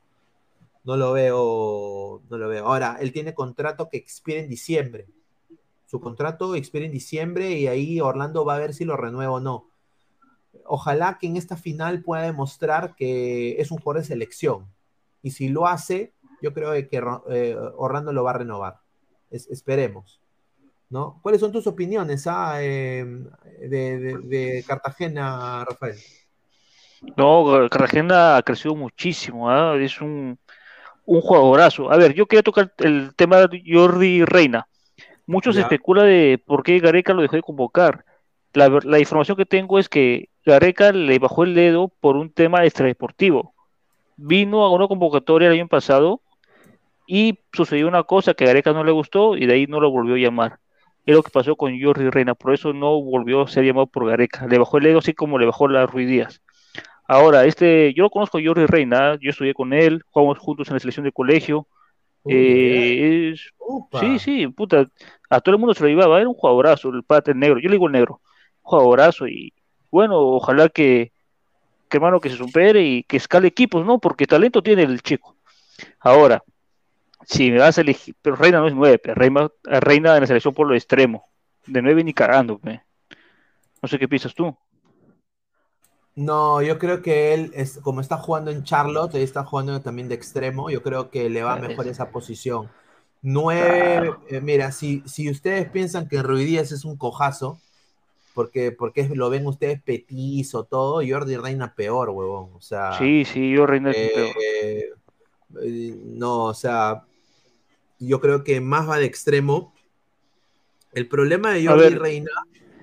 No lo veo, no lo veo. Ahora, él tiene contrato que expira en diciembre. Su contrato expira en diciembre y ahí Orlando va a ver si lo renueva o no ojalá que en esta final pueda demostrar que es un jugador de selección. Y si lo hace, yo creo que eh, Orlando lo va a renovar. Es- esperemos. ¿no? ¿Cuáles son tus opiniones ah, de, de- de Cartagena, Rafael?
No, Cartagena ha crecido muchísimo, ¿ah? Es un, un jugadorazo. A ver, yo quería tocar el tema de Jordi Reina. Mucho se
Ya.
especula de por qué Gareca lo dejó de convocar. La, la información que tengo es que Gareca le bajó el dedo por un tema extradeportivo. Vino a una convocatoria el año pasado y sucedió una cosa que a Gareca no le gustó y de ahí no lo volvió a llamar. Es lo que pasó con Jordi Reina, por eso no volvió a ser llamado por Gareca. Le bajó el dedo así como le bajó la Ruiz Díaz. Ahora, este, yo lo conozco a Jordi Reina, yo estudié con él, jugamos juntos en la selección de colegio.
Uy,
Eh, es- sí, sí, puta, a todo el mundo se lo llevaba, era un jugadorazo, el pata el negro, yo le digo el negro, jugadorazo y bueno, ojalá que, que hermano que se supere y que escale equipos, ¿no? Porque talento tiene el chico. Ahora, si me vas a elegir, pero Reina no es nueve, Reina, Reina en la selección por lo extremo, de nueve ni cagando, pe. No sé qué piensas tú.
No, yo creo que él, es, como está jugando en Charlotte, él está jugando también de extremo, yo creo que le va mejor
es-
esa posición. Nueve, eh, mira, si, si ustedes piensan que Ruiz Díaz es un cojazo, porque, porque lo ven ustedes petizo, todo, Jordi Reina peor, huevón. O sea,
Sí, sí, yo Reina es
eh,
peor.
eh, no, o sea, yo creo que más va de extremo. El problema de Jordi. Reina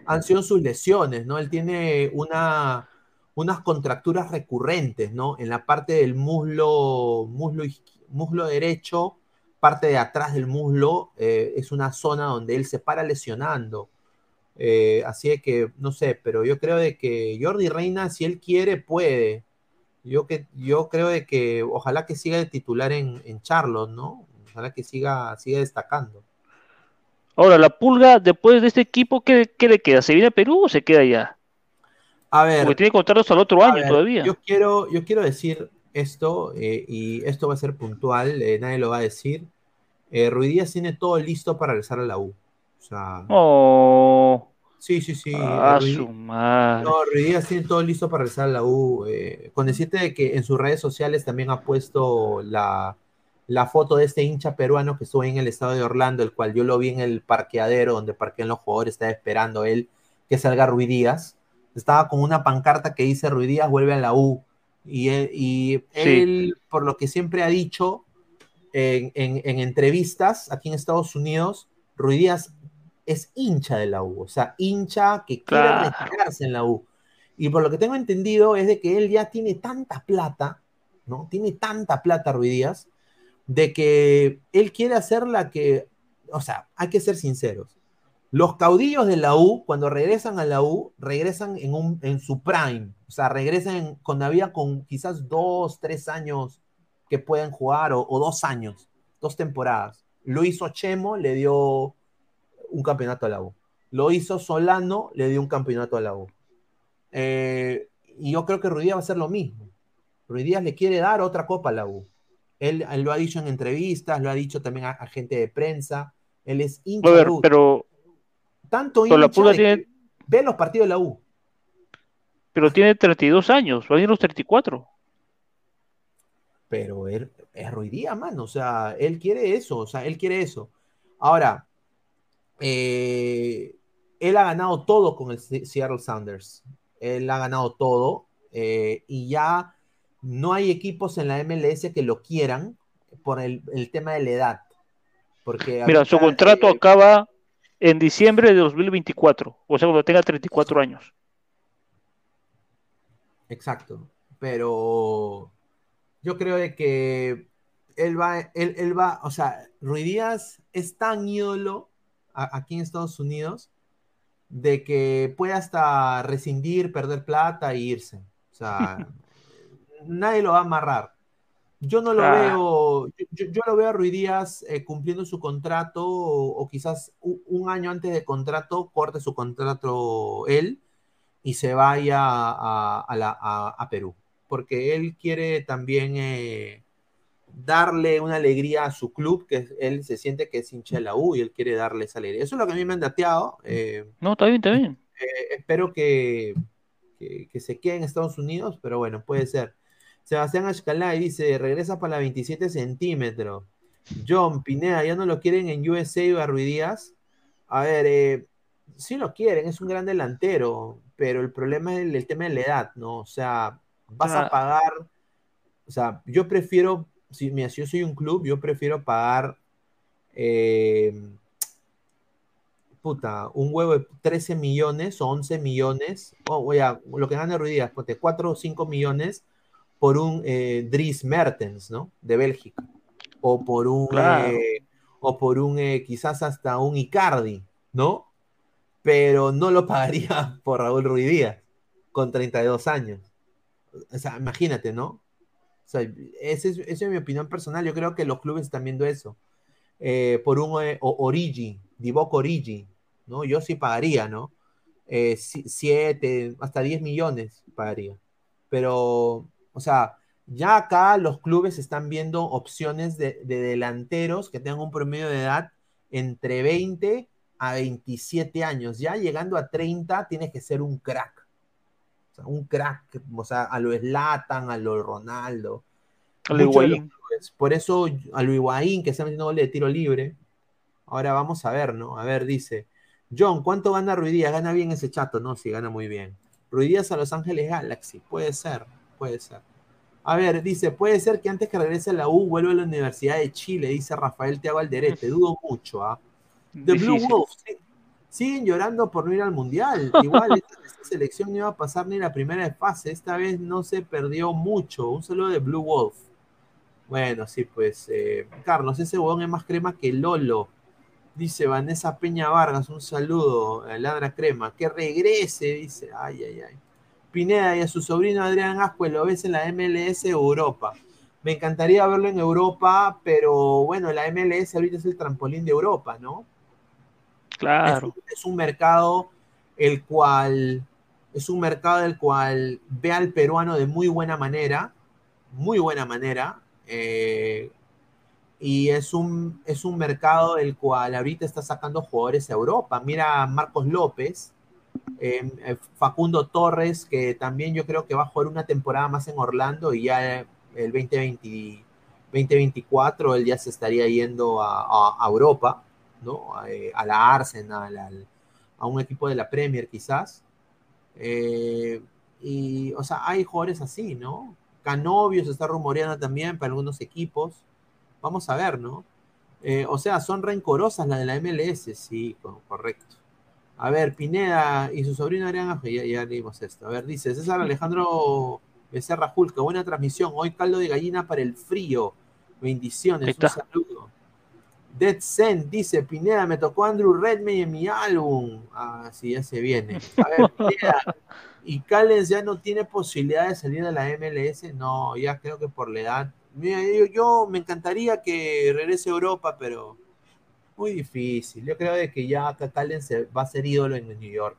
han sido sus lesiones, ¿no? Él tiene una, unas contracturas recurrentes, ¿no? En la parte del muslo, muslo, muslo derecho, parte de atrás del muslo, eh, es una zona donde él se para lesionando. Eh, así es que, no sé, pero yo creo de que Jordi Reina, si él quiere, puede. Yo, que, yo creo de que ojalá que siga de titular en, en Charlotte, ¿no? Ojalá que siga, siga destacando.
Ahora, la pulga, después de este equipo, ¿qué, qué le queda? ¿Se viene a Perú o se queda allá?
A ver,
Porque tiene contratos al otro año
ver,
todavía.
Yo quiero, yo quiero decir esto, eh, y esto va a ser puntual, eh, nadie lo va a decir. Eh, Ruidías tiene todo listo para regresar a la U. O sea,
Oh,
sí, sí, sí.
a
Ruidí-
su madre.
No, Ruidías tiene todo listo para regresar a la U. con decirte de que en sus redes sociales también ha puesto la, la foto de este hincha peruano que estuvo en el estado de Orlando, el cual yo lo vi en el parqueadero donde parquean los jugadores, estaba esperando él que salga Ruidías. Estaba con una pancarta que dice Ruidías vuelve a la U. Y él, y él, por lo que siempre ha dicho en, en- en entrevistas aquí en Estados Unidos, Ruidías es hincha de la U, o sea, hincha que quiere retirarse en la U. Y por lo que tengo entendido es de que él ya tiene tanta plata, ¿no? Tiene tanta plata Ruidías, de que él quiere hacer la que, o sea, hay que ser sinceros. Los caudillos de la U, cuando regresan a la U, regresan en, un, en su prime, o sea, regresan en- cuando había con quizás dos, tres años que pueden jugar, o, o dos años, dos temporadas. Lo hizo Chemo, le dio un campeonato a la U. Lo hizo Solano, le dio un campeonato a la U. Eh, y yo creo que Ruidías va a hacer lo mismo. Ruidías le quiere dar otra copa a la U. Él, él lo ha dicho en entrevistas, lo ha dicho también a, a gente de prensa. Él es hincha la
pero,
Tanto hincha de
tiene,
ve los partidos de la U.
pero tiene 32 años, va a ir los 34.
pero él es Ruidía, mano. O sea, él quiere eso, o sea, él quiere eso. Ahora, eh, él ha ganado todo con el Se- Seattle Sounders. Él ha ganado todo eh, y ya no hay equipos en la MLS que lo quieran por el, el tema de la edad. Porque
Mira, su contrato
eh,
acaba en diciembre de 2024, o sea, cuando tenga 34 años.
Exacto. Pero yo creo de que él va, él, él va, o sea, Ruidías es tan ídolo a- aquí en Estados Unidos de que puede hasta rescindir, perder plata e irse. O sea, nadie lo va a amarrar. Yo no lo
Ah.
veo, yo, lo veo a Ruidías eh, cumpliendo su contrato o, o quizás un año antes de contrato corte su contrato él y se vaya a, a la- a- a Perú, porque él quiere también eh, darle una alegría a su club, que él se siente que es hincha de la U y él quiere darle esa alegría. Eso es lo que a mí me han dateado. eh,
No, está bien, está bien.
espero que, que, que se quede en Estados Unidos, pero bueno, puede ser. Sebastián Ashkalay dice, regresa para la 27 centímetros. John Pineda, ¿ya no lo quieren en USA y Barruidías? A ver, eh, sí lo quieren, es un gran delantero, pero el problema es el, el tema de la edad, ¿no? O sea, vas
Ah.
a pagar, o sea, yo prefiero, si, mira, si yo soy un club, yo prefiero pagar, eh, puta, un huevo de 13 millones o 11 millones, o o ya, lo que gana Ruidías, ponte 4 o 5 millones por un eh, Dries Mertens, ¿no? De Bélgica. O por un,
Claro.
eh, o por un, eh, quizás hasta un Icardi, ¿no? Pero no lo pagaría por Raúl Ruidías, con 32 años. O sea, imagínate, ¿no? O sea, esa es, esa es mi opinión personal. Yo creo que los clubes están viendo eso. Eh, por un Origi, Divock Origi, ¿no? Yo sí pagaría, ¿no? Eh, 7, hasta 10 millones pagaría. Pero, o sea, ya acá los clubes están viendo opciones de, de delanteros que tengan un promedio de edad entre 20 a 27 años. Ya llegando a 30 tienes que ser un crack. O sea, un crack, o sea, a lo Zlatan, a lo Ronaldo.
A lo Higuaín.
Por eso a lo Higuaín, que está metiendo goles de tiro libre. Ahora vamos a ver, ¿no? A ver, dice. John, ¿cuánto gana Ruidías? Gana bien ese chato, ¿no? Sí, gana muy bien. Ruidías a Los Ángeles Galaxy. Puede ser, puede ser. A ver, dice, puede ser que antes que regrese a la U vuelva a la Universidad de Chile, dice Rafael Teago Alderete. Dudo mucho, ¿ah? The Blue. Wolves siguen llorando por no ir al Mundial. Igual esta, esta selección no iba a pasar ni la primera fase. Esta vez no se perdió mucho. Un saludo de Blue Wolf. Bueno, sí, pues, eh, Carlos, ese huevón es más crema que Lolo. Dice Vanessa Peña Vargas, un saludo a Ladra Crema. Que regrese, dice. Ay, ay, ay. Pineda y a su sobrino Adrián Ascue lo ves en la MLS Europa. Me encantaría verlo en Europa, pero bueno, la MLS ahorita es el trampolín de Europa, ¿no?
Claro.
Es, es un mercado el cual es un mercado del cual ve al peruano de muy buena manera, muy buena manera, eh, y es un, es un mercado el cual ahorita está sacando jugadores a Europa. Mira a Marcos López, eh, eh, Facundo Torres, que también yo creo que va a jugar una temporada más en Orlando y ya el 2020, 2024 él ya se estaría yendo a, Europa, ¿no? A, eh, a la Arsenal, al- a un equipo de la Premier quizás. Eh, y, o sea, hay jugadores así, ¿no? Canovio está rumoreando también para algunos equipos. Vamos a ver, ¿no? Eh, o sea, son rencorosas las de la MLS, sí, co- correcto. A ver, Pineda y su sobrino Adrián Ángel, ya, ya leímos esto. A ver, dice César Alejandro Becerra Julca, buena transmisión. Hoy caldo de gallina para el frío. Bendiciones, un saludo. Dead Zen dice, Pineda, me tocó Andrew Redmayne en mi álbum. Ah, sí, ya se viene. A ver, Pineda, ¿y Callens ya no tiene posibilidad de salir de la MLS? No, ya creo que por la edad. Mira, yo, yo me encantaría que regrese a Europa, pero muy difícil. Yo creo de que ya acá Callens se- va a ser ídolo en New York.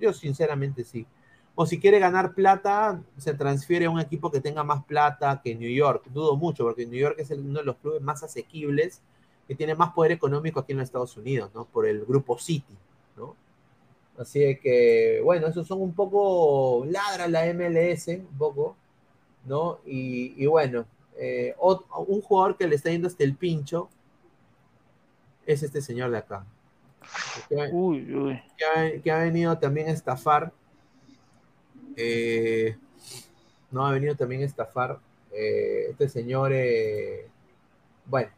Yo sinceramente sí. O si quiere ganar plata, se transfiere a un equipo que tenga más plata que New York. Dudo mucho, porque New York es uno de los clubes más asequibles, que tiene más poder económico aquí en los Estados Unidos, ¿no? Por el grupo City, ¿no? Así que, bueno, esos son un poco, ladra la MLS, un poco, ¿no? Y, y bueno, eh, un jugador que le está yendo hasta el pincho es este señor de acá. Que,
Uy, uy.
que ha, que ha venido también a estafar. eh, no ha venido también a estafar. eh, este señor, eh, bueno,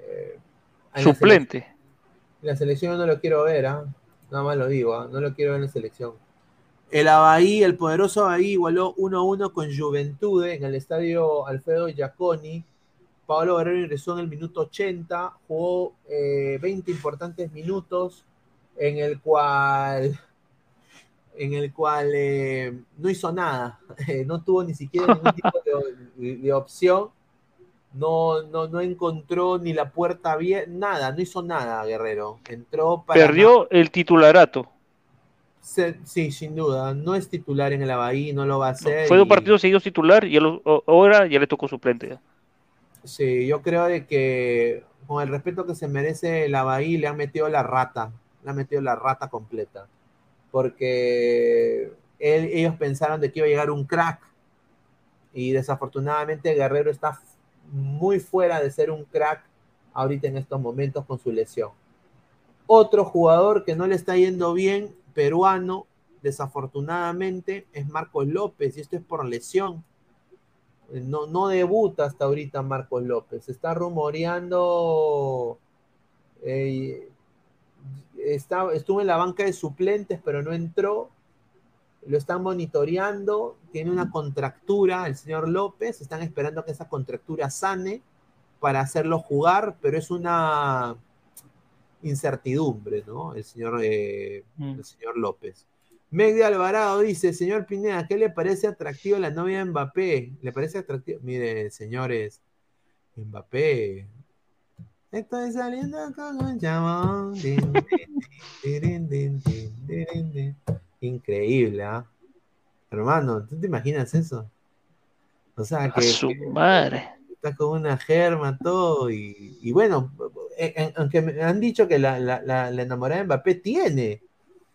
eh, la
Suplente.
En la selección no lo quiero ver, ¿ah? Nada más lo digo, ¿ah? No lo quiero ver en la selección. El Abaí, el poderoso Abaí, igualó 1-1 con Juventude en el estadio Alfredo Giaconi. Pablo Guerrero ingresó en el minuto 80, jugó eh, 20 importantes minutos, en el cual, en el cual eh, no hizo nada, eh, no tuvo ni siquiera ningún tipo de, de opción, no, no, no encontró ni la puerta bien, nada, no hizo nada, Guerrero. Entró para.
Perdió el titularato.
Se- sí, sin duda. No es titular en el Abaí, no lo va a hacer.
Fue dos
y-
partidos seguidos titular y ahora ya le tocó suplente. ya.
Sí, yo creo de que con el respeto que se merece el Abaí, le han metido la rata. Le han metido la rata completa. Porque ellos pensaron de que iba a llegar un crack. Y desafortunadamente Guerrero está muy fuera de ser un crack ahorita en estos momentos con su lesión. Otro jugador que no le está yendo bien, peruano, desafortunadamente, es Marcos López, y esto es por lesión. No, no debuta hasta ahorita Marcos López. Está rumoreando. eh, está, estuvo en la banca de suplentes, pero no entró. Lo están monitoreando. Tiene una contractura el señor López. Están esperando que esa contractura sane para hacerlo jugar, pero es una incertidumbre, ¿no? El señor, eh,
Mm.
el señor López. Meg de Alvarado dice, señor Pineda, ¿qué le parece atractivo la novia de Mbappé? ¿Le parece atractivo? Mire, señores, Mbappé. Estoy saliendo con un din. Increíble, ¿ah? Hermano, ¿tú te imaginas eso? O sea,
A
que,
su
que
madre.
está con una germa, todo, y, y bueno, eh, eh, aunque me han dicho que la, la, la, la enamorada de Mbappé tiene,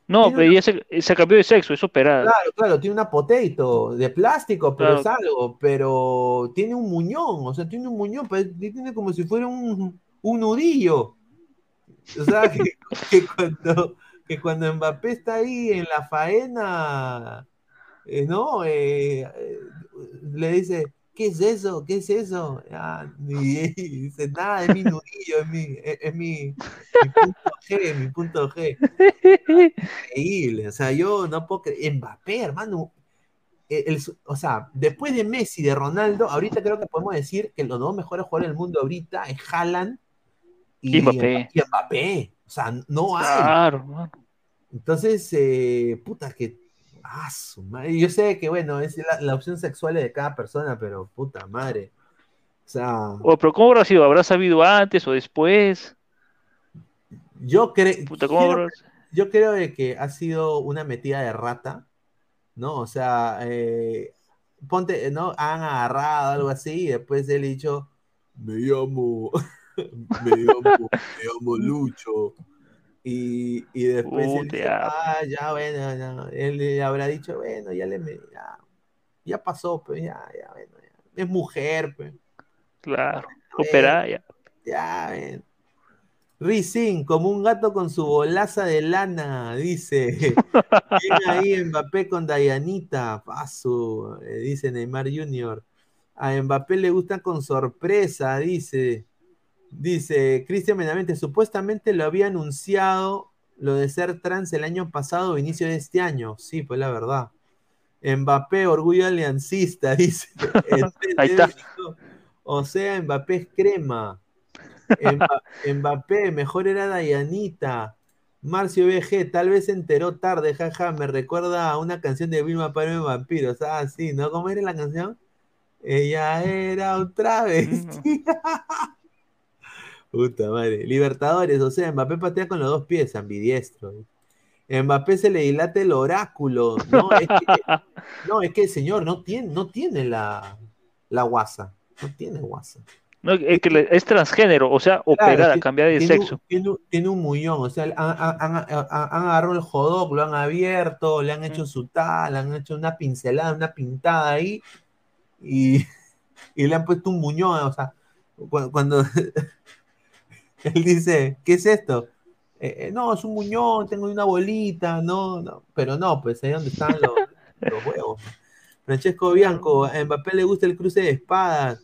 No, pero ella se, se cambió de sexo, es operada.
Claro, claro, tiene una potato de plástico, pero
Claro.
es algo, pero tiene un muñón, o sea, tiene un muñón, pero tiene como si fuera un, un nudillo. O sea, que, que cuando, que cuando Mbappé está ahí en la faena, eh, ¿no? Eh, eh, le dice, ¿qué es eso? ¿Qué es eso? Ah, y, y dice, nada, es mi nudillo, es mi, es, es mi, mi punto G, mi punto G increíble. O sea, yo no puedo creer. Mbappé, hermano. el- el- o sea, después de Messi, de Ronaldo, ahorita creo que podemos decir que los dos mejores jugadores del mundo ahorita es Haaland y,
Y Mbappé.
y Mbappé. O sea, no hay.
Claro.
Entonces, eh, puta que. Ah, su madre. Yo sé que, bueno, es la, la opción sexual de cada persona, pero puta madre. O sea,
O, pero ¿cómo habrá sido? ¿Habrá sabido antes o después?
yo, cre-
Puta, ¿cómo
quiero-
habrá-
yo creo de que ha sido una metida de rata, ¿no? O sea, eh, ponte, ¿no? Han agarrado algo así y después él ha dicho, me llamo, me llamo, me llamo Lucho. Y, y después él dice, ah, ya, bueno, ya". él le habrá dicho, bueno, ya le, me- ya, ya pasó, pues, ya, ya, bueno, ya. Es mujer, pues.
Claro, operada ya.
ya, ven. Rizin, como un gato con su bolaza de lana, dice. Bien ahí Mbappé con Dayanita, paso, eh, dice Neymar Jr. A Mbappé le gusta con sorpresa, dice. Dice Cristian Menamente, supuestamente lo había anunciado lo de ser trans el año pasado o inicio de este año. Sí, pues la verdad. Mbappé, orgullo aliancista, dice. Este
Ahí está.
O sea, Mbappé es crema. Mba- Mbappé, mejor era Dayanita. Marcio BG, tal vez se enteró tarde, jaja, me recuerda a una canción de Vilma Palma de Vampiros. Ah, sí, ¿no? ¿Cómo era la canción? Ella era otra vez. Puta madre. Libertadores, o sea, Mbappé patea con los dos pies, ambidiestro. Mbappé se le dilata el oráculo. No, es que, no, es que el señor no tiene, no tiene la, la guasa. No tiene guasa.
No, es, que es transgénero, o sea, operada,
ti-
cambiada de
tiene un-
sexo.
tiene, un- tiene un muñón, o sea, han, han- han- agarrado el jodok, lo han abierto, le han hecho su tal, le han hecho una pincelada, una pintada ahí, y, y le han puesto un muñón, o sea, cu- cuando, él dice, ¿qué es esto? Eh, eh, no, es un muñón, tengo una bolita, no, no, pero no, pues ahí donde están los, los huevos. Francesco Bianco, a Mbappé le gusta el cruce de espadas.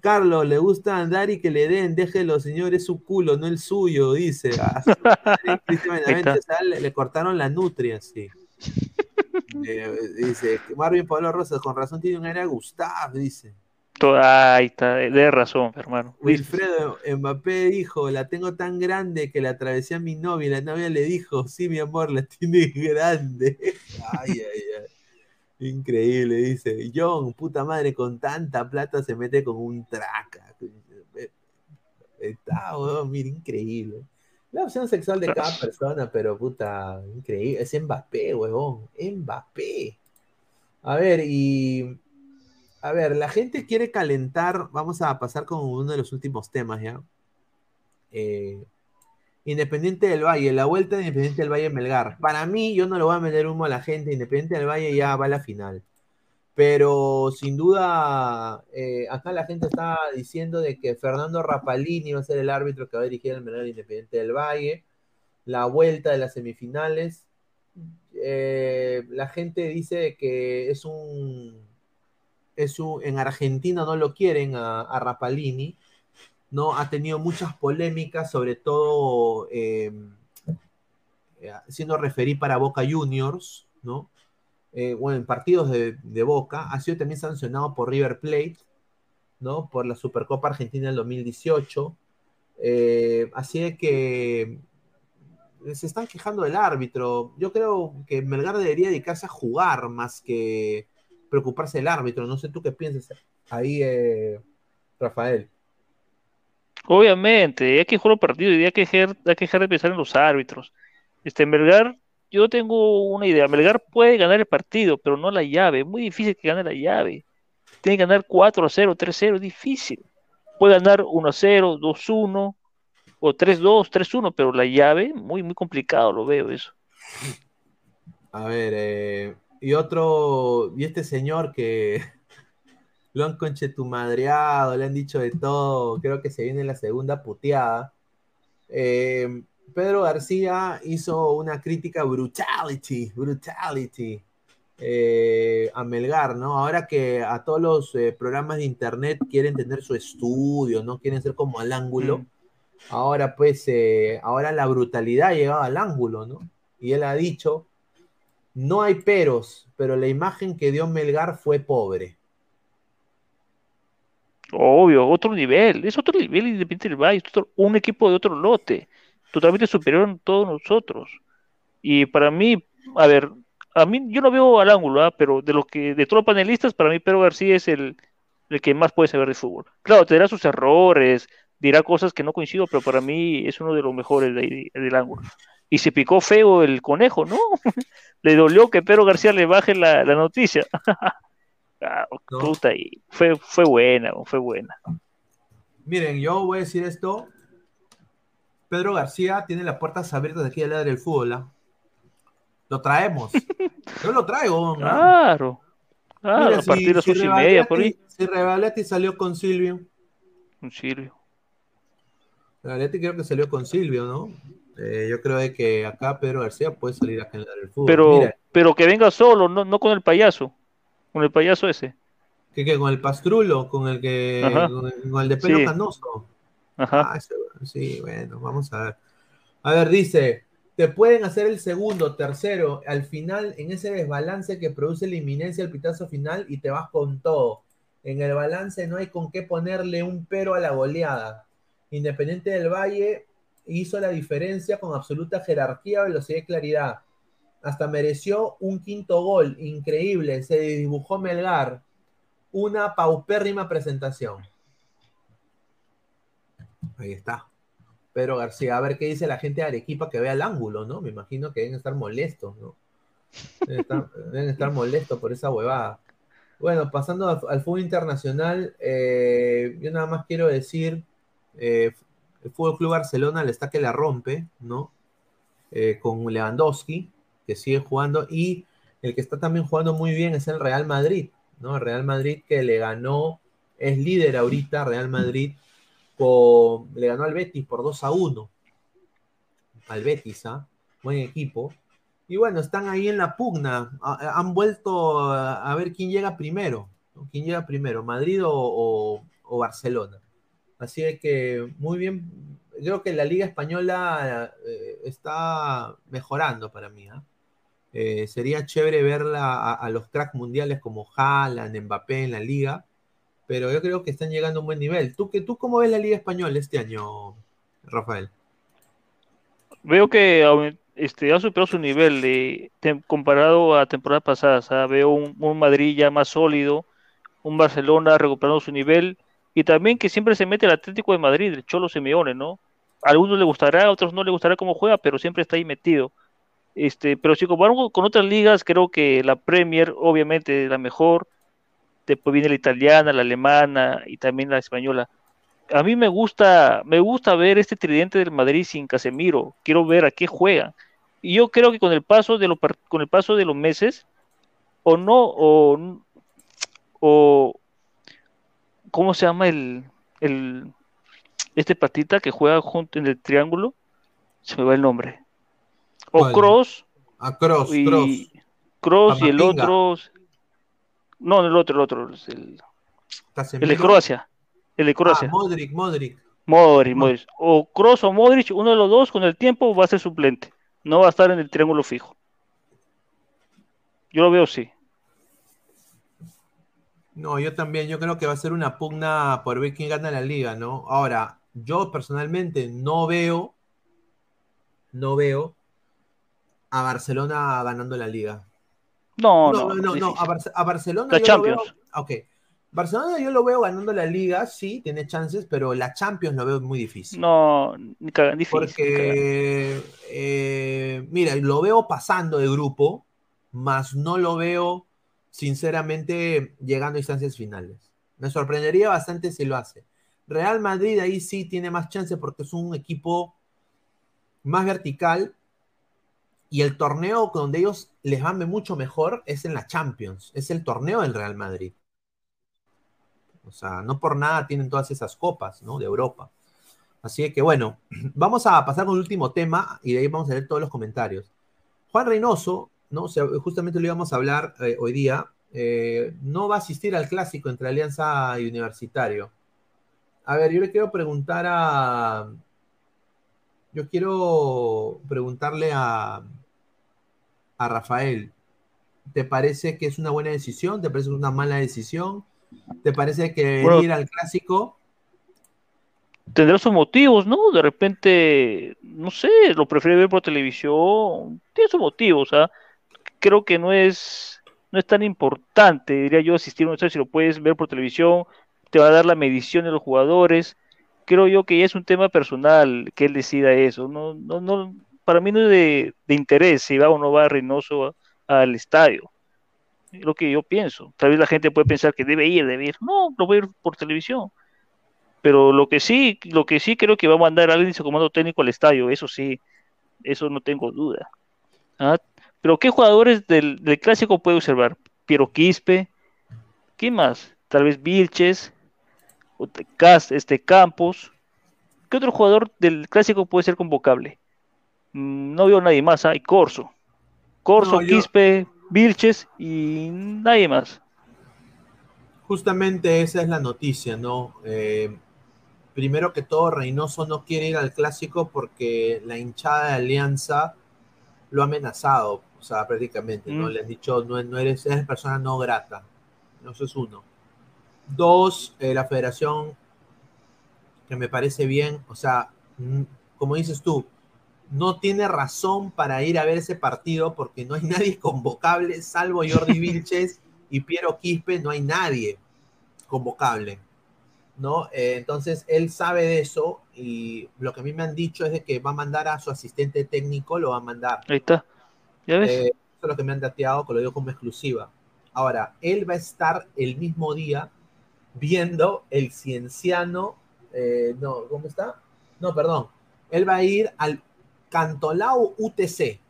Carlos, le gusta andar y que le den, déjelo, señor, es su culo, no el suyo, dice. Ah, o sea, le, le cortaron la nutria, sí. Eh, dice, Marvin Pablo Rosas, con razón tiene un área Gustav, dice.
To- Ahí está, de razón, hermano.
Wilfredo Mbappé dijo, la tengo tan grande que la atravesé a mi novia, y la novia le dijo, sí, mi amor, la tienes grande. Ay, ay, ay. Increíble, dice. John, puta madre, con tanta plata se mete con un traca. Está, weón, mira, increíble. La opción sexual de cada persona, pero puta, increíble. Es Mbappé, huevón. Mbappé. A ver, y. A ver, la gente quiere calentar. Vamos a pasar con uno de los últimos temas ya. Eh, Independiente del Valle, la vuelta de Independiente del Valle Melgar. Para mí, yo no lo voy a meter humo a la gente. Independiente del Valle ya va a la final. Pero sin duda, eh, acá la gente está diciendo de que Fernando Rapalini va a ser el árbitro que va a dirigir el Melgar Independiente del Valle. La vuelta de las semifinales. Eh, la gente dice que es un, En Argentina no lo quieren a, a Rapalini. ¿no? Ha tenido muchas polémicas, sobre todo eh, eh, siendo referí para Boca Juniors, ¿no? Eh, bueno, en partidos de, Boca, ha sido también sancionado por River Plate, ¿no? Por la Supercopa Argentina del 2018. Eh, así de que se están quejando del árbitro. Yo creo que Melgar debería dedicarse a jugar más que preocuparse del árbitro. No sé tú qué piensas ahí, eh, Rafael.
Obviamente, hay que jugar un partido y hay que dejar, hay que dejar de pensar en los árbitros. Este, Melgar, yo tengo una idea. Melgar puede ganar el partido, pero no la llave. Es muy difícil que gane la llave. Tiene que ganar 4 0, 3 0, es difícil. Puede ganar 1 0, 2 1 o 3 2, 3 1, pero la llave, muy, muy complicado, lo veo eso.
A ver, eh, y otro, y este señor que lo han conchetumadreado, le han dicho de todo, creo que se viene la segunda puteada. Eh, Pedro García hizo una crítica brutality, brutality eh, a Melgar, ¿no? Ahora que a todos los eh, programas de internet quieren tener su estudio, ¿no? Quieren ser como al ángulo. Mm. Ahora pues, eh, ahora la brutalidad ha llegado al ángulo, ¿no? Y él ha dicho, no hay peros, pero la imagen que dio Melgar fue pobre.
Obvio, otro nivel, es otro nivel Independiente del Valle, un equipo de otro lote, totalmente superior a todos nosotros. Y para mí, a ver, a mí yo no veo al ángulo, ¿eh? pero de lo que de todos los panelistas, para mí Pedro García es el, el que más puede saber de fútbol. Claro, tendrá sus errores, dirá cosas que no coincido, pero para mí es uno de los mejores de, del ángulo. Y se picó feo el conejo, ¿no? le dolió que Pedro García le baje la, la noticia. ah,
No.
puta, y fue, fue buena, fue buena.
Miren, yo voy a decir esto. Pedro García tiene las puertas abiertas de aquí al lado del fútbol. ¿ah? Lo traemos. Yo lo traigo. ¿no?
Claro. Claro,
Mira,
a partir de las once y
Rebagliati-
media, por ahí.
Si salió con Silvio.
Un Silvio.
Rebagliati creo que salió con Silvio, ¿no? Eh, yo creo de que acá Pedro García puede salir acá en la del fútbol.
Pero,
Mira,
pero que venga solo, no, no con el payaso. Con el payaso ese.
que, que con el pastrulo, con el que con el, con el de pelo
Sí.
canoso.
Ajá.
Ah, ese- sí, bueno, vamos a ver. A ver, dice, te pueden hacer el segundo, tercero, al final, en ese desbalance que produce la inminencia del pitazo final y te vas con todo. En el balance no hay con qué ponerle un pero a la goleada. Independiente del Valle hizo la diferencia con absoluta jerarquía, velocidad y claridad. Hasta mereció un quinto gol, increíble, se dibujó Melgar. Una paupérrima presentación. Ahí está. Pedro García, a ver qué dice la gente de Arequipa que vea el ángulo, ¿no? Me imagino que deben estar molestos, ¿no? Deben estar, molestos por esa huevada. Bueno, pasando al, al fútbol internacional, eh, yo nada más quiero decir, eh, el Fútbol Club Barcelona le está que la rompe, ¿no? Eh, con Lewandowski, que sigue jugando, y el que está también jugando muy bien es el Real Madrid, ¿no? El Real Madrid que le ganó, es líder ahorita, Real Madrid, con, le ganó al Betis por 2 a 1. Al Betis, ¿ah? Buen equipo. Y bueno, están ahí en la pugna. Ha- Han vuelto a ver quién llega primero. ¿no? ¿Quién llega primero? ¿Madrid o Barcelona? Así que muy bien. Creo que la Liga Española eh, está mejorando para mí. ¿ah? Eh, sería chévere verla a, los cracks mundiales como Haaland, Mbappé en la liga, pero yo creo que están llegando a un buen nivel. ¿Tú, que, tú cómo ves la Liga Española este año, Rafael?
Veo que este, ha superado su nivel comparado a temporadas pasadas. ¿ah? Veo un Madrid ya más sólido, un Barcelona recuperando su nivel y también que siempre se mete el Atlético de Madrid, el Cholo Simeone, ¿no? A algunos le gustará, a otros no le gustará cómo juega, pero siempre está ahí metido. Este, pero si comparamos con otras ligas, creo que la Premier obviamente es la mejor. Después viene la italiana, la alemana y también la española a mí me gusta, me gusta ver este tridente del Madrid sin Casemiro. Quiero ver a qué juegan. Y yo creo que con el paso de los par- con el paso de los meses, o no, o, o ¿cómo se llama el, el este patita que juega junto en el triángulo? Se me va el nombre. O
¿Cuál?
Cross
A Cross,
y
Cross.
Cross y el otro. No, el otro, el otro, el, el de. Croacia. El de
Ah,
Croacia.
Modric, Modric.
Modric,
Mo-
Modric. O Kroos o Modric, uno de los dos con el tiempo va a ser suplente. No va a estar en el triángulo fijo. Yo lo veo así.
No, yo también, yo creo que va a ser una pugna por ver quién gana la liga, ¿no? Ahora, yo personalmente no veo, no veo a Barcelona ganando la liga.
No,
No,
no,
no, a, Barcelona
La
yo lo veo,
Champions.
ok. Barcelona yo lo veo ganando la liga, sí, tiene chances, pero la Champions lo veo muy difícil.
No, ni cagan, difícil.
Porque, eh, mira, lo veo pasando de grupo, más no lo veo, sinceramente, llegando a instancias finales. Me sorprendería bastante si lo hace. Real Madrid ahí sí tiene más chance porque es un equipo más vertical y el torneo donde ellos les van mucho mejor es en la Champions, es el torneo del Real Madrid. O sea, no por nada tienen todas esas copas, ¿no? De Europa. Así que bueno, vamos a pasar con el último tema y de ahí vamos a leer todos los comentarios. Juan Reynoso, ¿no? O sea, justamente lo íbamos a hablar eh, hoy día, eh, no va a asistir al clásico entre Alianza y Universitario. A ver, yo le quiero preguntar a. Yo quiero preguntarle a, a Rafael. ¿Te parece que es una buena decisión? ¿Te parece una mala decisión? ¿Te parece que
Bueno,
ir al clásico?
Tendrá sus motivos, ¿no? De repente, no sé, lo prefiere ver por televisión. Tiene sus motivos, ¿ah? Creo que no es, no es tan importante, diría yo, asistir a un estadio si lo puedes ver por televisión, te va a dar la medición de los jugadores. Creo yo que ya es un tema personal que él decida eso. No, no, no, para mí no es de, interés si va o no va Reynoso al estadio. Es lo que yo pienso. Tal vez la gente puede pensar que debe ir, debe ir. No, lo voy a ir por televisión. Pero lo que sí, lo que sí creo que va a mandar a alguien de su comando técnico al estadio, eso sí, eso no tengo duda. ¿Ah? Pero ¿qué jugadores del, del clásico puede observar? Piero Quispe, ¿quién más? Tal vez Vilches, este, Campos. ¿Qué otro jugador del clásico puede ser convocable? Mm, No veo nadie más, hay Corso. Corso,
No, yo-
Quispe, Vilches y nadie más.
Justamente esa es la noticia, ¿no? Eh, primero que todo, Reynoso no quiere ir al clásico porque la hinchada de Alianza lo ha amenazado, o sea, prácticamente, ¿no?
Mm.
Le han dicho, no, no eres, eres persona no grata. Eso es uno. Dos, eh, la federación, que me parece bien, o sea, mm, como dices tú, no tiene razón para ir a ver ese partido porque no hay nadie convocable, salvo Jordi Vilches y Piero Quispe, no hay nadie convocable. ¿no? Eh, entonces él sabe de eso y lo que a mí me han dicho es de que va a mandar a su asistente técnico, lo va a mandar.
Ahí está. ¿Ya ves?
Eh, eso es lo que me han dateado, que lo digo como exclusiva. Ahora, él va a estar el mismo día viendo el Cienciano, eh, no, ¿cómo está? No, perdón. Él va a ir al Cantolao UTC,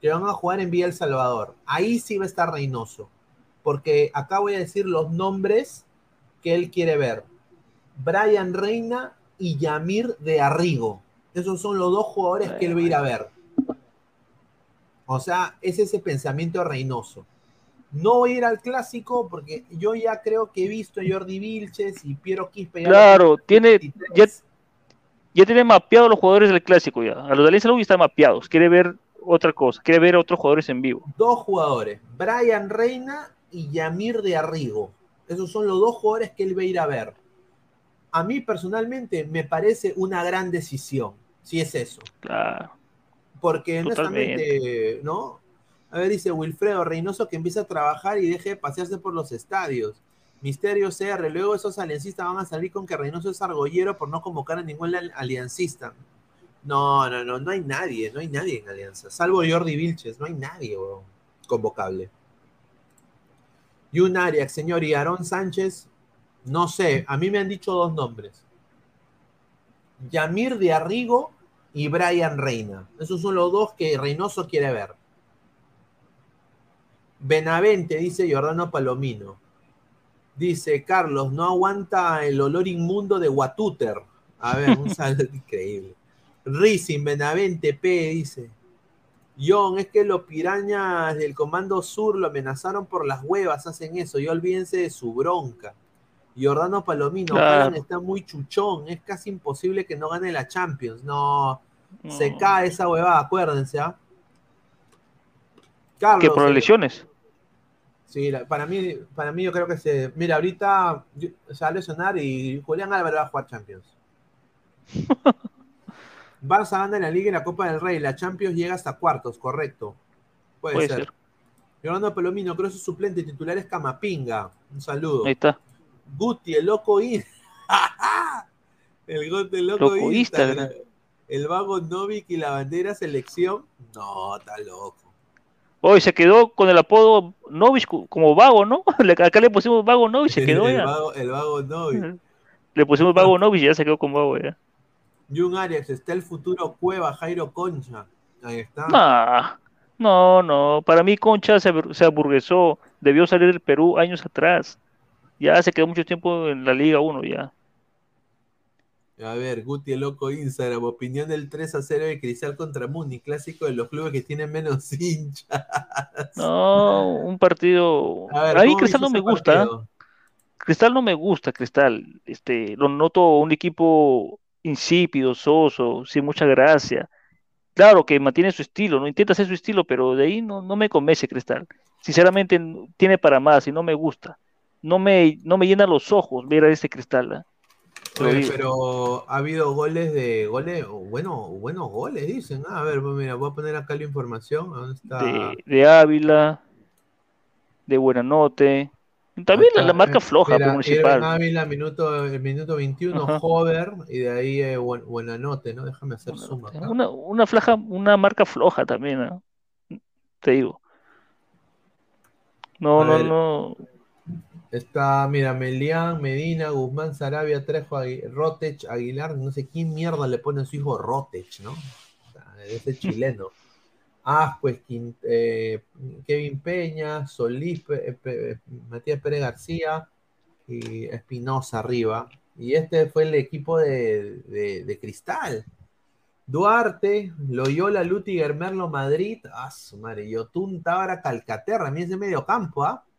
que van a jugar en Villa El Salvador. Ahí sí va a estar Reynoso, porque acá voy a decir los nombres que él quiere ver. Brian Reina y Yamir de Arrigo. Esos son los dos jugadores que él va a ir a ver. O sea, es ese pensamiento reinoso. No voy a ir al clásico porque yo ya creo que he visto a Jordi Vilches y Piero Quispe.
Claro, tiene,
23.
ya, ya tiene mapeados los jugadores del clásico ya. A los de Alianza Lobby están mapeados. Quiere ver otra cosa, quiere ver a otros jugadores en vivo.
Dos jugadores, Brian Reina y Yamir de Arrigo. Esos son los dos jugadores que él va a ir a ver. A mí personalmente me parece una gran decisión, si es eso.
Claro.
Porque honestamente, ¿no? A ver, dice Wilfredo Reynoso que empieza a trabajar y deje de pasearse por los estadios. Misterio CR, luego esos aliancistas van a salir con que Reynoso es argollero por no convocar a ningún al- aliancista. No, no, no, no hay nadie, no hay nadie en Alianza, salvo Jordi Vilches, no hay nadie weón, convocable. Y un Arias, señor, y Aarón Sánchez, no sé, a mí me han dicho dos nombres. Yamir de Arrigo y Brian Reina. Esos son los dos que Reynoso quiere ver. Benavente, dice Giordano Palomino. Dice Carlos, no aguanta el olor inmundo de Watuter. A ver, un saludo increíble. Racing, Benavente, P, dice. John, es que los pirañas del Comando Sur lo amenazaron por las huevas, hacen eso. Y olvídense de su bronca. Giordano Palomino,
Claro.
Está muy chuchón. Es casi imposible que no gane la Champions. No, se cae esa huevada, acuérdense, ¿ah? Carlos.
Que por las
eh,
lesiones.
Sí, para mí, para mí yo creo que se. Mira, ahorita se va a lesionar y Julián Álvarez va a jugar Champions. Barça gana la Liga y la Copa del Rey. La Champions llega hasta cuartos, correcto. Puede,
Puede
ser.
ser.
Pelomino, creo que su suplente titular es Camapinga. Un saludo.
Ahí está.
Guti, el loco in- El loco,
Loco
Instagram.
Instagram.
El vago Novik y la bandera selección. No, está loco.
Hoy se quedó con el apodo Novich como vago, ¿no? Acá le pusimos vago Novich, se quedó
el,
ya.
vago, el vago Novik.
Le pusimos vago Novich y ya se quedó con vago ya.
Jun Arias, está el futuro Cueva, Jairo Concha. Ahí está.
Nah, no, no. Para mí Concha se, se aburguesó. Debió salir del Perú años atrás. Ya se quedó mucho tiempo en la Liga 1 ya.
A ver, Guti el loco Instagram, opinión del 3 a 0 de Cristal contra Muni, clásico de los clubes que tienen menos hinchas.
No, un partido.
A ver,
A mí
¿cómo
Cristal no me gusta.
partido?
Cristal no me gusta, Cristal. Este, lo noto un equipo insípido, soso, sin mucha gracia. Claro que mantiene su estilo, no intenta hacer su estilo, pero de ahí no, no me convence Cristal. Sinceramente, tiene para más y no me gusta. No me, no me llena los ojos ver a este Cristal. digo.
pero ha habido goles de goles, bueno, buenos goles, dicen. Ah, a ver, pues mira, voy a poner acá la información. ¿Dónde está?
de, de Ávila, de Buenanote, También la, marca
eh,
floja
era
pues, municipal.
Irving Ávila, minuto, el minuto 21,
Ajá.
Hover, y de ahí eh, buen, Buenanote, ¿no? Déjame hacer acá.
Una, una, flaja, una marca floja también, ¿no? Te digo. No,
A
no,
ver.
no.
Está, mira, Melián, Medina, Guzmán, Sarabia, Trejo, Agui- Rotech, Aguilar, no sé quién mierda le pone a su hijo Rotech, ¿no? Ese chileno. Ah, pues eh, Kevin Peña, Solís, Pe- Pe- Matías Pérez García y Espinosa arriba. Y este fue el equipo de, de- de Cristal. Duarte, Loyola, Lutiger, Merlo, Madrid. Ah, su madre. Yotun, Tábara, Calcaterra. A mí ese medio campo, ¿ah? Ah,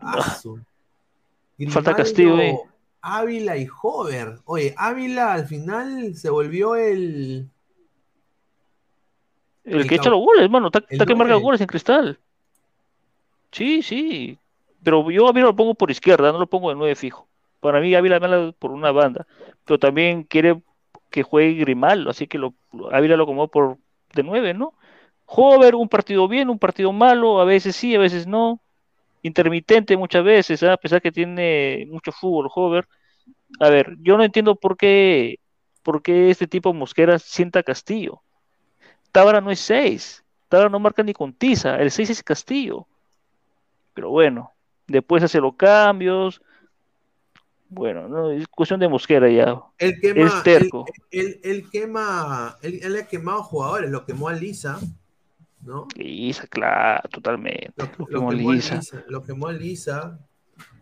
Falta Castillo, eh.
Ávila y Hover. Oye, Ávila al final se volvió el.
El
El
que echa los goles, hermano. Está, que marca goles en cristal. Sí, sí. Pero yo a Ávila lo pongo por izquierda, no lo pongo de nueve fijo. Para mí Ávila mala por una banda. Pero también quiere que juegue Grimaldo, así que lo, Ávila lo acomodó por de nueve, ¿no? Hover, un partido bien, un partido malo, a veces sí, a veces no. Intermitente muchas veces, ¿ah? a pesar que tiene mucho fútbol, Hover. A ver, yo no entiendo por qué, por qué este tipo Mosquera sienta a Castillo. Tábara no es 6. Tábara no marca ni con tiza. El 6 es Castillo. Pero bueno, después hace los cambios. Bueno, no, es cuestión de Mosquera ya.
Él quema,
Es terco.
Él, él- él quema, él, él ha quemado jugadores, lo quemó a Lisa, ¿no?
Lisa, claro, totalmente.
Lo,
Lo
lo
quemó Lisa.
Lisa, lo quemó a Lisa.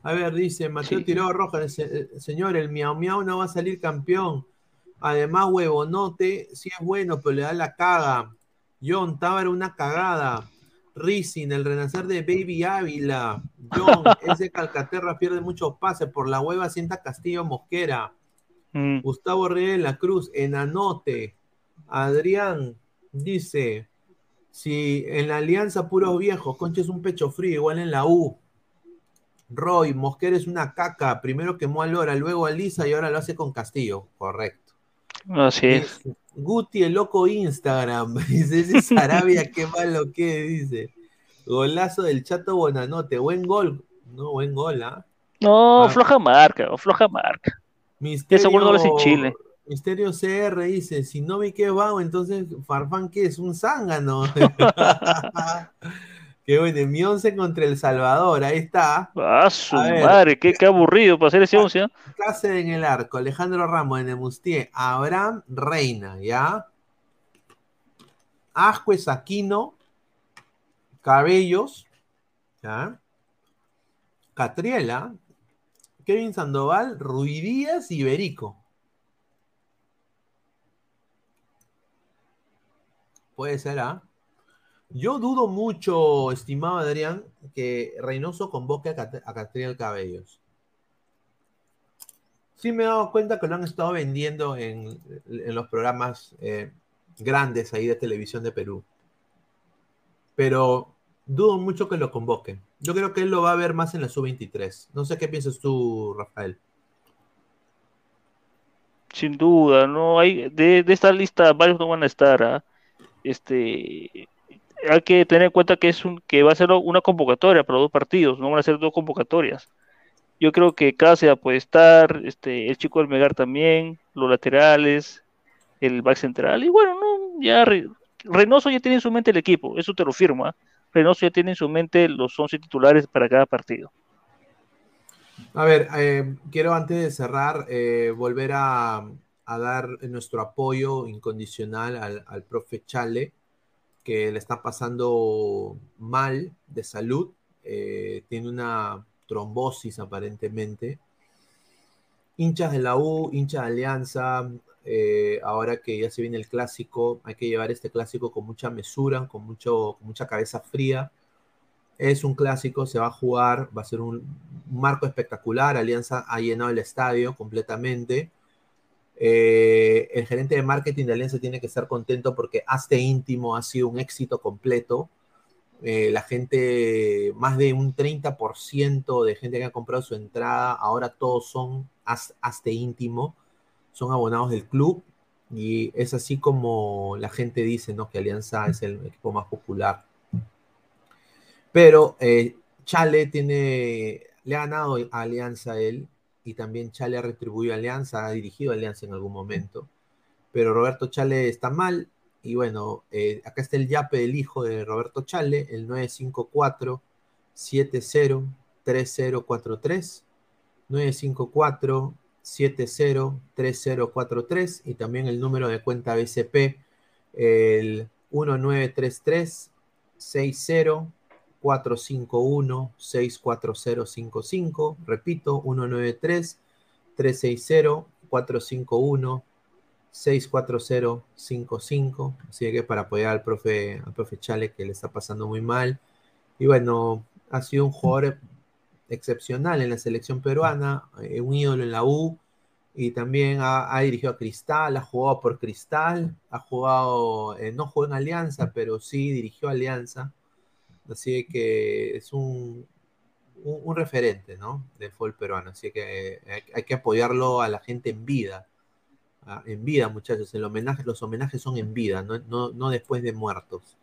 A ver, dice Mateo
Sí.
Tirado Rojas, dice, eh, señor, el Miau Miau no va a salir campeón. Además, huevonote, sí es bueno, pero le da la caga. John, Tábara una cagada. Rizin, el renacer de Baby Ávila. John, ese Calcaterra pierde muchos pases. Por la hueva sienta Castillo Mosquera.
Mm,
Gustavo Reyes de la Cruz, Enanote. Adrián dice: Si en la alianza puros viejos, Concha es un pecho frío, igual en la U. Roy, Mosquera es una caca. Primero quemó a Lora, luego a Lisa y ahora lo hace con Castillo. Correcto.
así es.
Guti, el loco Instagram. Dice: Ese Sarabia, qué malo que dice. Golazo del Chato Bonanote. Buen gol. No, buen gol, ¿ah?
No,
Ah.
floja marca, floja marca.
Misterio,
gol no lo hace en Chile.
Misterio CR dice, si no vi que vago, entonces Farfán que es un zángano. Qué bueno, mi once contra El Salvador, ahí está.
Ah, su
A ver.
madre, qué, qué aburrido para hacer ese once. ¿ah?
Cáceres en el arco, Alejandro Ramos en el Mustier, Abraham Reina, ¿ya? Ascuez Aquino, Cabellos, ¿ya? Catriela, Kevin Sandoval, Ruidías y Berico. Puede ser, ¿ah? Yo dudo mucho, estimado Adrián, que Reynoso convoque a, Cat- a Cabellos. Sí me he dado cuenta que lo han estado vendiendo en, los programas eh, grandes ahí de televisión de Perú. Pero dudo mucho que lo convoquen. Yo creo que él lo va a ver más en la sub-23. No sé qué piensas tú, Rafael.
Sin duda, no hay de, de esta lista varios no van a estar. ¿ah? Este hay que tener en cuenta que es un que va a ser una convocatoria para dos partidos, no van a ser dos convocatorias. Yo creo que Cáceres puede estar, este, el chico del Megar también, los laterales, el back central, y bueno, no, ya Re- Reynoso ya tiene en su mente el equipo, eso te lo firma. Reynoso ya tiene en su mente los 11 titulares para cada partido.
A ver, eh, quiero antes de cerrar eh, volver a, a dar nuestro apoyo incondicional al, al profe Chale, que le está pasando mal de salud. eh, tiene una trombosis aparentemente. Hinchas de la U, hinchas de Alianza, eh, ahora que ya se viene el clásico, hay que llevar este clásico con mucha mesura, con, mucho, mucha cabeza fría. Es un clásico, se va a jugar, va a ser un marco espectacular. Alianza ha llenado el estadio completamente. Eh, el gerente de marketing de Alianza tiene que estar contento porque Hazte Íntimo ha sido un éxito completo. Eh, la gente, más de un 30% de gente que ha comprado su entrada, ahora todos son Haz- Hazte Íntimo, son abonados del club. Y es así como la gente dice, ¿no? Que Alianza es el equipo más popular. Pero eh, Chale tiene, le ha ganado a Alianza él y también Chale ha retribuido a Alianza, ha dirigido a Alianza en algún momento. Pero Roberto Chale está mal y bueno, eh, acá está el yape del hijo de Roberto Chale, el 954 70 3043 954 70 3043 y también el número de cuenta BCP el 1933 60 451 64055 repito 193 360 451 64055 así que para apoyar al profe al profe Chale que le está pasando muy mal. Y bueno ha sido un jugador excepcional en la selección peruana, eh, un ídolo en la U, y también ha, dirigido a Cristal, ha jugado por Cristal, ha jugado, eh, no jugó en Alianza, pero sí dirigió Alianza, así que es un, un, referente, ¿no? De fútbol peruano, así que eh, hay, que apoyarlo a la gente en vida, en vida muchachos, el homenaje, los homenajes son en vida, no, no después de muertos.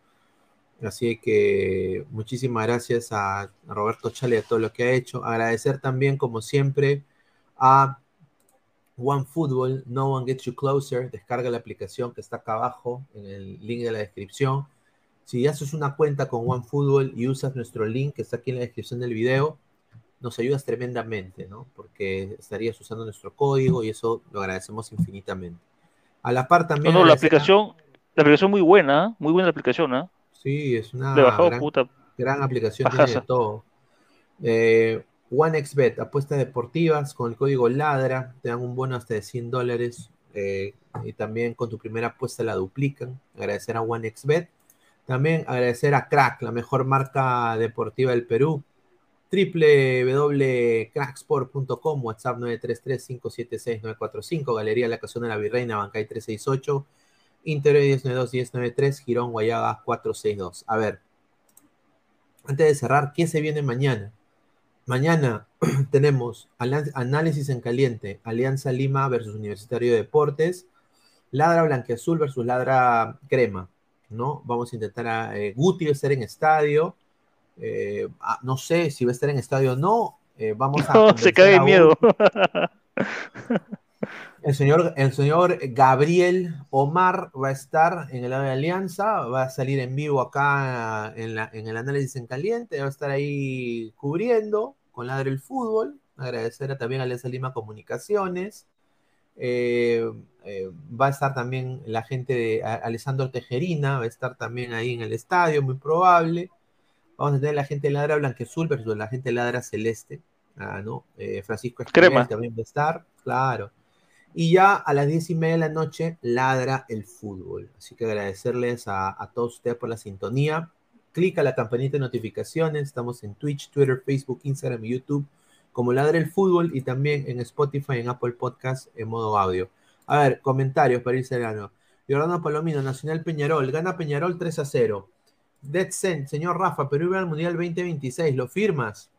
Así que muchísimas gracias a, Roberto Chale a todo lo que ha hecho. Agradecer también, como siempre, a OneFootball, No One Gets You Closer. Descarga la aplicación que está acá abajo en el link de la descripción. Si haces una cuenta con OneFootball y usas nuestro link que está aquí en la descripción del video, nos ayudas tremendamente, ¿no? Porque estarías usando nuestro código y eso lo agradecemos infinitamente. A la par también.
No, la aplicación, la aplicación muy buena, muy buena la aplicación, ¿ah?
Sí, es una gran, aplicación, tiene de todo. Eh, OneXBet, apuestas deportivas con el código LADRA, te dan un bono hasta de 100 dólares eh, y también con tu primera apuesta la duplican. Agradecer a OneXBet. También agradecer a Crack, la mejor marca deportiva del Perú. www.cracksport.com, WhatsApp 933-576-945, Galería La Casona de la Virreina, Bancay 368 Interior 1092, 1093, Girón, Guayaga 462. A ver, antes de cerrar, ¿qué se viene mañana? Mañana tenemos análisis en caliente, Alianza Lima versus Universitario de Deportes, Ladra Blanqueazul versus Ladra Crema, ¿no? Vamos a intentar a eh, Guti estar en estadio, eh, ah, no sé si va a estar en estadio o no, eh, vamos a...
No, se cae de miedo.
El señor, el señor Gabriel Omar va a estar en el lado de Alianza, va a salir en vivo acá en, el análisis en caliente, va a estar ahí cubriendo con Ladre el Fútbol. Agradecer también a Alianza Lima Comunicaciones. Eh, eh, va a estar también la gente de Alessandro Tejerina, va a estar también ahí en el estadio, muy probable. Vamos a tener la gente de Ladra Blanquezul versus la gente de Ladra Celeste. Ah, ¿no? Eh, Francisco
Crema.
también va a estar, claro. Y ya a las diez y media de la noche ladra el fútbol. Así que agradecerles a, todos ustedes por la sintonía. Clica la campanita de notificaciones. Estamos en Twitch, Twitter, Facebook, Instagram y YouTube como Ladra el Fútbol y también en Spotify, en Apple Podcast en modo audio. A ver, comentarios para ir cerrando. Jordano Palomino, Nacional Peñarol, gana Peñarol 3 a 0. Dead Sent, señor Rafa, Perú va al Mundial 2026, ¿lo firmas?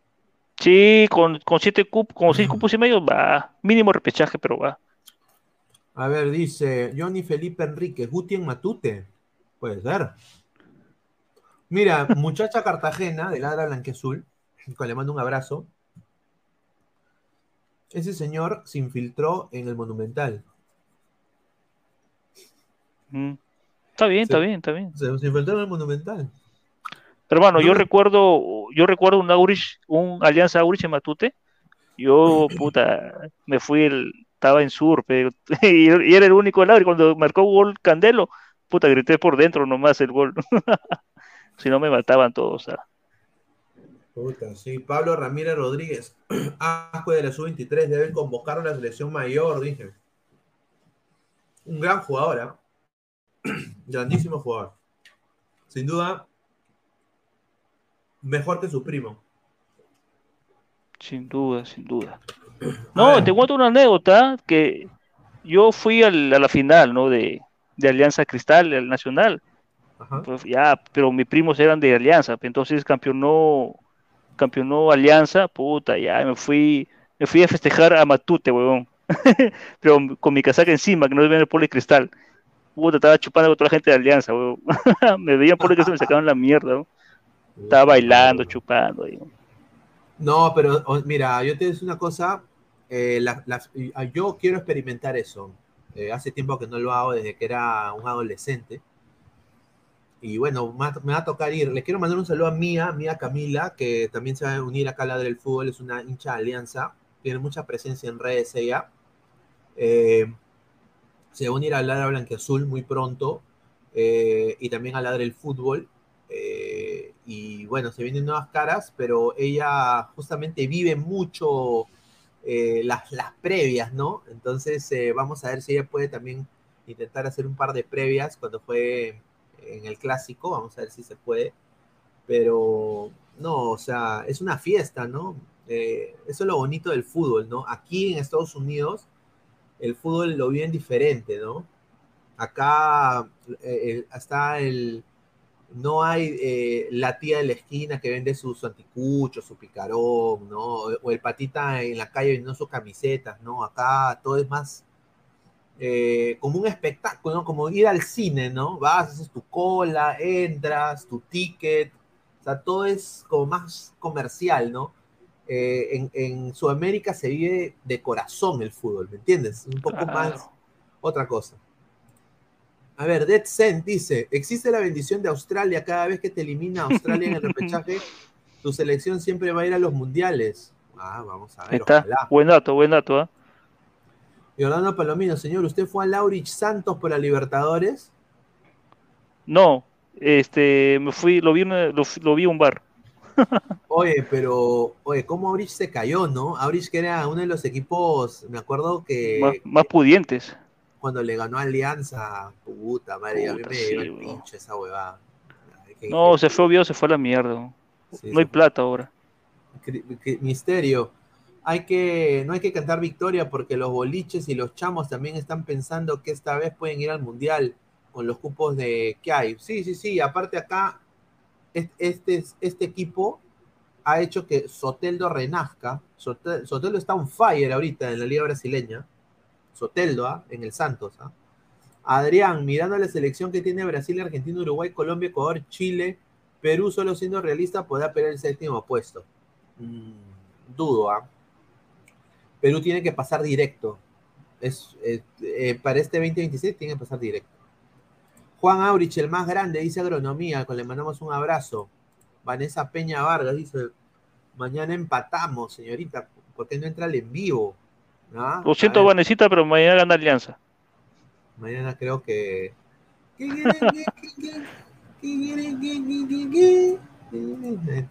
Sí, con, con siete cupos, con seis cupos y medio, va. Mínimo repechaje, pero va.
A ver, dice Johnny Felipe Enrique, Guti en Matute. Puede ser. Mira, muchacha Cartagena de Ladra Blanqueazul, le mando un abrazo. Ese señor se infiltró en el Monumental.
Mm. Está bien, está bien, está bien.
Se, infiltró en el Monumental.
Hermano, yo recuerdo, yo recuerdo un Aurich, un Alianza Aurich en Matute. Yo, puta, me fui el, estaba en sur, pero, y, era el único lado, y cuando marcó gol Candelo, puta, grité por dentro nomás el gol. si no me mataban todos.
Puta, sí, Pablo Ramírez Rodríguez, asco de la sub-23, deben convocar a la selección mayor, dije. Un gran jugador, ¿eh? grandísimo jugador. Sin duda, mejor que su primo.
Sin duda, sin duda. No, te cuento una anécdota que yo fui a la final, ¿no? De, Alianza Cristal, el Nacional. Pues ya, pero mis primos eran de Alianza, entonces campeonó, campeonó Alianza, puta, ya me fui, me fui a festejar a Matute, huevón. pero con mi casaca encima, que no ven el poli cristal. Puta, estaba chupando con toda la gente de Alianza, me veían por cristal y me sacaban la mierda, Estaba bailando, chupando.
No, pero o- mira, yo te digo una cosa, eh, la- yo quiero experimentar eso. Eh, hace tiempo que no lo hago desde que era un adolescente. Y bueno, me va, a tocar ir. Les quiero mandar un saludo a Mía, Mía Camila, que también se va a unir acá a la del fútbol, es una hincha de alianza, tiene mucha presencia en redes ella. Eh, se va a unir a Ladra Blanquiazul muy pronto eh, y también a Ladra el Fútbol. eh, y bueno, se vienen nuevas caras, pero ella justamente vive mucho las, las previas, ¿no? Entonces vamos a ver si ella puede también intentar hacer un par de previas cuando fue en el clásico, vamos a ver si se puede. Pero no, o sea, es una fiesta, ¿no? Eh, eso es lo bonito del fútbol, ¿no? Aquí en Estados Unidos el fútbol lo viven diferente, ¿no? Acá eh, está el... No hay eh, la tía de la esquina que vende sus anticuchos, su picarón, ¿no? O el patita en la calle vendiendo sus camisetas, ¿no? Acá todo es más eh, como un espectáculo, ¿no? Como ir al cine, ¿no? Vas, haces tu cola, entras, tu ticket, o sea, todo es como más comercial, ¿no? Eh, en, en, Sudamérica se vive de corazón el fútbol, ¿me entiendes? Un poco claro. más otra cosa. A ver, Dead Zen dice, existe la bendición de Australia cada vez que te elimina Australia en el repechaje, tu selección siempre va a ir a los mundiales. Ah, vamos a ver.
Está. Ojalá. Buen dato, buen dato. ¿eh?
Y Orlando Palomino, señor, ¿usted fue a Laurich Santos por la Libertadores?
No, este, me fui, lo vi, lo, lo vi un bar.
Oye, pero, oye, ¿cómo Aurich se cayó, no? Aurich que era uno de los equipos, me acuerdo que...
Más, más pudientes.
Cuando le ganó Alianza, puta madre, puta, a mí me sí, dio el pinche esa huevada.
No, se fue obvio, se fue a la mierda. Sí, no hay plata ahora.
Misterio. Hay que, no hay que cantar victoria porque los boliches y los chamos también están pensando que esta vez pueden ir al mundial con los cupos de que hay. Sí, sí, sí. Aparte acá, este, este equipo ha hecho que Soteldo renazca. Soteldo, está on fire ahorita en la liga brasileña. Soteldo, ¿ah? en el Santos. ¿ah? Adrián, mirando la selección que tiene Brasil, Argentina, Uruguay, Colombia, Ecuador, Chile, Perú, solo siendo realista, podrá pelear el séptimo puesto. Mm, dudo, ¿ah? Perú tiene que pasar directo. Es, eh, eh, para este 2026 tiene que pasar directo. Juan Aurich, el más grande, dice agronomía, con le mandamos un abrazo. Vanessa Peña Vargas dice, mañana empatamos, señorita, ¿por qué no entra al en vivo?
¿Ah? Lo siento, Vanesita, pero mañana gana Alianza.
Mañana creo que...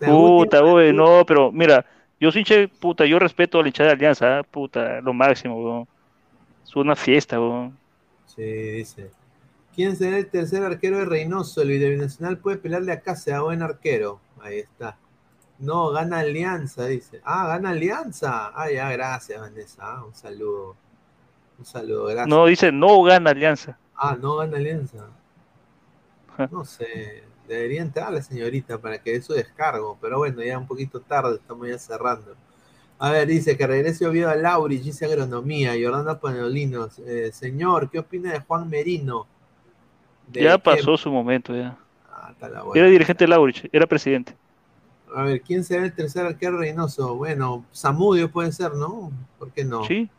Puta, güey, no, pero mira, yo soy hincha, puta, yo respeto a la hinchada de Alianza, ¿eh? puta, lo máximo, güey. Es una fiesta, güey.
Sí, dice. ¿Quién será el tercer arquero de Reynoso? El binacional puede pelearle acá, sea buen arquero. Ahí está. No, gana Alianza, dice. Ah, gana Alianza. Ah, ya, gracias, Vanessa. Ah, un saludo. Un saludo, gracias.
No, dice no gana Alianza.
Ah, no gana Alianza. No sé. Debería entrar la señorita para que dé su descargo. Pero bueno, ya un poquito tarde, estamos ya cerrando. A ver, dice que regrese Oviedo a Lauri, dice agronomía. Y Orlando Panolinos. Eh, señor, ¿qué opina de Juan Merino?
De ya pasó su momento, ya. Ah, era dirigente de Laurich, era presidente.
A ver, ¿quién será el tercer arquero Reynoso? Bueno, Zamudio puede ser, ¿no? ¿Por qué no?
Sí.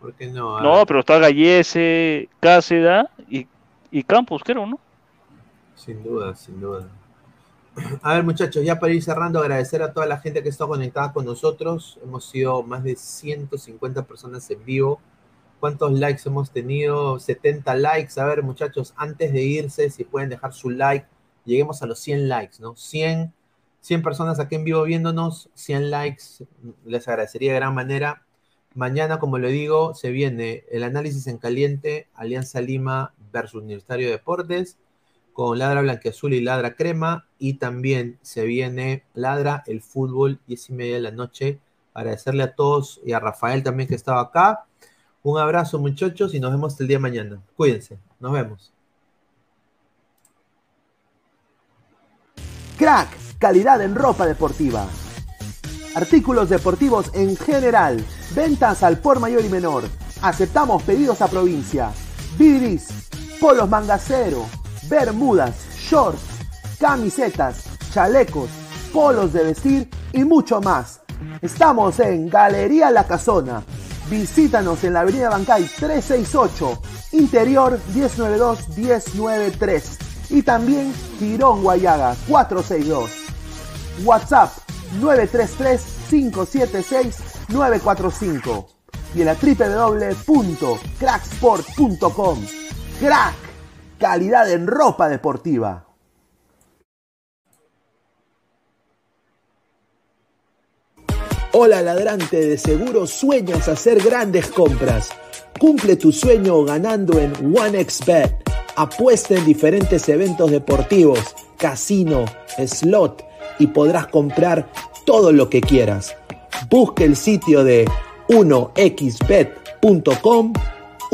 ¿Por qué no? A
no,
ver.
pero está Gallese, Cáceda y, y Campos, creo, ¿no?
Sin duda, sin duda. A ver, muchachos, ya para ir cerrando, agradecer a toda la gente que está conectada con nosotros. Hemos sido más de 150 personas en vivo. ¿Cuántos likes hemos tenido? 70 likes. A ver, muchachos, antes de irse, si pueden dejar su like, lleguemos a los 100 likes, ¿no? 100, 100 personas aquí en vivo viéndonos, 100 likes, les agradecería de gran manera. Mañana, como le digo, se viene el análisis en caliente, Alianza Lima versus Universitario de Deportes, con Ladra Blanqueazul y Ladra Crema, y también se viene Ladra el fútbol, 10 y media de la noche. Agradecerle a todos y a Rafael también que estaba acá. Un abrazo muchachos y nos vemos el día de mañana. Cuídense, nos vemos.
Crack, calidad en ropa deportiva. Artículos deportivos en general. Ventas al por mayor y menor. Aceptamos pedidos a provincia. Bidris, polos mangacero, bermudas, shorts, camisetas, chalecos, polos de vestir
y mucho más. Estamos en Galería La Casona. Visítanos en la Avenida Bancay 368, Interior 192-193 y también Girón Guayaga 462. WhatsApp 933-576-945 y en la www.cracksport.com. Crack, calidad en ropa deportiva. Hola ladrante, de seguro sueñas hacer grandes compras. Cumple tu sueño ganando en OneXBet. Apuesta en diferentes eventos deportivos, casino, slot y podrás comprar todo lo que quieras. Busque el sitio de 1xbet.com,